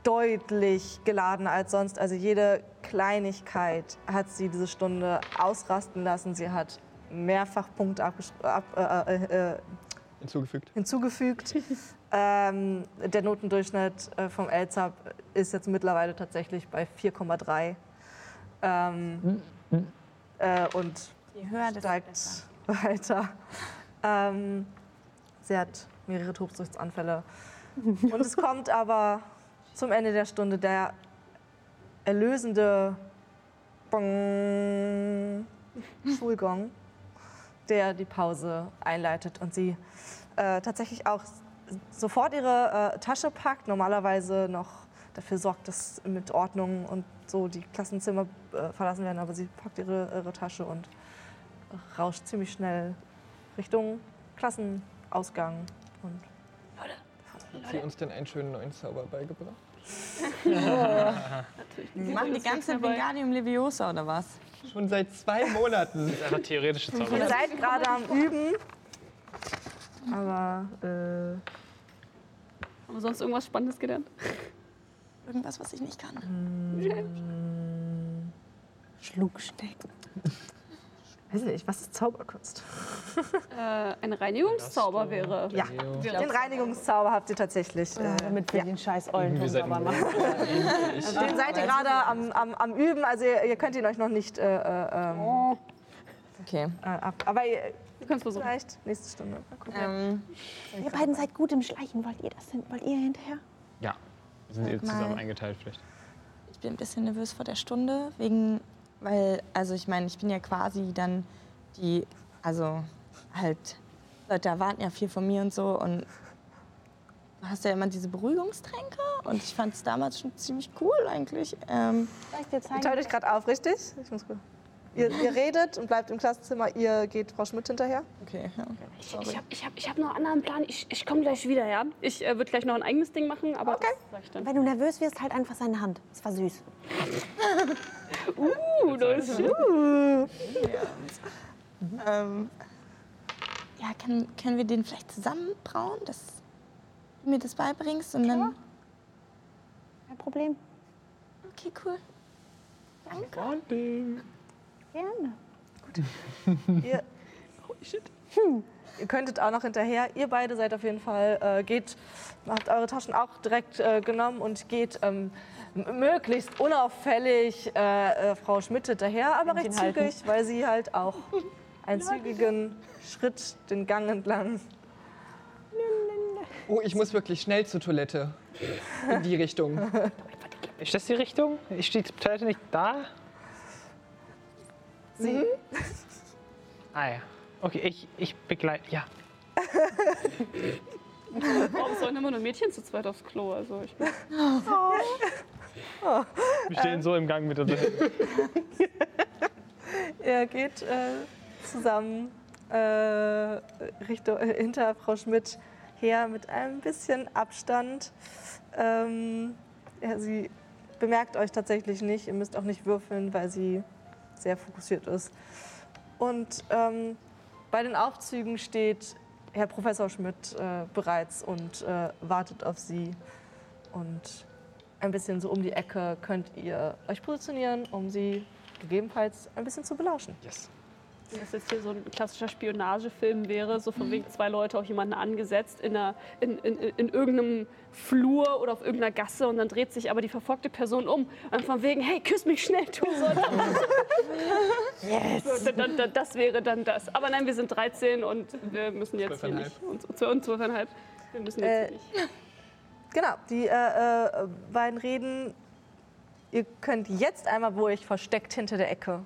deutlich geladener als sonst. Also jede Kleinigkeit hat sie diese Stunde ausrasten lassen. Sie hat mehrfach Punkte ab, äh, äh, äh, Hinzugefügt. hinzugefügt. *laughs* ähm, der Notendurchschnitt äh, vom LZAP ist jetzt mittlerweile tatsächlich bei 4,3. Ähm, äh, und Je höher, steigt weiter. Ähm, sie hat mehrere Tobsuchtsanfälle. *laughs* Und es kommt aber zum Ende der Stunde der erlösende Bong, Schulgong, der die Pause einleitet und sie äh, tatsächlich auch sofort ihre äh, Tasche packt, normalerweise noch dafür sorgt, dass mit Ordnung und so die Klassenzimmer äh, verlassen werden, aber sie packt ihre, ihre Tasche und rauscht ziemlich schnell Richtung Klassenausgang. Und Hat sie uns denn einen schönen neuen Zauber beigebracht? Sie machen die ganze Wingardium Leviosa oder was? Schon seit zwei Monaten. Einfach theoretische ihr Zauber. seid gerade am Üben, aber äh, Haben wir sonst irgendwas Spannendes gelernt? Irgendwas, was ich nicht kann. Schlucksteck. Weiß nicht, was ist Zauberkunst? *laughs* Äh, ein Reinigungszauber wäre. Ja, den Reinigungszauber habt ihr tatsächlich. Äh, Damit wir den scheiß Eulen Wir sauber machen. *laughs* den seid ihr gerade am, am, am Üben, also ihr, ihr könnt ihn euch noch nicht äh, äh, ähm, Oh, Okay. äh, ab. Aber ihr, du kannst versuchen. vielleicht nächste Stunde. Mal gucken. Ähm, Ihr beiden seid gut im Schleichen. Wollt ihr das hin? Wollt ihr hinterher? Ja. Sind Sag ihr zusammen mal. eingeteilt vielleicht? ich bin ein bisschen nervös vor der Stunde, wegen, weil, also ich meine, ich bin ja quasi dann die, also halt, Leute erwarten ja viel von mir und so und du hast ja immer diese Beruhigungstränke und ich fand es damals schon ziemlich cool eigentlich. Ähm, Soll ich dir zeigen? teilt euch gerade auf, richtig? Ich muss gut. Ihr, ihr redet und bleibt im Klassenzimmer, ihr geht Frau Schmidt hinterher. okay, ja. Ich, ich habe ich hab, ich hab noch einen anderen Plan. Ich, ich komme gleich wieder, ja? Ich äh, würde gleich noch ein eigenes Ding machen, aber Okay. das sag ich dann. Wenn du nervös wirst, halt einfach seine Hand. Das war süß. *laughs* Uh, das ist schön. Ähm, ja, kann, können wir den vielleicht zusammen brauen, dass du mir das beibringst und dann. Kein Problem. Okay, cool. Bonding. Gerne. *laughs* Ihr, ihr könntet auch noch hinterher. Ihr beide seid auf jeden Fall, äh, geht, habt eure Taschen auch direkt äh, genommen und geht ähm, möglichst unauffällig äh, äh, Frau Schmidt hinterher, aber recht halten. zügig, weil sie halt auch *laughs* einen zügigen Schritt den Gang entlang. Oh, ich muss wirklich schnell zur Toilette. In die Richtung. *laughs* Ist das die Richtung? Ist die Toilette nicht da? Sie Ah ja. Okay, ich, ich begleite. Ja. Warum sollen immer nur Mädchen zu zweit aufs Klo? Also ich bin Wir stehen so im Gang mit der Toilette. Ihr *laughs* geht äh, zusammen äh, Richtung, äh, hinter Frau Schmidt her mit ein bisschen Abstand. Ähm, ja, sie bemerkt euch tatsächlich nicht. Ihr müsst auch nicht würfeln, weil sie sehr fokussiert ist. Und ähm, bei den Aufzügen steht Herr Professor Schmidt äh, bereits und äh, wartet auf Sie. Und ein bisschen so um die Ecke könnt ihr euch positionieren, um sie gegebenenfalls ein bisschen zu belauschen. Yes. Wenn das jetzt hier so ein klassischer Spionagefilm wäre, so von wegen zwei Leute auf jemanden angesetzt in, einer, in, in, in irgendeinem Flur oder auf irgendeiner Gasse und dann dreht sich aber die verfolgte Person um und von wegen, hey, küss mich schnell, tu so. yes. so dann, dann, das wäre dann das. Aber nein, wir sind 13 und wir müssen jetzt hier nicht. Und, und 12,5. Wir müssen jetzt Äh, hier nicht. Genau, die äh, äh, beiden reden. Ihr könnt jetzt einmal, wo euch versteckt hinter der Ecke,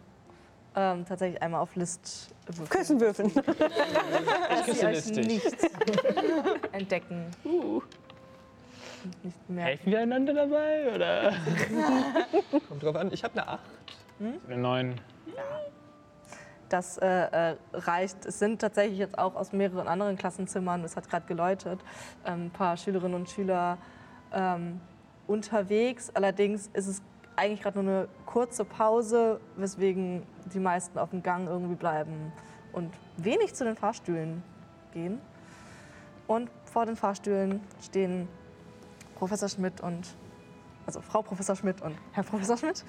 ähm, tatsächlich einmal auf List würfeln. Küssen würfeln. *laughs* Ich küsse euch listig. nicht entdecken. Uh. Nicht mehr. Helfen wir einander dabei? Oder? *laughs* Kommt drauf an. Ich habe eine 8. Eine 9. Das äh, äh, reicht. Es sind tatsächlich jetzt auch aus mehreren anderen Klassenzimmern, es hat gerade geläutet, ähm, ein paar Schülerinnen und Schüler ähm, unterwegs. Allerdings ist es eigentlich gerade nur eine kurze Pause, weswegen die meisten auf dem Gang irgendwie bleiben und wenig zu den Fahrstühlen gehen. Und vor den Fahrstühlen stehen Professor Schmidt und, also Frau Professor Schmidt und Herr Professor Schmidt.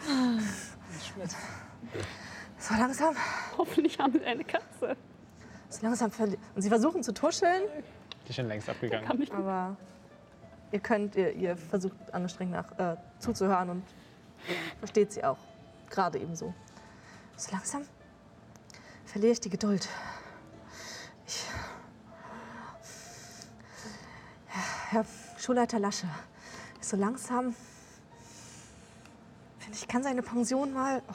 So langsam Hoffentlich haben wir eine Katze. so langsam Und sie versuchen zu tuscheln, Die ist schon längst abgegangen. Kann mich aber ihr könnt, ihr, ihr versucht angestrengt nach, äh, zuzuhören und versteht sie auch. Gerade eben so. So langsam verliere ich die Geduld. Ich. Herr Schulleiter Lasche, so langsam. Ich, kann seine Pension mal. Oh,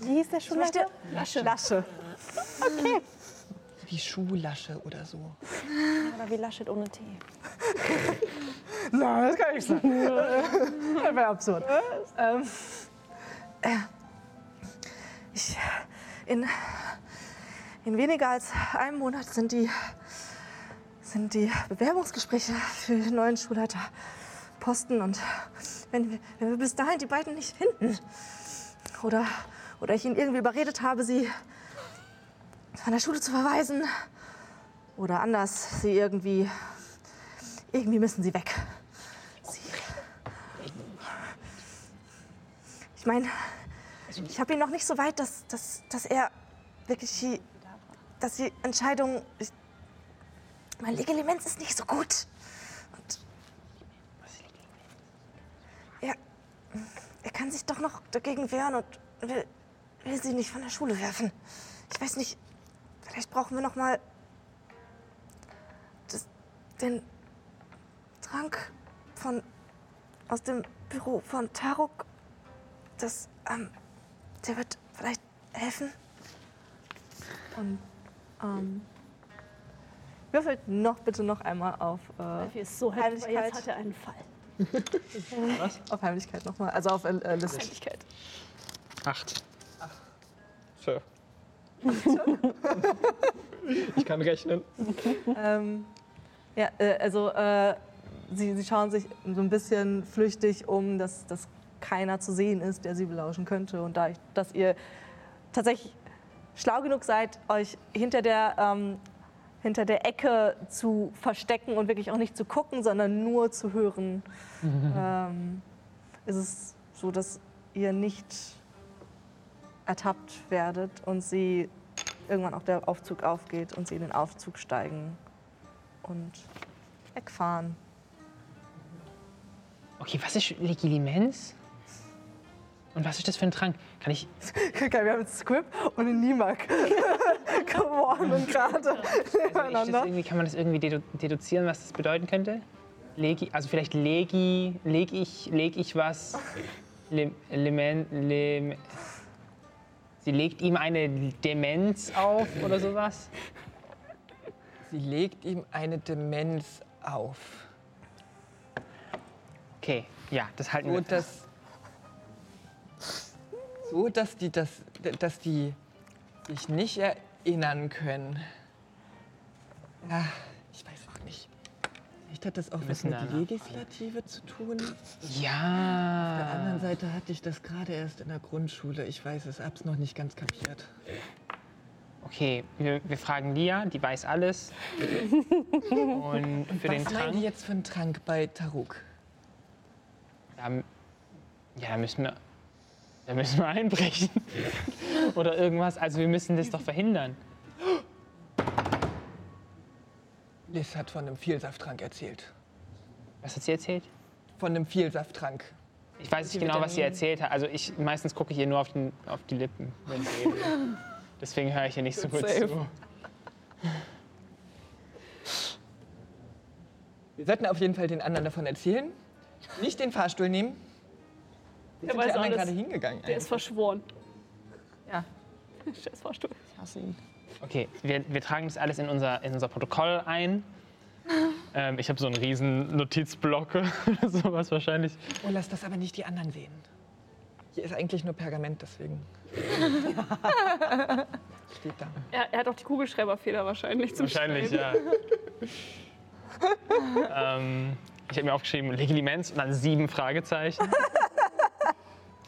Wie hieß der Schulleiter? Lasche. Wie Schuhlasche oder so. Oder wie Laschet ohne Tee. Nein, das kann nicht sein. das wäre absurd. Ähm, äh, ich, in, in weniger als einem Monat sind die, sind die Bewerbungsgespräche für den neuen Schulleiter Posten. Und wenn wir, wenn wir bis dahin die beiden nicht finden oder, oder ich ihnen irgendwie überredet habe, sie von der Schule zu verweisen oder anders sie irgendwie irgendwie müssen sie weg. Sie. Ich meine, Ich habe ihn noch nicht so weit, dass, dass, dass er wirklich die, dass die Entscheidung. Ich, mein Legilimens ist nicht so gut. Und er, er kann sich doch noch dagegen wehren und will, will sie nicht von der Schule werfen. Ich weiß nicht, vielleicht brauchen wir noch mal das, den Trank von aus dem Büro von Taruk. Das, ähm, der wird vielleicht helfen. Und ähm, würfelt noch bitte noch einmal auf, äh, Alfie ist so happy, weil Heimlichkeit. jetzt hat er einen Fall. *laughs* auf Heimlichkeit nochmal. Also auf äh, List. Heimlichkeit. Acht. Ich kann rechnen. Ähm, ja, äh, also äh, sie, sie schauen sich so ein bisschen flüchtig um, dass, dass keiner zu sehen ist, der sie belauschen könnte. Und da ich, dass ihr tatsächlich schlau genug seid, euch hinter der, ähm, hinter der Ecke zu verstecken und wirklich auch nicht zu gucken, sondern nur zu hören, *laughs* ähm, ist es so, dass ihr nicht ertappt werdet und sie irgendwann auch der Aufzug aufgeht und sie in den Aufzug steigen und wegfahren. Okay, was ist Legilimens? Und was ist das für ein Trank? Kann ich. *laughs* Geil, wir haben jetzt Squib und einen Nimak *laughs* geworden und gerade Also irgendwie, kann man das irgendwie dedu deduzieren, was das bedeuten könnte? Legi, also vielleicht legi, leg ich, leg ich was. Lem, lemen, lem, sie legt ihm eine Demenz auf oder sowas. Sie legt ihm eine Demenz auf. Okay, ja, das halten So wir. dass, so, dass die, das, dass die sich nicht erinnern können. Ja, ich weiß auch nicht. Vielleicht hat das auch was mit. Legislative zu tun. Auf der Ja. anderen Seite hatte ich das gerade erst in der Grundschule. Ich weiß es, hab's noch nicht ganz kapiert. Okay, wir, wir fragen Lia, die weiß alles. Und für den Was Trank. jetzt für einen Trank bei Taruk? Da, ja, da müssen wir. Da müssen wir *laughs* einbrechen. Oder irgendwas. Also wir müssen das doch verhindern. Liz hat von einem Vielsafttrank erzählt. Was hat sie erzählt? Von einem Vielsafttrank. Ich weiß nicht genau, was sie erzählt hat. Also ich meistens gucke ich ihr nur auf, den, auf die Lippen, wenn sie redet. *laughs* Deswegen höre ich ihr nicht so gut safe. zu. Wir sollten auf jeden Fall den anderen davon erzählen. Nicht den Fahrstuhl nehmen. Der sind die anderen gerade hingegangen? Der ist verschworen. Ja. *laughs* Scheiß Fahrstuhl. Ich hasse ihn. Okay, wir, wir tragen das alles in unser, in unser Protokoll ein. *laughs* Ähm, ich habe so einen riesen Notizblock *laughs* oder sowas wahrscheinlich. Oh, lass das aber nicht die anderen sehen. Hier ist eigentlich nur Pergament, deswegen. *laughs* Steht da. Er, er hat auch die Kugelschreiberfeder wahrscheinlich zum Wahrscheinlich, Schreiben. ja. ähm, ich habe mir aufgeschrieben, Legilimens und dann sieben Fragezeichen.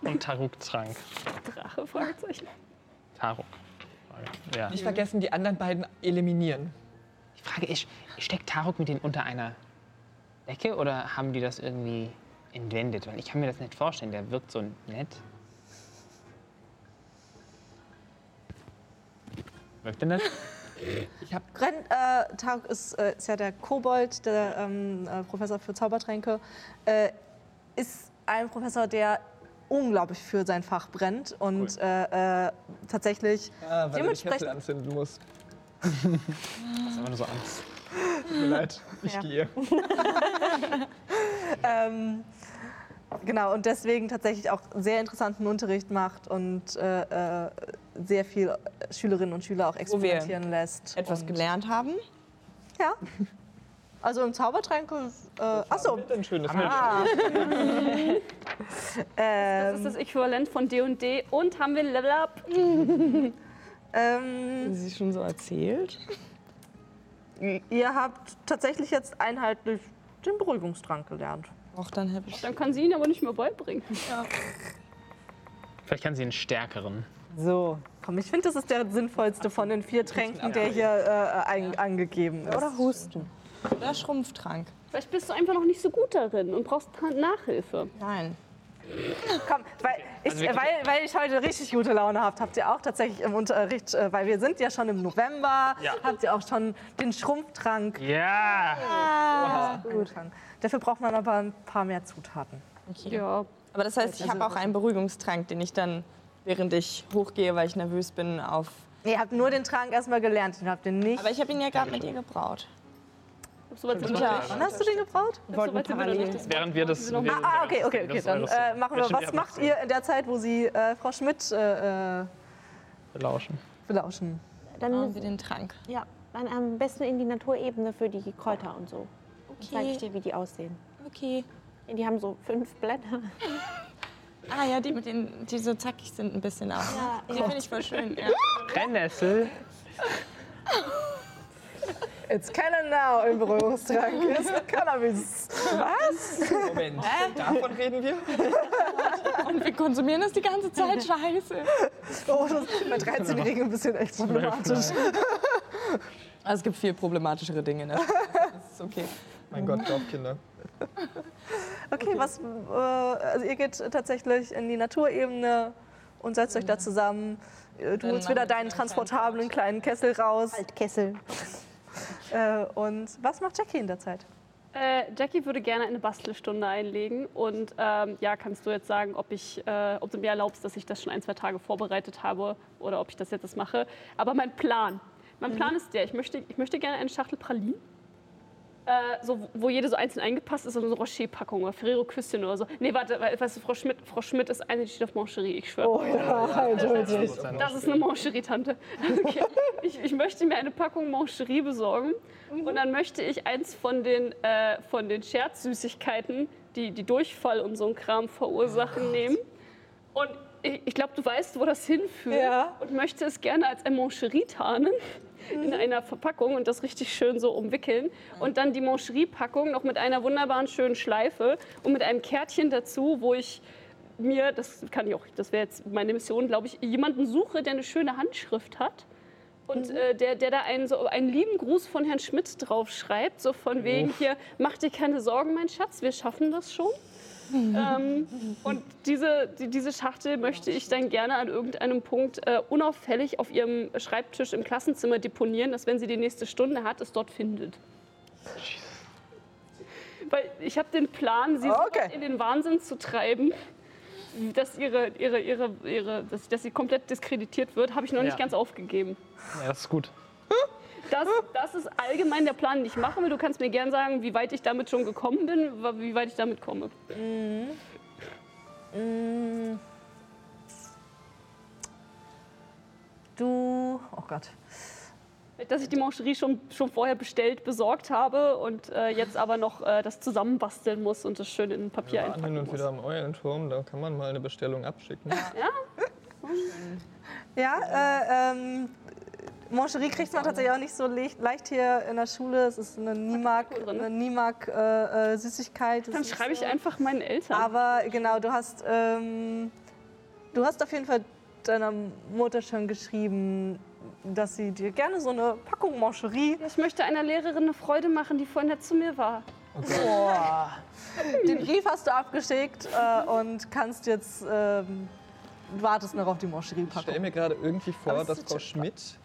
Und Taruk-Trank. Drache, Fragezeichen. Taruk. Ja. Nicht vergessen, die anderen beiden eliminieren. Die Frage ist, steckt Taruk mit denen unter einer Decke oder haben die das irgendwie entwendet? Weil ich kann mir das nicht vorstellen, der wirkt so nett. Wirkt der nett? *laughs* Gren, äh, Tarek ist, äh, ist ja der Kobold, der ähm, äh, Professor für Zaubertränke, äh, ist ein Professor, der unglaublich für sein Fach brennt und äh, äh, tatsächlich Ah, weil Dementsprechend- Kessel anzünden muss. *laughs* Das ist einfach nur so Angst. Tut mir leid, ich Ja. gehe. *laughs* ähm, genau und deswegen tatsächlich auch sehr interessanten Unterricht macht und äh, äh, sehr viel Schülerinnen und Schüler auch experimentieren lässt. Etwas und, gelernt haben. Ja. Also im Zaubertränke. Äh, achso. Ein schönes Ah. *laughs* Das ist das Äquivalent von D&D und haben wir ein Level Up. *laughs* ähm, Sie schon so erzählt. Ihr habt tatsächlich jetzt einheitlich den Beruhigungstrank gelernt. Auch dann habe ich. Dann kann sie ihn aber nicht mehr beibringen. Vielleicht kann sie einen stärkeren. So. Komm, ich finde, das ist der sinnvollste von den vier Tränken, der hier äh, ein, angegeben ist. Oder Husten. Oder Schrumpftrank. Vielleicht bist du einfach noch nicht so gut darin und brauchst Nachhilfe. Nein. Komm, weil ich, Also weil, weil ich heute richtig gute Laune habt, habt ihr auch tatsächlich im Unterricht, äh, weil wir sind ja schon im November, Ja. habt ihr auch schon den Schrumpftrank Ja! angefangen. Dafür braucht man aber ein paar mehr Zutaten. Ja. Aber das heißt, ich habe auch einen Beruhigungstrank, den ich dann, während ich hochgehe, weil ich nervös bin, auf. Ihr habt nur den Trank erstmal gelernt, den habt ihr nicht. Aber ich habe ihn ja gerade mit dir gebraut. Soweit sind wir Ja. noch nicht. Wann hast du den gebraut? Nicht. Das Während wir das. wir- Ah, okay, okay, okay. Dann äh, machen wir. Was macht ihr in der Zeit, wo Sie äh, Frau Schmidt äh, Belauschen. belauschen? Dann, Machen wir den Trank. ja, dann am besten in die Naturebene für die Kräuter und so. Dann zeige ich dir, wie die aussehen. Okay. Die haben so fünf Blätter. *laughs* Ah ja, die mit den, die so zackig sind ein bisschen auch. Ja, Die finde ich voll schön. Ja. Brennnessel. *laughs* It's canon now im Berührungstrank *laughs* ist Cannabis. Was? Moment, davon reden wir? *laughs* Und wir konsumieren das die ganze Zeit. Scheiße. Oh, das ist bei 13-Jährigen ein bisschen echt problematisch. Also es gibt viel problematischere Dinge. Ne? Das ist okay. Mein Gott, Dorfkinder. Okay, was, äh, also ihr geht tatsächlich in die Naturebene und setzt euch da zusammen. Äh, Du holst wieder deinen einen transportablen kleinen Kessel raus. Altkessel. *laughs* Äh, und was macht Jackie in der Zeit? Äh, Jackie würde gerne eine Bastelstunde einlegen. Und ähm, ja, kannst du jetzt sagen, ob, ich, äh, ob du mir erlaubst, dass ich das schon ein, zwei Tage vorbereitet habe oder ob ich das jetzt mache. Aber mein Plan, mein Plan ist der, ich möchte, ich möchte gerne eine Schachtel Pralinen. Äh, so, wo jede so einzeln eingepasst ist, so eine Rocher-Packung oder Ferrero Küsschen oder so. Nee, warte, weil- weißt du, Frau Schmidt, Frau Schmidt ist eine, die steht auf Mancherie, ich schwöre. Oh ja, eindeutig. Das ist eine Mancherie-Tante. *laughs* Okay. Ich, ich möchte mir eine Packung Mancherie besorgen und dann möchte ich eins von den, äh, von den Scherzsüßigkeiten, die, die Durchfall und so ein Kram verursachen, nehmen. Und ich, ich glaube, du weißt, wo das hinführt Ja. und möchte es gerne als ein Mancherie tarnen in einer Verpackung und das richtig schön so umwickeln. Und dann die Mancherie-Packung noch mit einer wunderbaren schönen Schleife und mit einem Kärtchen dazu, wo ich mir, das kann ich auch, das wäre jetzt meine Mission, glaube ich, jemanden suche, der eine schöne Handschrift hat. Und äh, der, der da einen, so einen lieben Gruß von Herrn Schmidt drauf schreibt, so von wegen hier, mach dir keine Sorgen, mein Schatz, wir schaffen das schon. Ähm, und diese, die, diese Schachtel möchte ich dann gerne an irgendeinem Punkt äh, unauffällig auf ihrem Schreibtisch im Klassenzimmer deponieren, dass wenn sie die nächste Stunde hat, es dort findet. Weil ich habe den Plan, sie Okay. in den Wahnsinn zu treiben, dass, ihre, ihre, ihre, ihre, dass, dass sie komplett diskreditiert wird, habe ich noch nicht Ja. ganz aufgegeben. Ja, das ist gut. Das, das ist allgemein der Plan, den ich mache. Du kannst mir gern sagen, wie weit ich damit schon gekommen bin, wie weit ich damit komme. Du, oh Gott. Dass ich die Mancherie schon, schon vorher bestellt, besorgt habe und äh, jetzt aber noch äh, das zusammenbasteln muss und das schön in Papier Wir waren einpacken hin und muss. wieder am Eulenturm, da kann man mal eine Bestellung abschicken. Ja, äh, ähm, Mancherie kriegt man tatsächlich auch nicht so le leicht hier in der Schule. Es ist eine Niemark äh, äh, Dann schreibe ich einfach meinen Eltern. Aber genau, du hast, ähm, du hast auf jeden Fall deiner Mutter schon geschrieben, dass sie dir gerne so eine Packung Mancherie. ich möchte einer Lehrerin eine Freude machen, die vorhin nett zu mir war. Den Brief hast du abgeschickt äh, und kannst jetzt, ähm, wartest noch auf die Ich stelle Mancherie-Packung. mir gerade irgendwie vor, dass Frau Schmidt,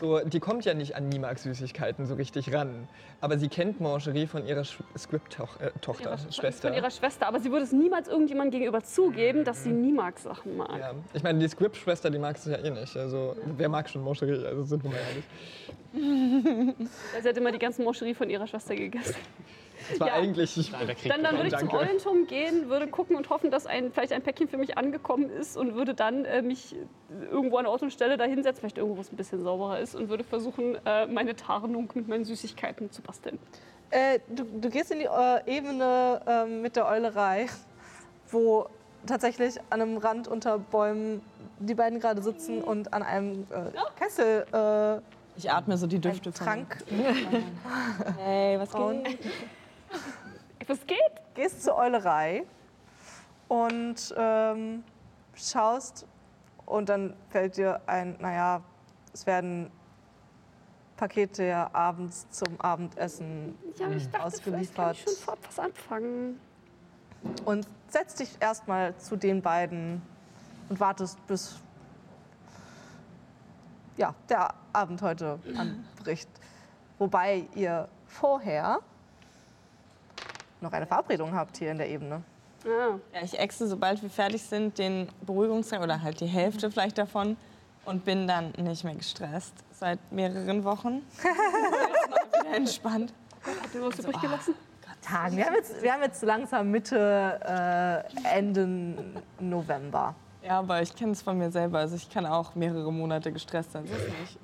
so, die kommt ja nicht an Nimax-Süßigkeiten so richtig ran. Aber sie kennt Mangerie von ihrer Script-Tochter, Ihrer, Schwester. Von ihrer Schwester. Aber sie würde es niemals irgendjemandem gegenüber zugeben, dass sie niemals Sachen mag. Ja. Ich meine, die Script-Schwester, die mag es ja eh nicht. Also, wer mag schon Mangerie? Also, sind wir mal ehrlich. *laughs* Sie hat immer die ganzen Mancherie von ihrer Schwester gegessen. Das war Ja. eigentlich. Nein, Dann, dann würde ich zum. Eulenturm gehen, würde gucken und hoffen, dass ein, vielleicht ein Päckchen für mich angekommen ist und würde dann äh, mich irgendwo an Ort und Stelle da hinsetzen, vielleicht irgendwo, wo es ein bisschen sauberer ist und würde versuchen, äh, meine Tarnung mit meinen Süßigkeiten zu basteln. Äh, du, du gehst in die äh, Ebene ähm, mit der Eulerei, wo tatsächlich an einem Rand unter Bäumen die beiden gerade sitzen und an einem äh, Kessel äh, Ich atme so die Düfte von. Trank *laughs* Hey, was geht? *laughs* Was geht? Gehst zur Eulerei und ähm, schaust und dann fällt dir ein, naja, es werden Pakete ja abends zum Abendessen Ja, ich dachte, kann Ausgeliefert. ich schon vorab was anfangen. und setzt dich erstmal zu den beiden und wartest, bis ja, der Abend heute anbricht. Wobei ihr vorher noch eine Verabredung habt hier in der Ebene. Ja, ich exe, sobald wir fertig sind, den Beruhigungstrank oder halt die Hälfte vielleicht davon und bin dann nicht mehr gestresst. Seit mehreren Wochen. *laughs* Wieder entspannt. habt ihr was übrig gelassen? Tagen. Wir haben jetzt, wir haben jetzt langsam Mitte, äh, Ende November. Ja, aber ich kenne es von mir selber. Also ich kann auch mehrere Monate gestresst sein.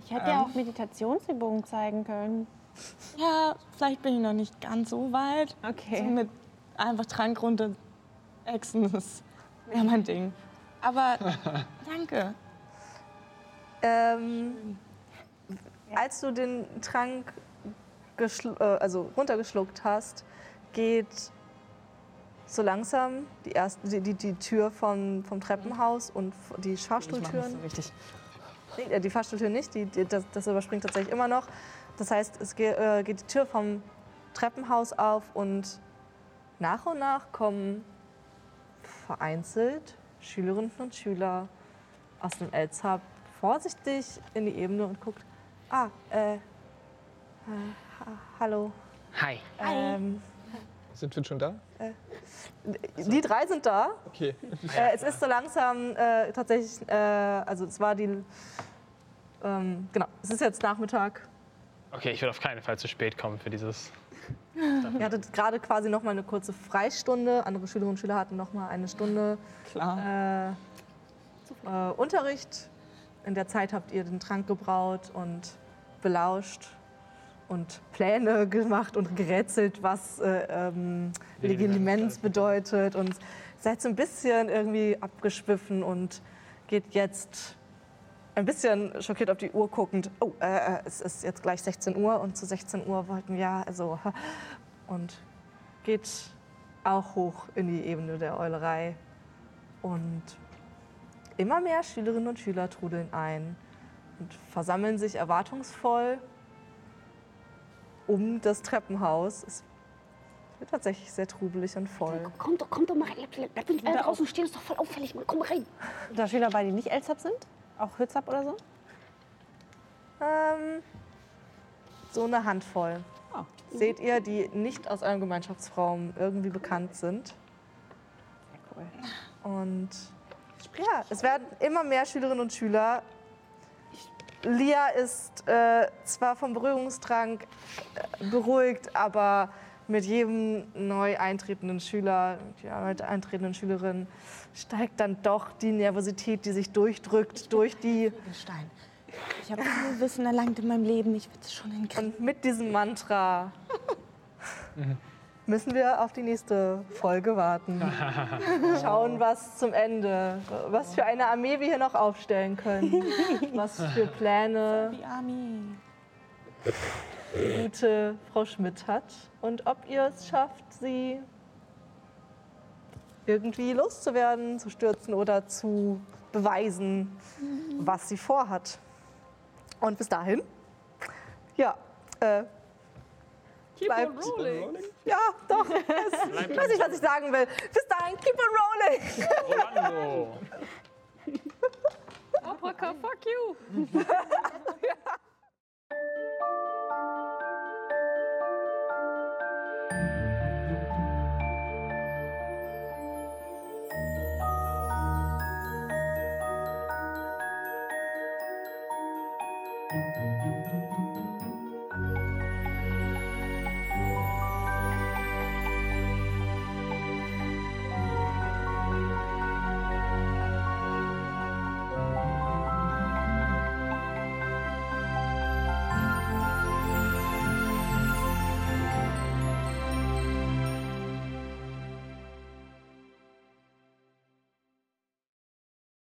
Ich hätte ja auch Meditationsübungen zeigen können. Ja, vielleicht bin ich noch nicht ganz so weit. So Okay. mit einfach Trank runter exen ist ja mein Ding. Aber *laughs* danke. Ähm, als du den Trank äh, also runtergeschluckt hast, geht so langsam die, erste, die, die, die Tür vom, vom Treppenhaus und die Ich mach nicht so Fahrstuhltüren. richtig. Nee, äh, die Fahrstuhltür nicht, die, die, das, das überspringt tatsächlich immer noch. Das heißt, es ge, äh, geht die Tür vom Treppenhaus auf und nach und nach kommen vereinzelt Schülerinnen und Schüler aus dem Elzhab vorsichtig in die Ebene und guckt, ah, äh, äh ha, hallo. Hi. Ähm, Sind wir schon da? die drei sind da. Okay. Äh, es ist so langsam äh, tatsächlich, äh, also es war die, ähm, genau, es ist jetzt Nachmittag. Okay, ich will auf keinen Fall zu spät kommen für dieses. *laughs* Ihr hattet gerade quasi noch mal eine kurze Freistunde. Andere Schülerinnen und Schüler hatten noch mal eine Stunde Klar. äh, äh, Unterricht. In der Zeit habt ihr den Trank gebraut und belauscht und Pläne gemacht und gerätselt, was äh, ähm, Legilimens bedeutet und seid so ein bisschen irgendwie abgeschwiffen und geht jetzt ein bisschen schockiert auf die Uhr guckend. Oh, äh, es ist jetzt gleich 16 Uhr und zu 16 Uhr wollten wir also und geht auch hoch in die Ebene der Eulerei und immer mehr Schülerinnen und Schüler trudeln ein und versammeln sich erwartungsvoll um das Treppenhaus. Es wird tatsächlich sehr trubelig und voll. Komm doch, komm doch mal rein. Bleib, bleib nicht alle draußen stehen, ist doch voll auffällig. Komm mal rein. Da Schüler bei, die nicht Elzab sind? Auch Hützab oder so? Ähm, so eine Handvoll. Seht ihr, die nicht aus eurem Gemeinschaftsraum irgendwie bekannt sind. Cool. Und ja, es werden immer mehr Schülerinnen und Schüler. Lia ist äh, zwar vom Berührungstrank äh, beruhigt, aber mit jedem neu eintretenden Schüler, mit jeder neu eintretenden Schülerin steigt dann doch die Nervosität, die sich durchdrückt durch die. Stein. Ich habe viel Wissen erlangt in meinem Leben. Ich werde es schon hinkriegen. Und mit diesem Mantra *laughs* müssen wir auf die nächste Folge warten. *laughs* Schauen, was zum Ende, was für eine Armee wir hier noch aufstellen können. *laughs* Was für Pläne Die gute Frau Schmidt hat. Und ob ihr es schafft, sie irgendwie loszuwerden, zu stürzen oder zu beweisen, was sie vorhat. Und bis dahin, ja, äh, Keep Bleibt- on rolling. ja, doch. *laughs* Ich weiß nicht, was ich sagen will. Bis dahin, keep on rolling. Rolando! Apraka, fuck you. *laughs* *laughs* Thank